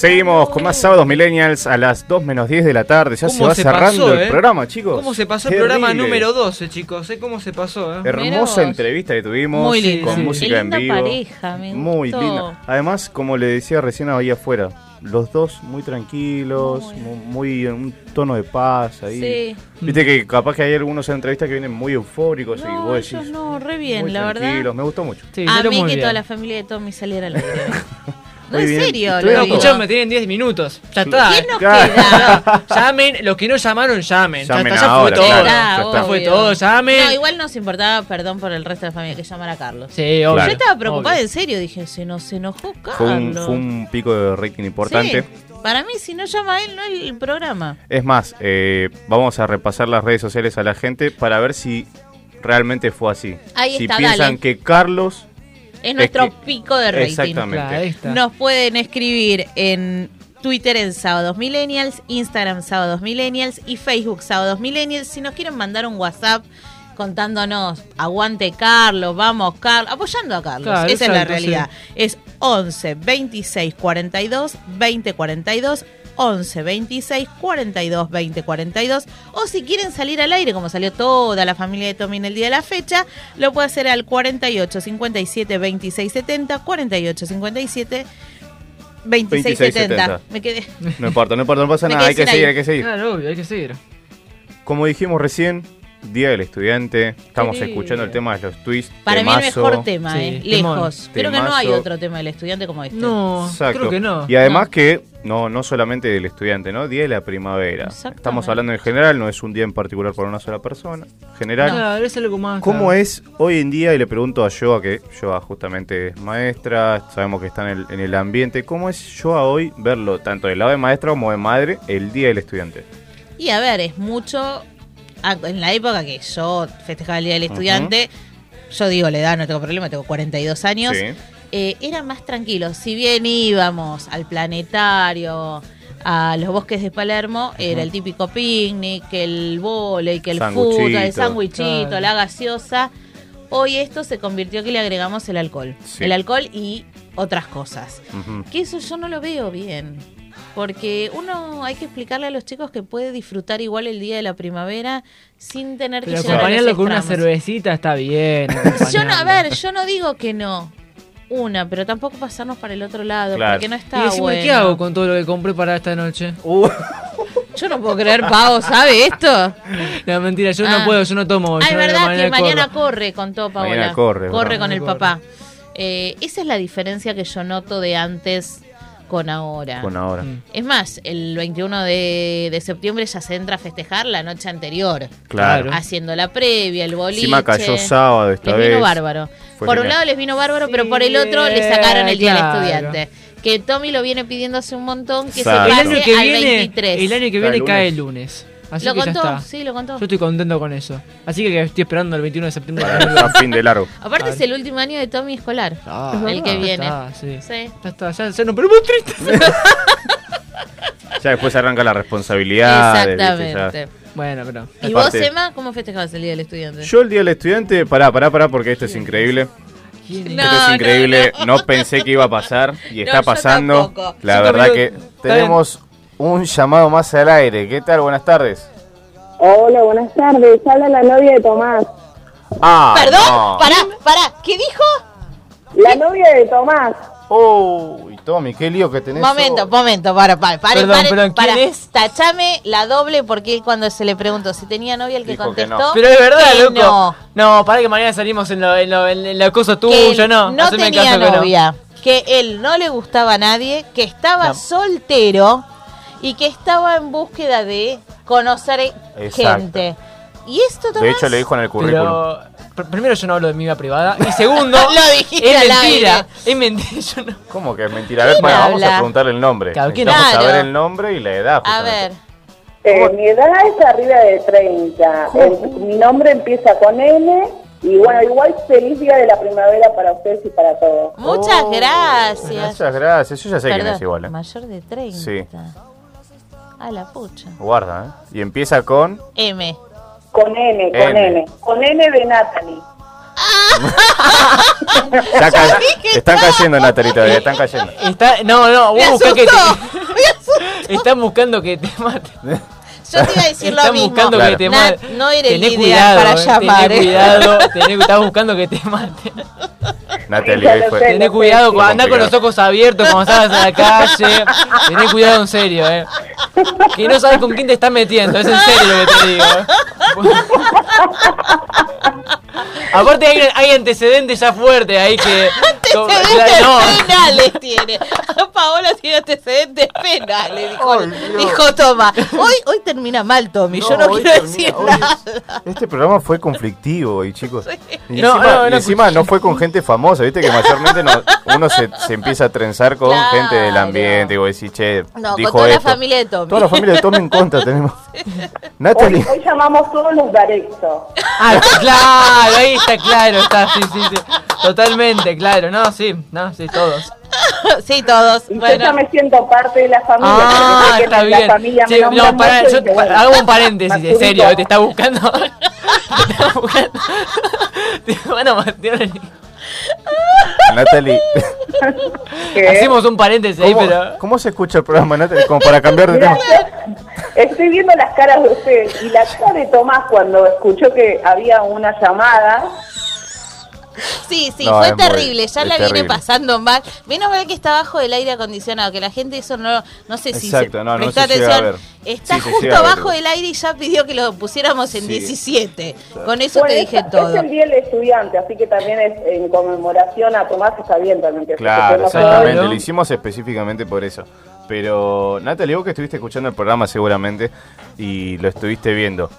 Seguimos con más sábados millennials a las 2 menos 10 de la tarde. Ya se ¿Cómo va se cerrando pasó, el eh? programa, chicos. ¿Cómo se pasó el programa número 12, chicos? ¿Eh? ¿Cómo se pasó? eh? Hermosa entrevista que tuvimos Muy linda. con Sí. música en vivo. pareja, me muy gustó. linda. Además, como le decía recién ahí afuera, los dos muy tranquilos, mu- muy en un tono de paz ahí. Sí. Viste que capaz que hay algunos en entrevistas que vienen muy eufóricos y No, vos decís, ellos no, re bien, muy la verdad. tranquilos, me gustó mucho. a mí que toda la familia de Tommy saliera al aire. [laughs] No, Muy en serio, No, lo digo. escuchame, tienen 10 minutos. Ya está. ¿Quién nos queda? [laughs] llamen, los que no llamaron, llamen. Llamen ya, está, ya ahora, fue todo. claro, ya está. fue todo, llamen. No, igual nos importaba, perdón por el resto de la familia, que llamara a Carlos. Sí, obvio. Yo estaba preocupada Obvio. en serio, dije, se nos enojó Carlos. Fue un, fue un pico de rating importante. Sí, para mí, si no llama a él, no el programa. Es más, eh, vamos a repasar las redes sociales a la gente para ver si realmente fue así. Ahí si está, piensan dale. que Carlos Es nuestro que- pico de rating. Exactamente. Claro, ahí está. Nos pueden escribir en Twitter en Sábados Millennials, Instagram Sábados Millennials y Facebook Sábados Millennials. Si nos quieren mandar un WhatsApp contándonos, aguante Carlos, vamos Carlos, apoyando a Carlos. Claro, Esa es la exacto, realidad. Es 11 26 42 20 42. 11 26 42 20 42 o si quieren salir al aire como salió toda la familia de Tommy en el día de la fecha lo puede hacer al 48 57 26 70 48 57 26 70 me quedé No importa, no importa, no pasa nada, hay que sin seguir, ahí. hay que seguir. Claro, obvio, hay que seguir. Como dijimos recién, Día del Estudiante, estamos escuchando el tema de los twists. para mí el mejor tema Sí, eh, temón. lejos creo que no hay otro tema del estudiante como este No, Exacto. creo que no. Y además que, no, no solamente del estudiante, ¿no? Día de la primavera. Estamos hablando en general, no es un día en particular para una sola persona. General. Claro, es algo más. ¿Cómo claro. es hoy en día? Y le pregunto a Joa, que Joa justamente es maestra, sabemos que está en el, en el ambiente. ¿Cómo es Joa hoy verlo, tanto del lado de maestra como de madre, el Día del Estudiante? Y a ver, es mucho. Ah, En la época que yo festejaba el Día del Estudiante, yo digo la edad, no tengo problema, tengo 42 años. Sí. eh, era más tranquilo. Si bien íbamos al planetario, a los bosques de Palermo, era el típico picnic, el volei, que el fútbol, el sándwichito, Claro. la gaseosa. Hoy esto se convirtió que le agregamos el alcohol. Sí. El alcohol y otras cosas. Que eso yo no lo veo bien. Porque uno hay que explicarle a los chicos que puede disfrutar igual el día de la primavera sin tener Pero que llegar a acompañarlo los con una cervecita está bien. [laughs] Yo no, a ver, yo no digo que no. Una, pero tampoco pasarnos para el otro lado, Claro. porque no Y está decime, bueno. ¿qué hago con todo lo que compré para esta noche? Yo no puedo creer, Pavo, ¿sabe esto? No, mentira, yo Ah. no puedo, yo no tomo. Ah, es yo verdad que mañana mañana corro. corre con todo, Paola. Mañana corre, Corre ¿verdad? con el Corre. papá. Eh, esa es la diferencia que yo noto de antes con ahora. Con ahora. Es más, el 21 de, de septiembre ya se entra a festejar la noche anterior. Claro. Haciendo la previa, el boliche. Encima cayó sábado esta les vez. vino bárbaro. Fue por un lado les vino bárbaro, pero por el otro le sacaron el día del estudiante. Que Tommy lo viene pidiendo hace un montón que Exacto. se El pase año que al viene, 23. el año que viene cae el lunes. Así Lo que ya contó, está. sí, lo contó. Yo estoy contento con eso. Así que estoy esperando el 21 de septiembre. A fin de largo. Aparte es el último año de Tommy escolar. Ah, el que viene. está, sí. Sí. Ya está, ya, ya no, pero muy triste. [laughs] Ya después arranca la responsabilidad. Exactamente. Bueno, pero. ¿Y vos, Emma, cómo festejabas el día del estudiante? Yo el día del estudiante, pará, pará, pará, porque esto es increíble. No, esto es no, increíble, no, pensé que iba a pasar y [laughs] está pasando. tampoco. La Yo verdad que tenemos un llamado más al aire. ¿Qué tal? Buenas tardes. Hola, buenas tardes. Habla la novia de Tomás. Ah, ¿Perdón? no. Pará, pará. ¿Qué dijo? La novia de Tomás. Uy, Tommy, qué lío que tenés. Momento, momento, para, para, para, Perdón, perdón, ¿quién para. es? Tachame la doble porque cuando se le preguntó si tenía novia, el que Dijo que no. contestó. Pero es verdad, que loco. No, No, para que mañana salimos en lo, en lo, en la cosa que tuya, él no. no Haceme tenía caso que no. novia, que él no le gustaba a nadie, que estaba No. soltero y que estaba en búsqueda de conocer Exacto. gente. ¿Y esto De hecho, le dijo en el currículum. Pero pr- primero yo no hablo de mi vida privada y segundo [laughs] Lo dijiste es mentira, es mentira, yo no. ¿Cómo que es mentira? A ver, ¿Quién bueno, vamos a preguntarle el nombre. Claro, ¿quién Vamos a saber el nombre y la edad. A ver. Eh, mi edad es arriba de 30. El- mi nombre empieza con N. Y bueno, igual feliz día de la primavera para ustedes y para todos. Muchas Oh, gracias. Muchas gracias. Yo ya sé quién Perdón, es igual. ¿eh? Mayor de 30. Sí. A la pucha. Guarda, ¿eh? Y empieza con. M. Con N, con N. N. Con N de Natalie. [laughs] Ya ca- están cayendo, Natalie, todavía. Están cayendo. Está, no, no, vos buscá que te, Están buscando que te mate. Yo te iba a decir lo Están mismo. buscando Claro. que te Nat, mate. no eres el Tené ideal cuidado, para eh, llamar, Tené eh. cuidado, tené, [laughs] estás buscando que te mate. Natalie, hoy fue. Tené cuidado, Fue andá con los ojos abiertos cuando salgas a la calle. Tené cuidado en serio, eh. Que no sabes con quién te estás metiendo, es en serio lo que te digo. Aparte hay, hay antecedentes ya fuertes ahí que... [laughs] Antecedentes no. penales tiene. [laughs] Paola tiene antecedentes penales, dijo, dijo Toma. Hoy, hoy termina mal, Tommy. Yo no hoy quiero termina- decir hoy nada. Este programa fue conflictivo y chicos. Y No, encima, no, y encima no fue con gente famosa, viste que mayormente no- uno se, se empieza a trenzar con Claro. gente del ambiente y vos decís, che, No, con dijo toda la esto. familia de Tommy. Toda la familia de Tommy en contra tenemos. [laughs] Hoy, Natalie, hoy llamamos todos los Darexo. Ah, claro, ahí está claro, está, sí, sí, sí. Totalmente, claro, no, sí, no, sí, todos. [laughs] sí, todos. Y yo Bueno, ya me siento parte de la familia. Ah, está la bien. familia Sí, no, y yo bueno, hago un paréntesis, en [laughs] serio, te está buscando. [laughs] te está buscando. A matar. [laughs] Natalie, ¿Qué? Hacemos un paréntesis ahí, ¿cómo, pero. cómo se escucha el programa, Natalie? Como para cambiar de Mirá, tema. Estoy viendo las caras de ustedes y la cara de Tomás cuando escuchó que había una llamada. Sí, sí, No, fue muy- terrible. Ya la viene terrible. pasando mal. Menos mal que está bajo del aire acondicionado, que la gente eso no, no sé si Exacto, se no, no se a atención. ver. Está Sí, justo abajo del aire y ya pidió que lo pusiéramos en Sí. 17. Con eso Bueno, te dije es, todo. es el día del estudiante, así que también es en conmemoración a Tomás está bien también. Que Claro, exactamente. Lo hicimos específicamente por eso. Pero, Natalie, vos que estuviste escuchando el programa seguramente y lo estuviste viendo.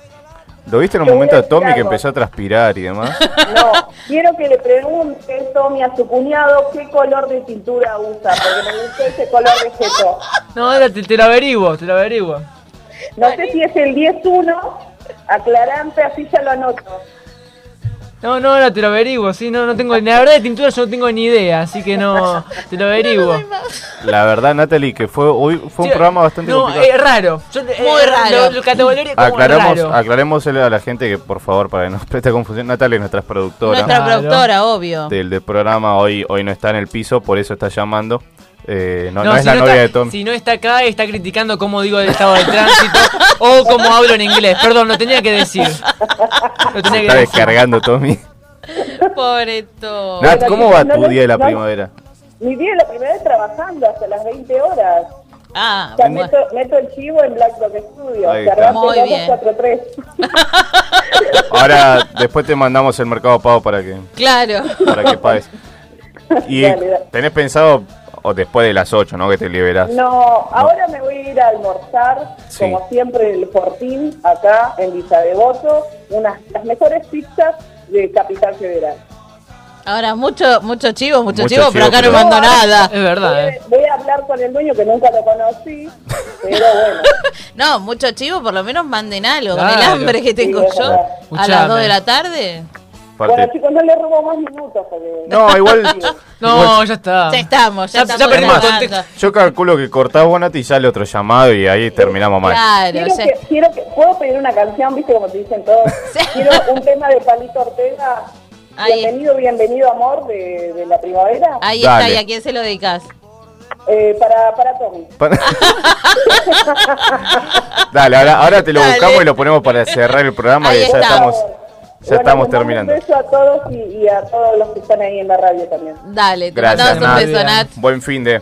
¿Lo viste en un momento a Tommy que empezó a transpirar y demás? [laughs] No, quiero que le pregunte Tommy a su cuñado qué color de cintura usa, porque me gustó ese color de jeto. No, ahora te, te lo averiguo, te lo averiguo. No sé si es el 10-1, aclarante, así ya lo anoto. No, no, ahora te lo averiguo, sí, no, no tengo. La verdad de tintura yo no tengo ni idea, así que no. Te lo [laughs] averiguo. La verdad, Natalie, que fue hoy fue un Sí, programa bastante No, complicado. es raro. Yo, eh, Muy raro. Lo, lo como raro. aclarémosle a la gente que, por favor, para que no [laughs] preste confusión, Natalie es nuestra productora Nuestra Claro. productora, obvio. del, del programa. Hoy, hoy no está en el piso, por eso está llamando. Eh, no, no es si la novia está, de Tommy. Si no está acá, está criticando cómo digo el estado del tránsito o cómo hablo en inglés. Perdón, lo tenía que decir. Lo tenía que Está decir. descargando, Tommy. Pobre Tommy. Nat, ¿cómo va no, tu no, día de la no. primavera? Mi día de la primera vez trabajando hasta las 20 horas. Ah, O sea, bueno. meto, meto el chivo en Black Rock Studio. Ahí Cerrate está. Muy los bien. 243. [laughs] Ahora, después te mandamos el mercado pago para que, Claro. para que pagues. [laughs] Y Dale, dale. tenés pensado o después de las 8, ¿no? Que te liberás. No, ahora me voy a ir a almorzar, Sí. como siempre, el Fortín, acá en Villa Devoto, unas las mejores pizzas de Capital Federal. Ahora, mucho, mucho chivo, mucho, Mucho chivo, pero acá no mando nada. Es verdad, ¿eh? Voy a hablar con el dueño que nunca lo conocí, pero bueno. [laughs] No, mucho chivo, por lo menos manden algo. Con el hambre que tengo Sí, yo a las Escuchame. 2 de la tarde. Bueno, chicos, no le robo más minutos porque... No, igual. [laughs] No, ya está. Ya estamos, ya, Ya- estamos. Yo calculo que cortás Bonati y sale otro llamado y ahí terminamos mal. Claro, Quiero ya- que, quiero que, ¿Puedo pedir una canción, viste, como te dicen todos? [laughs] Quiero un tema de Palito Ortega. Ahí. Bienvenido, bienvenido, amor, de, de la primavera. ahí Dale. está, ¿y a quién se lo dedicas? Eh, para, para Tommy. [laughs] Para- Dale, ahora, ahora te lo Dale. buscamos y lo ponemos para cerrar el programa Ahí y ya está. estamos, ya Bueno, estamos terminando. Un beso a todos y, y a todos los que están ahí en la radio también. Dale, te Gracias, un beso, Nat. Buen fin de.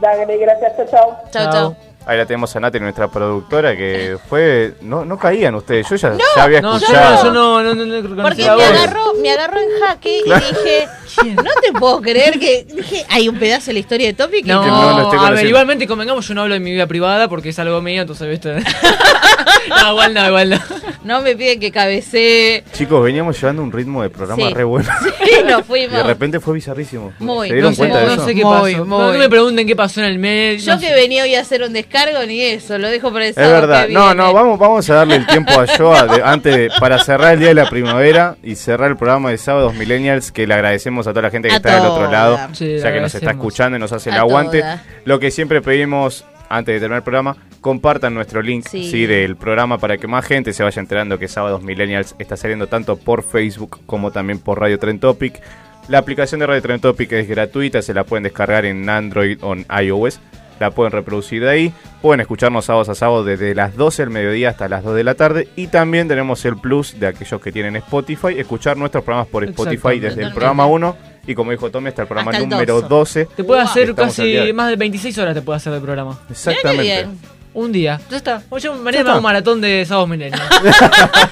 Dale, gracias, chao, chao. Chau, chau. Ahí la tenemos a Nati, nuestra productora, que fue. No, no caían ustedes, yo ya, No, ya había No, yo escuchado. no, yo no, no, no, no Porque me agarró, me agarró en jaque Claro. y dije, no te puedo creer que dije, hay un pedazo de la historia de Topi que No, Que no a ver, igualmente convengamos, yo no hablo de mi vida privada porque es algo mío, entonces, ¿viste? [laughs] no, igual no, igual no. no me piden que cabecee. Chicos, veníamos llevando un ritmo de programa Sí. re bueno. [laughs] Sí, nos Y fuimos. de repente fue bizarrísimo. Muy, ¿Se dieron no sé, cuenta de no eso? sé qué Muy, pasó. muy. No, me pregunten qué pasó en el medio. Yo no que sé. venía hoy a hacer un descargo ni eso, lo dejo por el Es sábado verdad. que No, viene. no, vamos, vamos a darle el tiempo a [laughs] Joa de- antes de- para cerrar el día de la primavera y cerrar el programa de sábados millennials que le agradecemos a toda la gente que A está del otro toda. lado, Sí, le ya que nos está agradecemos. escuchando y nos hace el A aguante. toda. Lo que siempre pedimos antes de terminar el programa, compartan nuestro link Sí. sí. del programa para que más gente se vaya enterando que Sábados Millennials está saliendo tanto por Facebook como también por Radio Trend Topic. La aplicación de Radio Trend Topic es gratuita, se la pueden descargar en Android o en iOS. La pueden reproducir de ahí. Pueden escucharnos sábados a sábados desde las 12 del mediodía hasta las 2 de la tarde. Y también tenemos el plus de aquellos que tienen Spotify, escuchar nuestros programas por Spotify desde el programa 1 y como dijo Tommy hasta el programa Hasta el número 12. 12. Te puede hacer Estamos casi de- más de 26 horas te puede hacer el programa. Exactamente. Bien. Un día. Ya está. Oye, mañana me está. hago un maratón de sábados milenios. [laughs]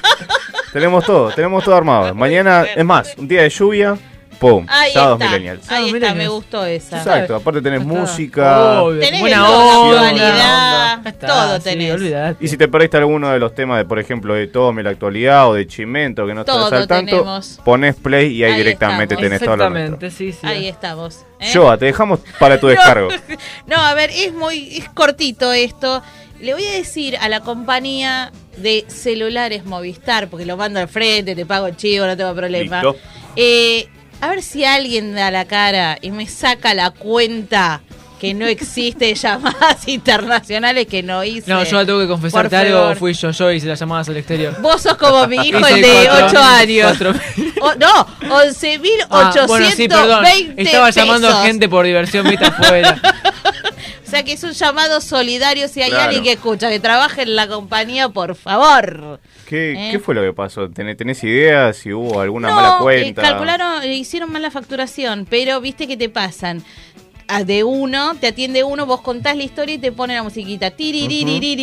[laughs] Tenemos todo, tenemos todo armado. Mañana, es más, un día de lluvia, ¡pum! Ahí Sábados está, Millennials. ahí Sábados está, me gustó esa. Exacto, aparte tenés está. música. Obvio, Tenés buena onda. está, todo tenés. Y si te perdiste alguno de los temas de, por ejemplo, de Tome, la actualidad o de Chimento, que no Todo estás al tanto, tenemos. pones play y ahí, Ahí directamente estamos. tenés todo lo nuestro. Exactamente, sí, sí. Ahí estamos. ¿eh? Joa, te dejamos para tu [laughs] descargo. [laughs] No, a ver, es muy es cortito esto. Le voy a decir a la compañía de celulares Movistar, porque lo mando al frente, te pago el chivo, no tengo problema. Listo. Eh, a ver si alguien da la cara y me saca la cuenta que no existe [laughs] llamadas internacionales que no hice. No, yo tengo que confesarte algo, fui yo, yo hice las llamadas al exterior. Vos sos como mi hijo, el de cuatro- 8 años. O- no, 11.820 Ah, bueno, sí. Estaba llamando pesos. gente por diversión, viste afuera. [laughs] O sea que es un llamado solidario. Si hay Claro. alguien que escucha, que trabaje en la compañía, por favor. ¿Qué, ¿Eh? ¿Qué fue lo que pasó? ¿Tenés, tenés ideas si hubo alguna no, mala eh, cuenta? calcularon, eh, hicieron mala facturación, pero viste que te pasan. a de uno, te atiende uno, vos contás la historia y te pone la musiquita.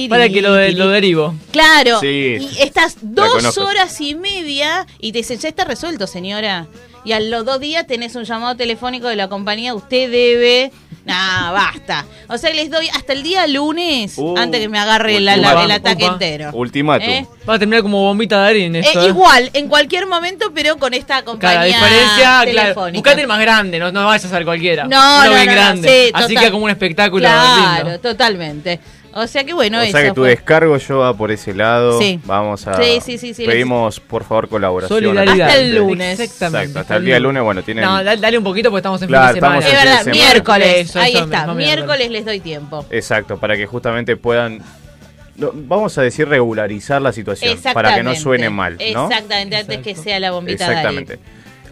Para que lo, de- lo derivo. Claro. Sí, y estás dos horas y media y te dicen, ya está resuelto, señora. Y a los dos días tenés un llamado telefónico de la compañía, usted debe... Nah, basta. O sea, les doy hasta el día lunes Uh, antes que me agarre la- la- ultimátum. el ataque Upa. entero. Ultimátum. ¿Eh? Va a terminar como bombita de harina Eh, esto. ¿eh? igual, en cualquier momento, pero con esta compañía Claro, la diferencia, telefónica. buscate el más grande, no, no vayas a ser cualquiera. No, Uno no, bien no, no, grande. sí, Así total. que como un espectáculo Claro, lindo. totalmente. O sea que bueno, o eso sea que tu fue. descargo yo va por ese lado. Sí. Vamos a. Sí, sí, sí, sí, Pedimos, por favor, colaboración. Solidaridad. Hasta el lunes. Exactamente. Exacto, hasta el día lunes, bueno, tienen. No, dale, un poquito porque estamos en Claro, fin de semana. estamos Es verdad, semana. miércoles. Eso, ahí eso está, miércoles les doy tiempo. Exacto, para que justamente puedan. Vamos a decir regularizar la situación. Para que no suene mal, ¿no? Exactamente, antes que sea la bombita de Exactamente.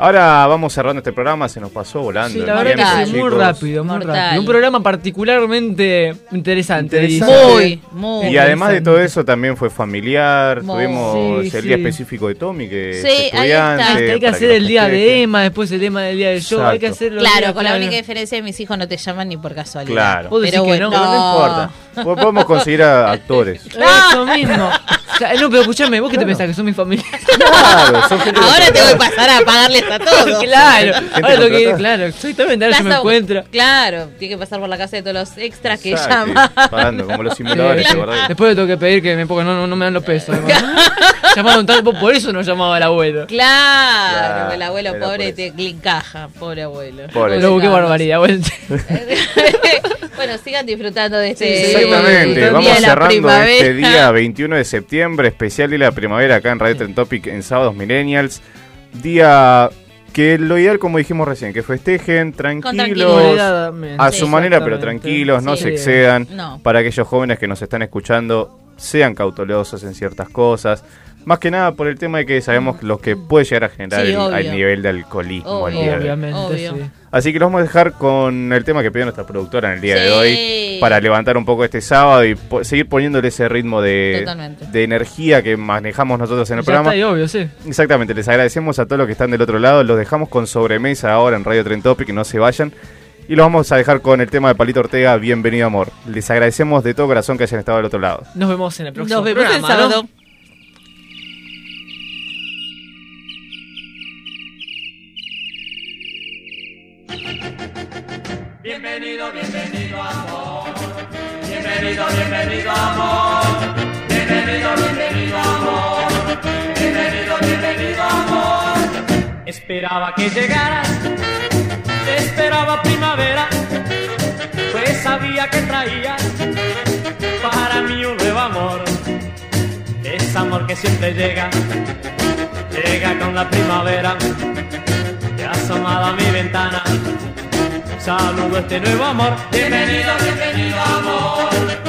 Ahora vamos cerrando este programa, se nos pasó volando. Sí, la verdad tiempo, que sí, muy rápido, muy Mortal. rápido. Un programa particularmente interesante. Interesante. Muy, muy. Y además de todo eso también fue familiar, Muy. tuvimos Sí, el día sí. específico de Tommy que Sí, es ahí está. estudiante. Hay que hacer lo el día de. Emma, después el tema del día del show. Hay que Exacto. hacer los Claro, días, con la claro. única diferencia de mis hijos no te llaman ni por casualidad. Claro. Pero que bueno, no, Pero no importa. Po- Podemos conseguir a actores. [laughs] Eso mismo. Claro, No, pero escúchame, vos qué te pensás que son mi familia. Claro, son Ahora te voy a pasar a pagarles a todos. [laughs] claro, ahora lo que, claro, exactamente, ahora se me encuentra. Claro, tiene que pasar por la casa de todos los extras que Exacto, llama. Pagando, como los simuladores. Después le tengo que pedir que me pongan, no, no, no me dan los pesos. [laughs] Llamaron tanto, por eso no llamaba el abuelo. Claro, Claro, el abuelo pobre te encaja, pobre abuelo. Pobre. Luego, qué barbaridad, bueno. [laughs] bueno, sigan disfrutando de este Exactamente, día vamos cerrando primavera. este día 21 de septiembre, especial de la primavera acá en Radio Trend Topic en sábados millennials. Día que lo ideal, como dijimos recién, que festejen tranquilos, a su manera, pero tranquilos, no Sí. se excedan. No. Para aquellos jóvenes que nos están escuchando, sean cautelosos en ciertas cosas. Más que nada por el tema de que sabemos lo que puede llegar a generar Sí, el, al nivel de alcoholismo. al Obvio, día de hoy. Obviamente, Obvio. sí. Así que lo vamos a dejar con el tema que pidió nuestra productora en el día de Sí. hoy para levantar un poco este sábado y po- seguir poniéndole ese ritmo de, de energía que manejamos nosotros en el Ya programa. está, y obvio, sí. Exactamente, les agradecemos a todos los que están del otro lado, los dejamos con sobremesa ahora en Radio Tren Topic, no se vayan. Y los vamos a dejar con el tema de Palito Ortega, Bienvenido Amor. Les agradecemos de todo corazón que hayan estado del otro lado. Nos vemos en el próximo Nos vemos sábado. Bienvenido, bienvenido amor. Bienvenido, bienvenido amor. Bienvenido, bienvenido amor. Esperaba que llegaras. Esperaba primavera. Pues sabía que traías para mí un nuevo amor. Es amor que siempre llega. Llega con la primavera. Y asomado a mi ventana. Saludo este nuevo amor. Bienvenido, bienvenido amor.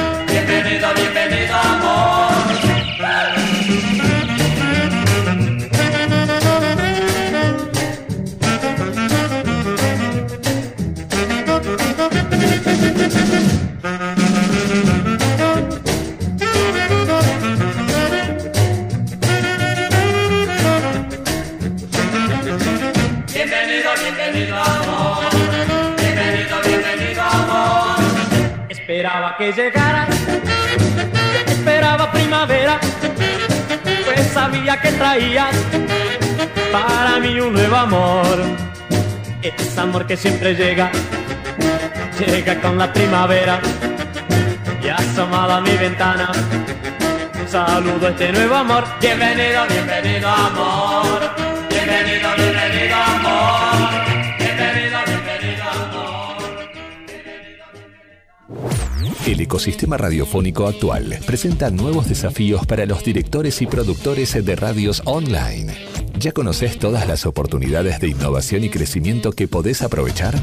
Que llegaras. Esperaba primavera. Pues sabía que traías para mí un nuevo amor. Es amor que siempre llega. Llega con la primavera. Y asomado a mi ventana. Saludo a este nuevo amor. Bienvenido, bienvenido amor. El ecosistema radiofónico actual presenta nuevos desafíos para los directores y productores de radios online. ¿Ya conoces todas las oportunidades de innovación y crecimiento que podés aprovechar?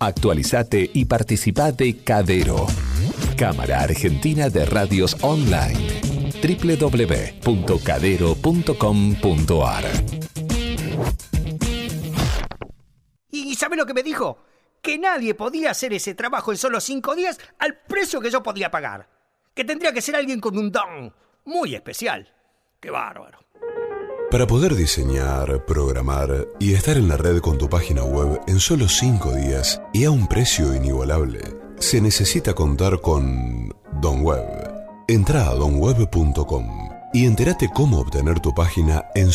Actualizate y participá de Cadero, Cámara Argentina de Radios Online www.cadero.com.ar ¿Y sabe lo que me dijo? Que nadie podía hacer ese trabajo en solo cinco días al precio que yo podía pagar. Que tendría que ser alguien con un don muy especial. ¡Qué bárbaro! Para poder diseñar, programar y estar en la red con tu página web en solo 5 días y a un precio inigualable, se necesita contar con Don Web. Entra a donweb.com y entérate cómo obtener tu página en